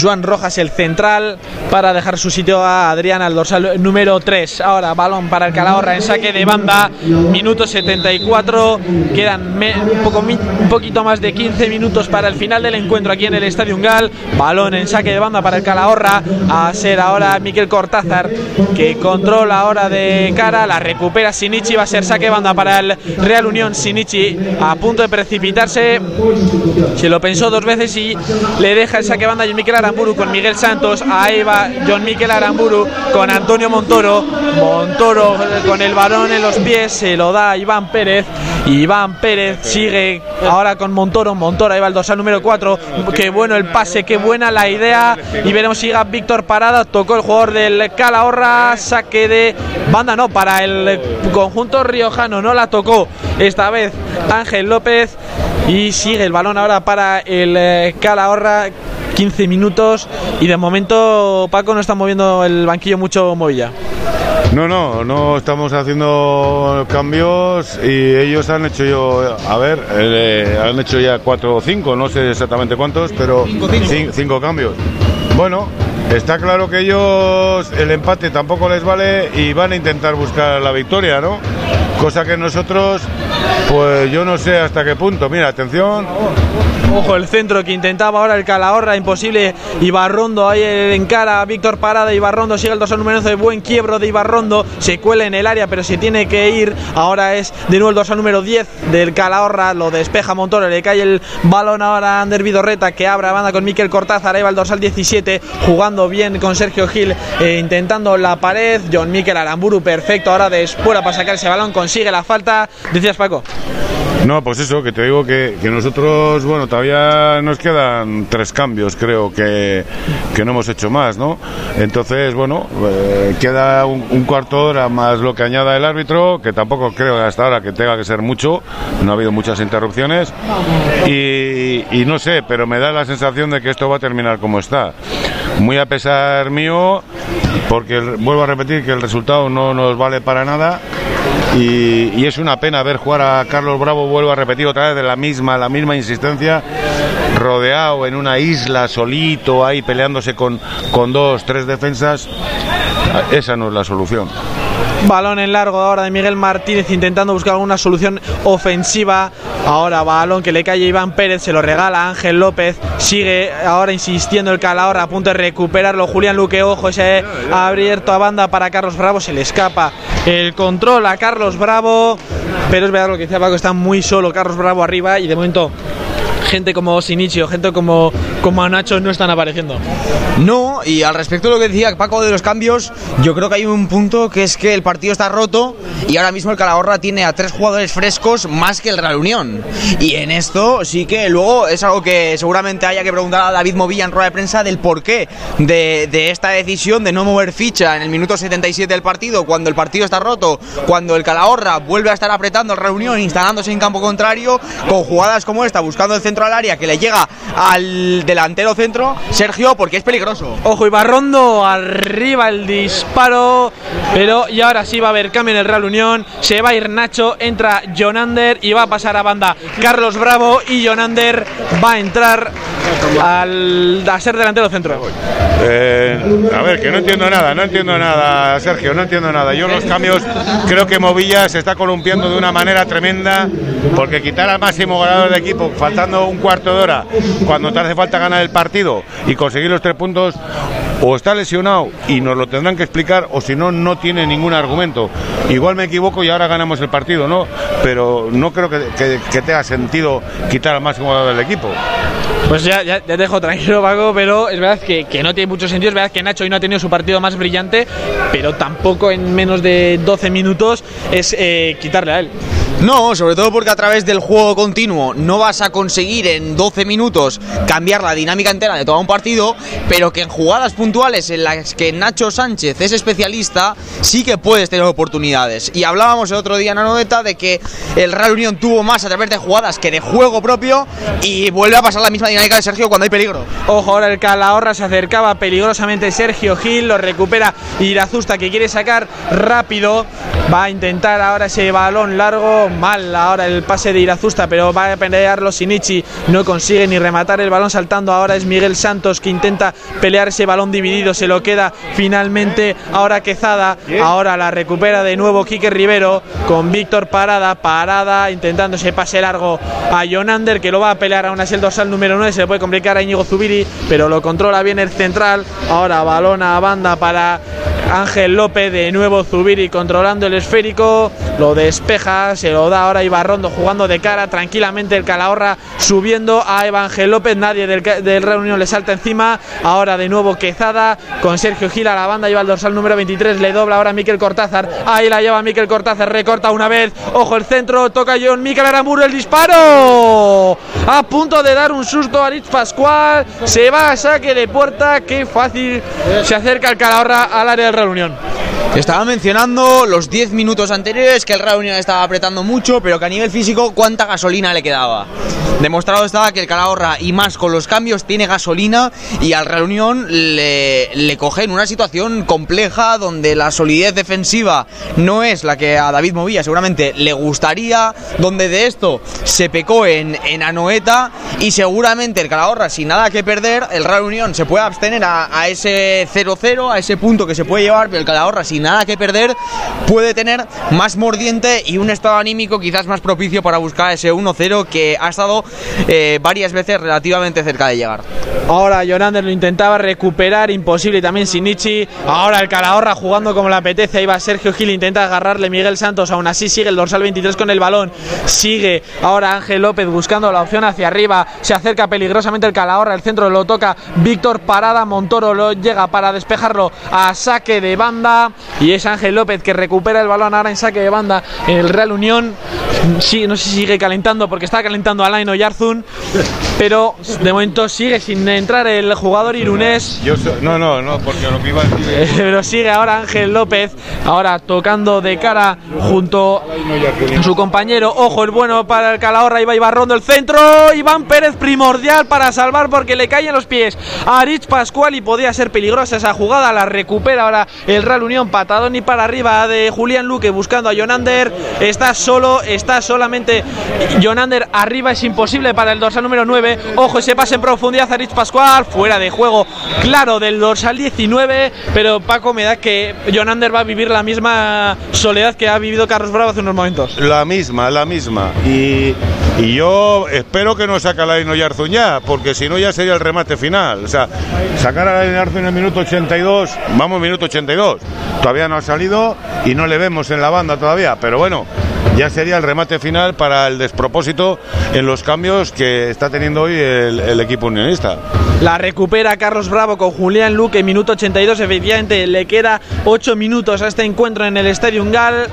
Joan Rojas, el central, para dejar su sitio a Adrián al dorsal número 3. Ahora balón para el Calahorra en saque de banda, minuto 74, quedan un, poco, un poquito más de 15 minutos para el final del encuentro aquí en el Estadio Gal. Balón en saque de banda para el Calahorra, a ser ahora Miquel Cortázar que controla ahora de cara, la recupera Sinichi, va a ser saque de banda para el Real Unión Sinichi a punto de precipitarse. Se lo pensó dos veces y le deja el saque banda John Miquel Aramburu con Miguel Santos. Ahí va John Miquel Aramburu con Antonio Montoro. Montoro con el balón en los pies se lo da a Iván Pérez. Iván Pérez sigue ahora con Montoro. Montoro ahí va el dorsal número 4. Qué bueno el pase, qué buena la idea. Y veremos si llega Víctor Parada. Tocó el jugador del Calahorra. Saque de banda, no, para el conjunto riojano. No la tocó esta vez Ángel López y sigue el balón ahora para el eh, Calahorra 15 minutos y de momento Paco no está moviendo el banquillo mucho Movilla. No, no, no estamos haciendo cambios y ellos han hecho yo, a ver, eh, han hecho ya cuatro o cinco, no sé exactamente cuántos, pero Cinco, cinco. cin- cinco cambios. Bueno, está claro que ellos el empate tampoco les vale y van a intentar buscar la victoria, ¿no? Cosa que nosotros, pues yo no sé hasta qué punto. Mira, atención, Ojo el centro que intentaba ahora el Calahorra, imposible. Ibarrondo ahí en cara, Víctor Parada, Ibarrondo sigue el dorsal número 11, buen quiebro de Ibarrondo, se cuela en el área pero se tiene que ir. Ahora es de nuevo el dorsal número 10 del Calahorra, lo despeja Montoro, le cae el balón ahora a Ander Vidorreta que abre banda con Miquel Cortázar, ahí va el dorsal 17, jugando bien con Sergio Gil, eh, intentando la pared. John Miquel Aramburu, perfecto, ahora de espuela para sacar ese balón, consigue la falta. Decías Paco. No, pues eso, que te digo que, nosotros, bueno, todavía nos quedan tres cambios, creo que, que no hemos hecho más, ¿no? Entonces, bueno, eh, queda un, un cuarto hora más lo que añada el árbitro, que tampoco creo hasta ahora que tenga que ser mucho, no ha habido muchas interrupciones, y, no sé, pero me da la sensación de que esto va a terminar como está. Muy a pesar mío, porque el- vuelvo a repetir que el resultado no nos vale para nada. Y, es una pena ver jugar a Carlos Bravo, vuelvo a repetir otra vez de la misma, la misma insistencia, rodeado en una isla, solito, ahí peleándose con, con dos, tres defensas. Esa no es la solución. Balón en largo ahora de Miguel Martínez intentando buscar alguna solución ofensiva. Ahora balón que le cae a Iván Pérez, se lo regala Ángel López. Sigue ahora insistiendo el Calahorra a punto de recuperarlo. Julián Luque, ojo, ese ha abierto a banda para Carlos Bravo. Se le escapa el control a Carlos Bravo. Pero es verdad lo que decía Paco, está muy solo Carlos Bravo arriba y de momento gente como Sinichi o gente como, como Nacho no están apareciendo. No, y al respecto de lo que decía Paco de los cambios, yo creo que hay un punto que es que el partido está roto y ahora mismo el Calahorra tiene a tres jugadores frescos más que el Real Unión. Y en esto sí que luego es algo que seguramente haya que preguntar a David Movilla en rueda de prensa del porqué de, de esta decisión de no mover ficha en el minuto 77 del partido, cuando el partido está roto, cuando el Calahorra vuelve a estar apretando al Real Unión, instalándose en campo contrario, con jugadas como esta, buscando el centro al área que le llega al delantero centro, Sergio, porque es peligroso. Ojo, Ibarrondo arriba el disparo. Pero y ahora sí va a haber cambio en el Real Unión. Se va a ir Nacho, entra Jonander y va a pasar a banda Carlos Bravo. Y Jonander va a entrar al, a ser delantero centro. Eh, a ver, que no entiendo nada, no entiendo nada, Sergio, no entiendo nada. Yo los cambios creo que Movilla se está columpiando de una manera tremenda porque quitar al máximo goleador de equipo faltando un cuarto de hora cuando te hace falta ganar el partido y conseguir los tres puntos o está lesionado y nos lo tendrán que explicar o si no no tiene ningún argumento. Igual me equivoco y ahora ganamos el partido, ¿no? Pero no creo que, que- tenga sentido quitar al máximo goleador del equipo. Pues ya, ya, dejo tranquilo, Paco, pero es verdad que, que no tiene mucho sentido. Es verdad que Nacho hoy no ha tenido su partido más brillante, pero tampoco en menos de 12 minutos es eh, quitarle a él. No, sobre todo porque a través del juego continuo no vas a conseguir en 12 minutos cambiar la dinámica entera de todo un partido, pero que en jugadas puntuales en las que Nacho Sánchez es especialista, sí que puedes tener oportunidades. Y hablábamos el otro día en Anoeta de que el Real Unión tuvo más a través de jugadas que de juego propio y vuelve a pasar la misma dinámica de Sergio cuando hay peligro. Ojo, ahora el Calahorra se acercaba peligrosamente Sergio Gil, lo recupera Irazusta que quiere sacar rápido. Va a intentar ahora ese balón largo, mal ahora el pase de Irazusta, pero va a pelearlo Sinichi, no consigue ni rematar el balón saltando. Ahora es Miguel Santos que intenta pelear ese balón dividido, se lo queda finalmente ahora Quezada. Ahora la recupera de nuevo Quique Rivero con Víctor Parada, Parada intentando ese pase largo a Jonander que lo va a pelear aún así el dorsal número 9, se le puede complicar a Íñigo Zubiri, pero lo controla bien el central. Ahora balón a banda para Ángel López, de nuevo Zubiri controlando el esférico, lo despeja, se lo da ahora Ibarrondo jugando de cara tranquilamente el Calahorra subiendo a Evangel López, nadie del, del Real Unión le salta encima, ahora de nuevo Quezada con Sergio Gil a la banda, lleva el dorsal número 23, le dobla ahora Miquel Cortázar, ahí la lleva Miquel Cortázar, recorta una vez, ojo el centro, toca John Miquel Aramburu el disparo, a punto de dar un susto a Rich Pascual, se va a saque de puerta, qué fácil se acerca el Calahorra al área del Real Unión. Estaba mencionando los 10 minutos anteriores que el Real Unión estaba apretando mucho, pero que a nivel físico, ¿cuánta gasolina le quedaba? Demostrado estaba que el Calahorra, y más con los cambios, tiene gasolina y al Real Unión le, le coge en una situación compleja donde la solidez defensiva no es la que a David Movilla seguramente le gustaría, donde de esto se pecó en, en Anoeta y seguramente el Calahorra, sin nada que perder, el Real Unión se puede abstener a, a ese 0-0, a ese punto que se puede llevar, pero el Calahorra, sin nada que perder, puede tener más mordiente y un estado anímico quizás más propicio para buscar ese 1-0 que ha estado eh, varias veces relativamente cerca de llegar. Ahora Jonander lo intentaba recuperar, imposible también Sinichi. Ahora el Calahorra jugando como le apetece. Ahí va Sergio Gil, intenta agarrarle Miguel Santos. Aún así sigue el dorsal 23 con el balón. Sigue ahora Ángel López buscando la opción hacia arriba. Se acerca peligrosamente el Calahorra. El centro lo toca Víctor Parada. Montoro lo llega para despejarlo a saque de banda. Y es Ángel López que recupera el balón ahora en saque de banda. El Real Unión sí, no sé si sigue calentando porque está calentando a Laino Yarzun. Pero de momento sigue sin entrar el jugador irunés. Yo so- no, no, no, porque lo que iba a decir [LAUGHS] Pero sigue ahora Ángel López, ahora tocando de cara junto a su compañero. Ojo, el bueno para el Calahorra, iba Ibarrondo el centro. Iván Pérez primordial para salvar porque le cae en los pies a Rich Pascual y podía ser peligrosa esa jugada. La recupera ahora el Real Unión, patadón y para arriba de Julián Luque buscando a Jonander. Está solo, está solamente Jonander arriba, es imposible para el dorsal número 9. Ojo, ese pase en profundidad a Rich Pascual, fuera de juego, claro, del dorsal 19. Pero Paco, me da que Jonander va a vivir la misma soledad que ha vivido Carlos Bravo hace unos momentos. La misma, la misma. Y, yo espero que no saque a Laino Yarzun ya, porque si no ya sería el remate final. O sea, sacar a Laino Yarzun en el minuto 82, vamos, minuto 82. Todavía no ha salido y no le vemos en la banda todavía, pero bueno. Ya sería el remate final para el despropósito en los cambios que está teniendo hoy el, equipo unionista. La recupera Carlos Bravo con Julián Luque, minuto 82. Efectivamente, le queda 8 minutos a este encuentro en el Estadio Gal.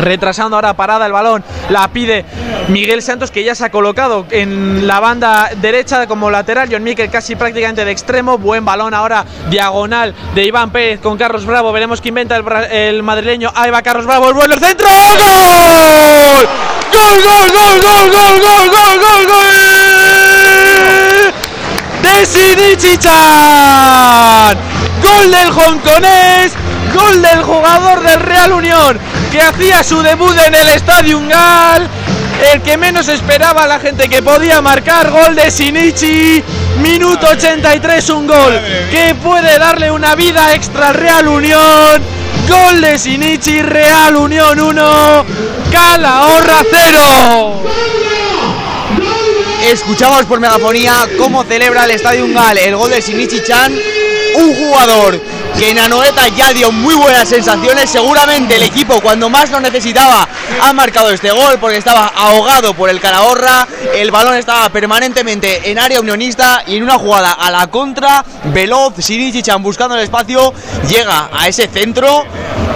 Retrasando ahora parada el balón, la pide Miguel Santos que ya se ha colocado en la banda derecha como lateral. John Miquel casi prácticamente de extremo. Buen balón ahora diagonal de Iván Pérez con Carlos Bravo. Veremos qué inventa el, el madrileño. Ahí va Carlos Bravo, el vuelo, el centro. ¡Gol! ¡Gol, gol, gol, gol, gol, gol, gol, gol, gol! de Sidichichan. Gol del hongkonés, gol del jugador del Real Unión que hacía su debut en el Estadio Gal. El que menos esperaba la gente que podía marcar gol de Sinichi. Minuto 83, un gol que puede darle una vida extra al Real Unión. Gol de Sinichi, Real Unión 1, Calahorra 0. Escuchamos por megafonía cómo celebra el Estadio Gal el gol de Shinichi Chan, un jugador que en ya dio muy buenas sensaciones. Seguramente el equipo cuando más lo necesitaba ha marcado este gol porque estaba ahogado por el Calahorra. El balón estaba permanentemente en área unionista y en una jugada a la contra, veloz, Sinichichan buscando el espacio, llega a ese centro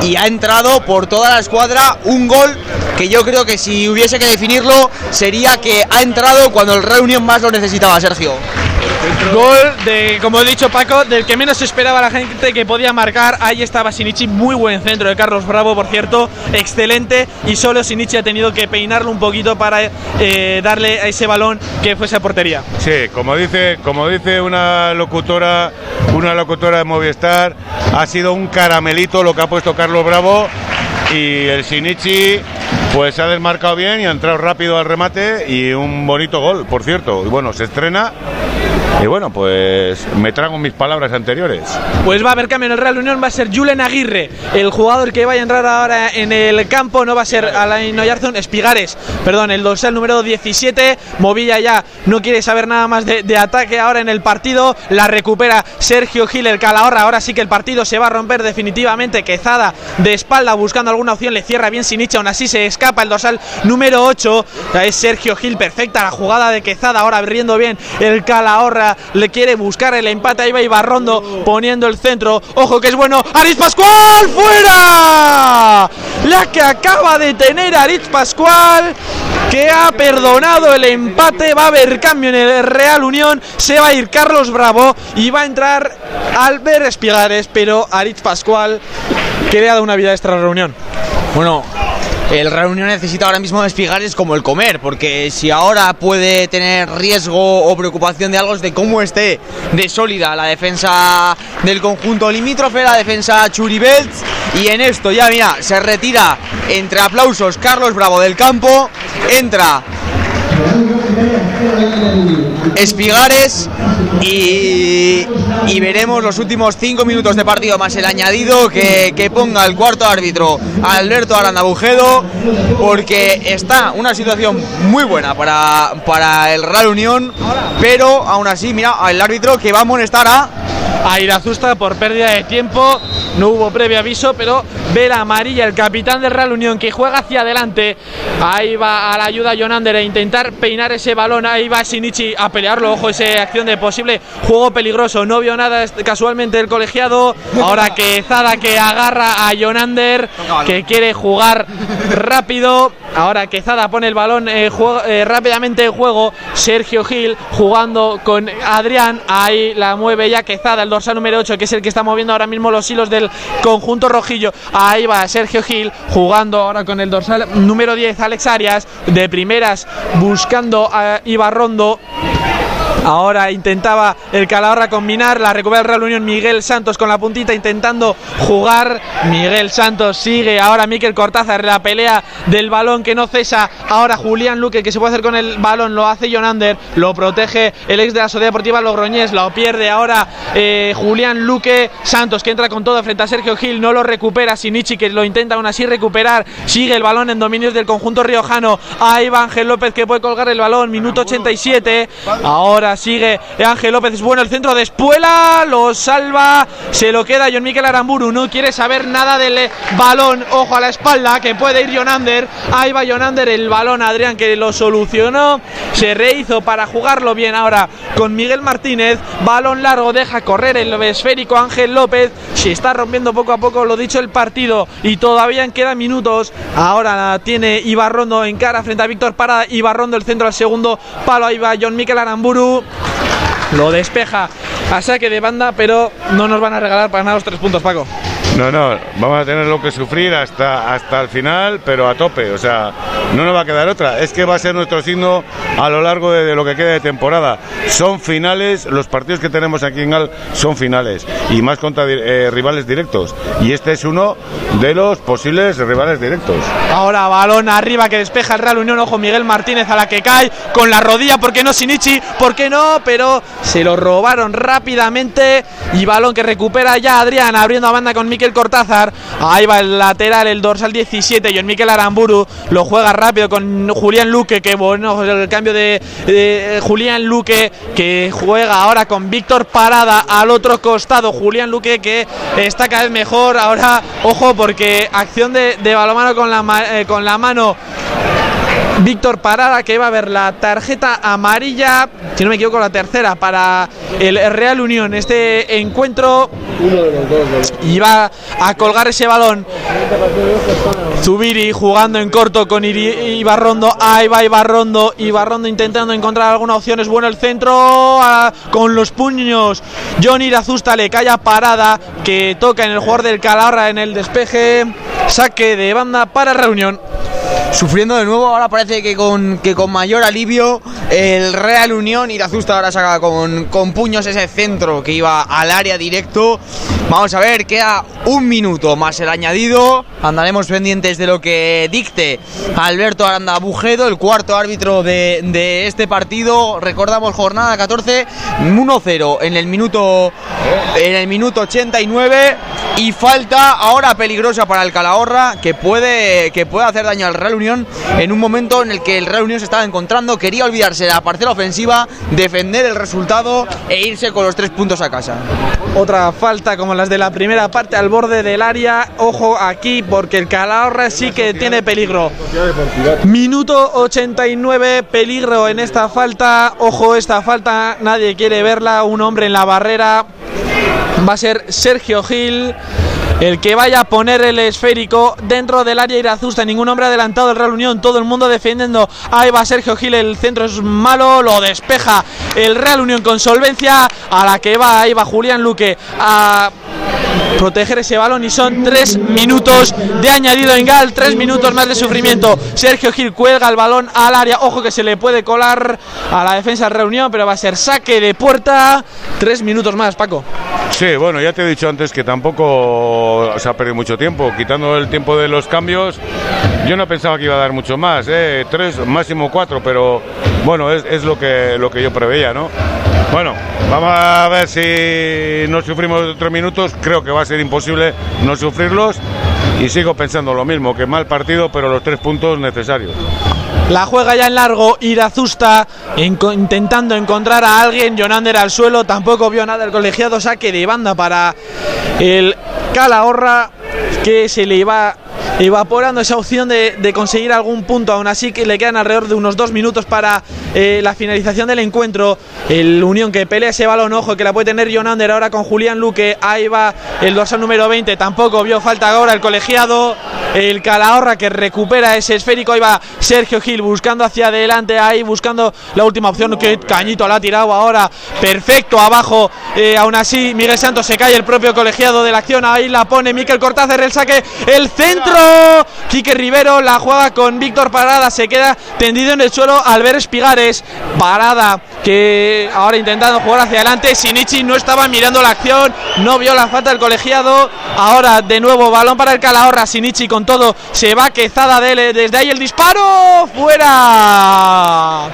y ha entrado por toda la escuadra un gol que yo creo que si hubiese que definirlo sería que ha entrado cuando el Reunión más lo necesitaba, Sergio. Gol de, como he dicho Paco, del que menos esperaba la gente que podía marcar. Ahí estaba Sinichi, muy buen centro de Carlos Bravo, por cierto, excelente. Y solo Sinichi ha tenido que peinarlo un poquito para eh, darle a ese balón que fuese a portería. Sí, como dice, como dice una locutora, una locutora de Movistar, ha sido un caramelito lo que ha puesto Carlos Bravo y el Sinichi pues se ha desmarcado bien y ha entrado rápido al remate y un bonito gol, por cierto. Y bueno, se estrena y bueno, pues me trago mis palabras anteriores. Pues va a haber cambio en el Real Unión, va a ser Julen Aguirre, el jugador que vaya a entrar ahora en el campo, no va a ser Alain Oyarzún, Espigares, perdón, el dorsal número 17, Movilla ya no quiere saber nada más de, de, ataque ahora en el partido, la recupera Sergio Gil, el Calahorra, ahora sí que el partido se va a romper definitivamente, Quezada de espalda buscando alguna opción, le cierra bien Sinicha, aún así se escapa el dorsal número 8, es Sergio Gil, perfecta la jugada de Quezada, ahora abriendo bien el Calahorra, le quiere buscar el empate. Ahí va Ibarrondo poniendo el centro. Ojo que es bueno. Aritz Pascual fuera. La que acaba de tener Aritz Pascual que ha perdonado el empate. Va a haber cambio en el Real Unión. Se va a ir Carlos Bravo y va a entrar Albert Espigares. Pero Aritz Pascual que le ha dado una vida extra a la reunión. Bueno, el Real necesita ahora mismo Espigares como el comer, porque si ahora puede tener riesgo o preocupación de algo es de cómo esté de sólida la defensa del conjunto limítrofe, la defensa Churibelt, y en esto ya mira, se retira entre aplausos Carlos Bravo del campo, entra Espigares y, veremos los últimos cinco minutos de partido más el añadido que, que ponga el cuarto árbitro Alberto Arandabujedo porque está una situación muy buena para, para el Real Unión pero aún así mira el árbitro que va a amonestar a a Irazusta por pérdida de tiempo. No hubo previo aviso, pero ve la amarilla el capitán del Real Unión que juega hacia adelante. Ahí va a la ayuda Jonander a intentar peinar ese balón. Ahí va Shinichi a pelearlo. Ojo, esa acción de posible juego peligroso. No vio nada casualmente el colegiado. Ahora que Zada que agarra a Jonander que quiere jugar rápido. Ahora que Zada pone el balón eh, juego, eh, rápidamente en juego. Sergio Gil jugando con Adrián. Ahí la mueve ya Quezada, el dorsal número 8, que es el que está moviendo ahora mismo los hilos del conjunto rojillo. Ahí va Sergio Gil jugando ahora con el dorsal número 10, Alex Arias, de primeras buscando a Ibarrondo. Ahora intentaba el Calahorra combinar, la recupera el Real Unión Miguel Santos con la puntita intentando jugar. Miguel Santos sigue, ahora Miquel Cortázar, la pelea del balón que no cesa. Ahora Julián Luque, que se puede hacer con el balón, lo hace Jonander, lo protege el ex de la Sociedad Deportiva Logroñés, lo pierde ahora eh, Julián Luque. Santos que entra con todo frente a Sergio Gil, no lo recupera. Sinichi que lo intenta aún así recuperar. Sigue el balón en dominios del conjunto riojano. Ahí va Ángel López que puede colgar el balón, minuto 87. Ahora sigue Ángel López, es bueno el centro de Espuela, lo salva, se lo queda John Miquel Aramburu, no quiere saber nada del balón, ojo a la espalda, que puede ir Jonander, ahí va Jonander, el balón Adrián que lo solucionó, se rehizo para jugarlo bien ahora con Miguel Martínez, balón largo, deja correr el esférico Ángel López, se está rompiendo poco a poco, lo dicho, el partido y todavía quedan minutos, ahora tiene Ibarrondo en cara frente a Víctor Parada, Ibarrondo el centro al segundo palo, ahí va John Miquel Aramburu, lo despeja a saque de banda, pero no nos van a regalar para nada los tres puntos, Paco. No, no, vamos a tener lo que sufrir hasta, hasta el final, pero a tope. O sea, no nos va a quedar otra. Es que va a ser nuestro signo a lo largo de, lo que quede de temporada. Son finales, los partidos que tenemos aquí en Gal son finales y más contra eh, rivales directos. Y este es uno de los posibles rivales directos. Ahora balón arriba que despeja el Real Unión, ojo Miguel Martínez a la que cae con la rodilla, ¿por qué no Sinichi? ¿Por qué no? Pero se lo robaron rápidamente y balón que recupera ya Adrián abriendo a banda con Miquel Cortázar. Ahí va el lateral, el dorsal 17, y el Miquel Aramburu lo juega rápido con Julián Luque, que bueno, el cambio de, Julián Luque que juega ahora con Víctor Parada al otro costado. Julián Luque que está cada vez mejor. Ahora, ojo, porque acción de, de balomano con la, eh, con la mano. Víctor Parada que va a ver la tarjeta amarilla, si no me equivoco la tercera para el Real Unión. Este encuentro y va a colgar ese balón. Zubiri jugando en corto con Ibarrondo, ahí va Ibarrondo, Ibarrondo intentando encontrar alguna opción, es bueno el centro con los puños, John Irazusta le calla parada que toca en el jugador del Calahorra en el despeje, saque de banda para Reunión. Sufriendo de nuevo, ahora parece que con, que con mayor alivio el Real Unión y la Zusta ahora saca con, con puños ese centro que iba al área directo. Vamos a ver, queda un minuto más el añadido. Andaremos pendientes de lo que dicte Alberto Aranda Bujedo, el cuarto árbitro de, de este partido. Recordamos jornada 14, 1-0 en el minuto en el minuto 89 y falta ahora peligrosa para el Calahorra que puede que puede hacer daño al Real Unión en un momento en el que el Real Unión se estaba encontrando, quería olvidarse de la parcela ofensiva, defender el resultado e irse con los tres puntos a casa. Otra falta como las de la primera parte al borde del área. Ojo aquí porque el Calahorra sí que tiene peligro. Minuto 89, peligro en esta falta. Ojo, esta falta nadie quiere verla. Un hombre en la barrera. Va a ser Sergio Gil. El que vaya a poner el esférico dentro del área irazusta, ningún hombre adelantado del Real Unión, todo el mundo defendiendo. Ahí va Sergio Gil, el centro es malo, lo despeja el Real Unión con solvencia. A la que va, ahí va Julián Luque a proteger ese balón y son tres minutos de añadido en Gal, tres minutos más de sufrimiento. Sergio Gil cuelga el balón al área, ojo que se le puede colar a la defensa del Reunión, pero va a ser saque de puerta. Tres minutos más, Paco. Sí, bueno, ya te he dicho antes que tampoco se ha perdido mucho tiempo. Quitando el tiempo de los cambios, yo no pensaba que iba a dar mucho más, ¿eh? tres, máximo cuatro, pero bueno, es, es lo, que, lo que yo preveía, ¿no? Bueno, vamos a ver si no sufrimos tres minutos. Creo que va a ser imposible no sufrirlos. Y sigo pensando lo mismo, que mal partido, pero los tres puntos necesarios. La juega ya en largo, Irazusta intentando encontrar a alguien, Jonander al suelo, tampoco vio nada el colegiado, saque de banda para el Calahorra que se le iba evaporando esa opción de, conseguir algún punto, aún así que le quedan alrededor de unos dos minutos para eh, la finalización del encuentro, el Unión que pelea ese balón, ojo que la puede tener Jonander ahora con Julián Luque, ahí va el dorsal número 20, tampoco vio falta ahora el colegiado, el Calahorra que recupera ese esférico, ahí va Sergio Gil buscando hacia adelante, ahí buscando la última opción, que cañito la ha tirado ahora, perfecto abajo, eh, aún así Miguel Santos se cae el propio colegiado de la acción, ahí la pone Miquel Cortázar, el saque, el centro, Quique Rivero la juega con Víctor Parada, se queda tendido en el suelo al ver Espigares, Parada que ahora intentando jugar hacia adelante, Sinichi no estaba mirando la acción, no vio la falta del colegiado, ahora de nuevo balón para el Calahorra, Sinichi con todo, se va Quezada de él, desde ahí el disparo, fuera.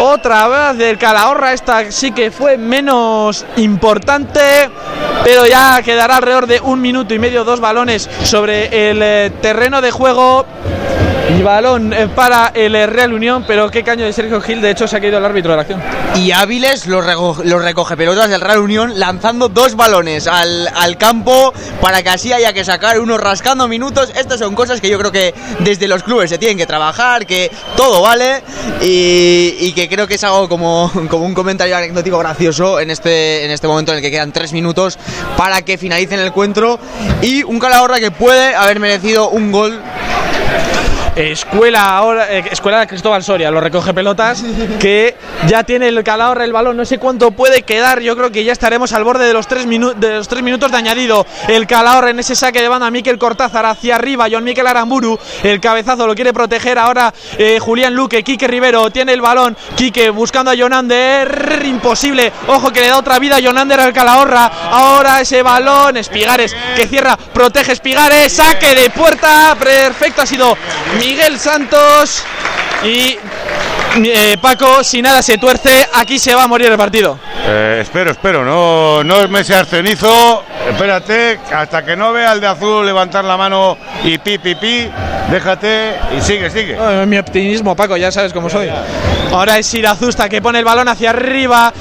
Otra vez del Calahorra, esta sí que fue menos importante, pero ya quedará alrededor de un minuto y medio, dos balones sobre el eh, terreno de juego. Y balón eh, para el Real Unión, pero qué caño de Sergio Gil, de hecho se ha caído el árbitro de la acción. Y Áviles los, reco- los recoge pelotas del Real Unión lanzando dos balones al, al campo para que así haya que sacar uno rascando minutos. Estas son cosas que yo creo que desde los clubes se tienen que trabajar, que todo vale y, y que creo que es algo como, como un comentario anecdótico gracioso en este, en este momento en el que quedan tres minutos para que finalicen el encuentro y un Calahorra que puede haber merecido un gol Escuela ahora, eh, Escuela de Cristóbal Soria, lo recoge pelotas, [LAUGHS] que ya tiene el Calahorra el balón, no sé cuánto puede quedar, yo creo que ya estaremos al borde de los tres, de los tres minutos de añadido. El Calahorra en ese saque de banda, Miquel Cortázar hacia arriba, John Miquel Aramburu, el cabezazo lo quiere proteger ahora eh, Julián Luque, Quique Rivero tiene el balón, Quique buscando a Jonander, imposible, ojo que le da otra vida a Jonander al Calahorra, ahora ese balón, Espigares que cierra, protege Espigares, saque de puerta, perfecto ha sido Miguel Santos y eh, Paco, si nada se tuerce, aquí se va a morir el partido. Eh, espero, espero, no, no me seas cenizo. Espérate, hasta que no vea al de azul levantar la mano y pi, pi, pi, déjate y sigue, sigue. mi optimismo, Paco, ya sabes cómo soy. Ahora es Irazusta que pone el balón hacia arriba.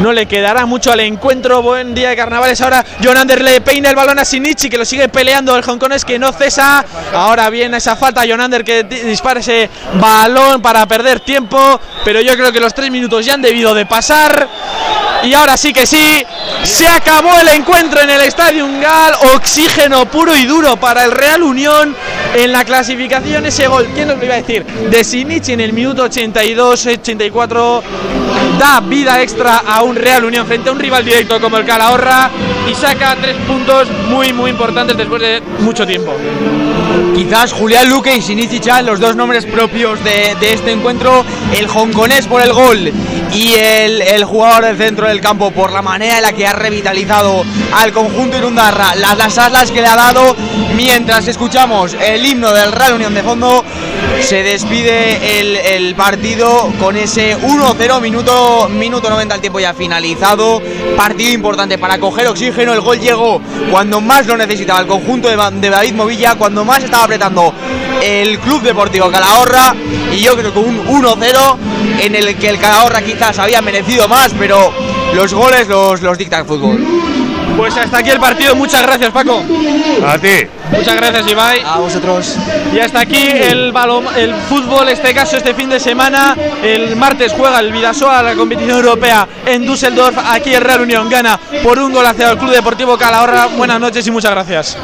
No le quedará mucho al encuentro. Buen día de carnavales. Ahora Jonander le peina el balón a Sinichi que lo sigue peleando. El hongkonés que no cesa. Ahora viene esa falta. Jonander que dispara ese balón para perder tiempo. Pero yo creo que los tres minutos ya han debido de pasar. Y ahora sí que sí, se acabó el encuentro en el Estadio Gal. Oxígeno puro y duro para el Real Unión en la clasificación. Ese gol, ¿quién nos lo iba a decir? De Sinichi en el minuto 82, 84. Da vida extra a un Real Unión frente a un rival directo como el Calahorra y saca tres puntos muy, muy importantes después de mucho tiempo. Quizás Julián Luque y Sinichi Chan, los dos nombres propios de, este encuentro, el hongkonés por el gol y el, jugador del centro del campo por la manera en la que ha revitalizado al conjunto Irundarra, las, las aslas que le ha dado mientras escuchamos el himno del Real Unión de fondo. Se despide el, partido con ese 1-0, minuto, minuto 90 al tiempo ya finalizado. Partido importante para coger oxígeno. El gol llegó cuando más lo necesitaba el conjunto de, de David Movilla, cuando más estaba apretando el Club Deportivo Calahorra. Y yo creo que un 1-0 en el que el Calahorra quizás había merecido más, pero los goles los, los dicta el fútbol. Pues hasta aquí el partido, muchas gracias Paco. A ti. Muchas gracias Ibai. A vosotros. Y hasta aquí el, balón, el fútbol, este caso este fin de semana. El martes juega el Vidasoa la competición europea en Düsseldorf. Aquí el Real Unión gana por un gol hacia el Club Deportivo Calahorra. Buenas noches y muchas gracias.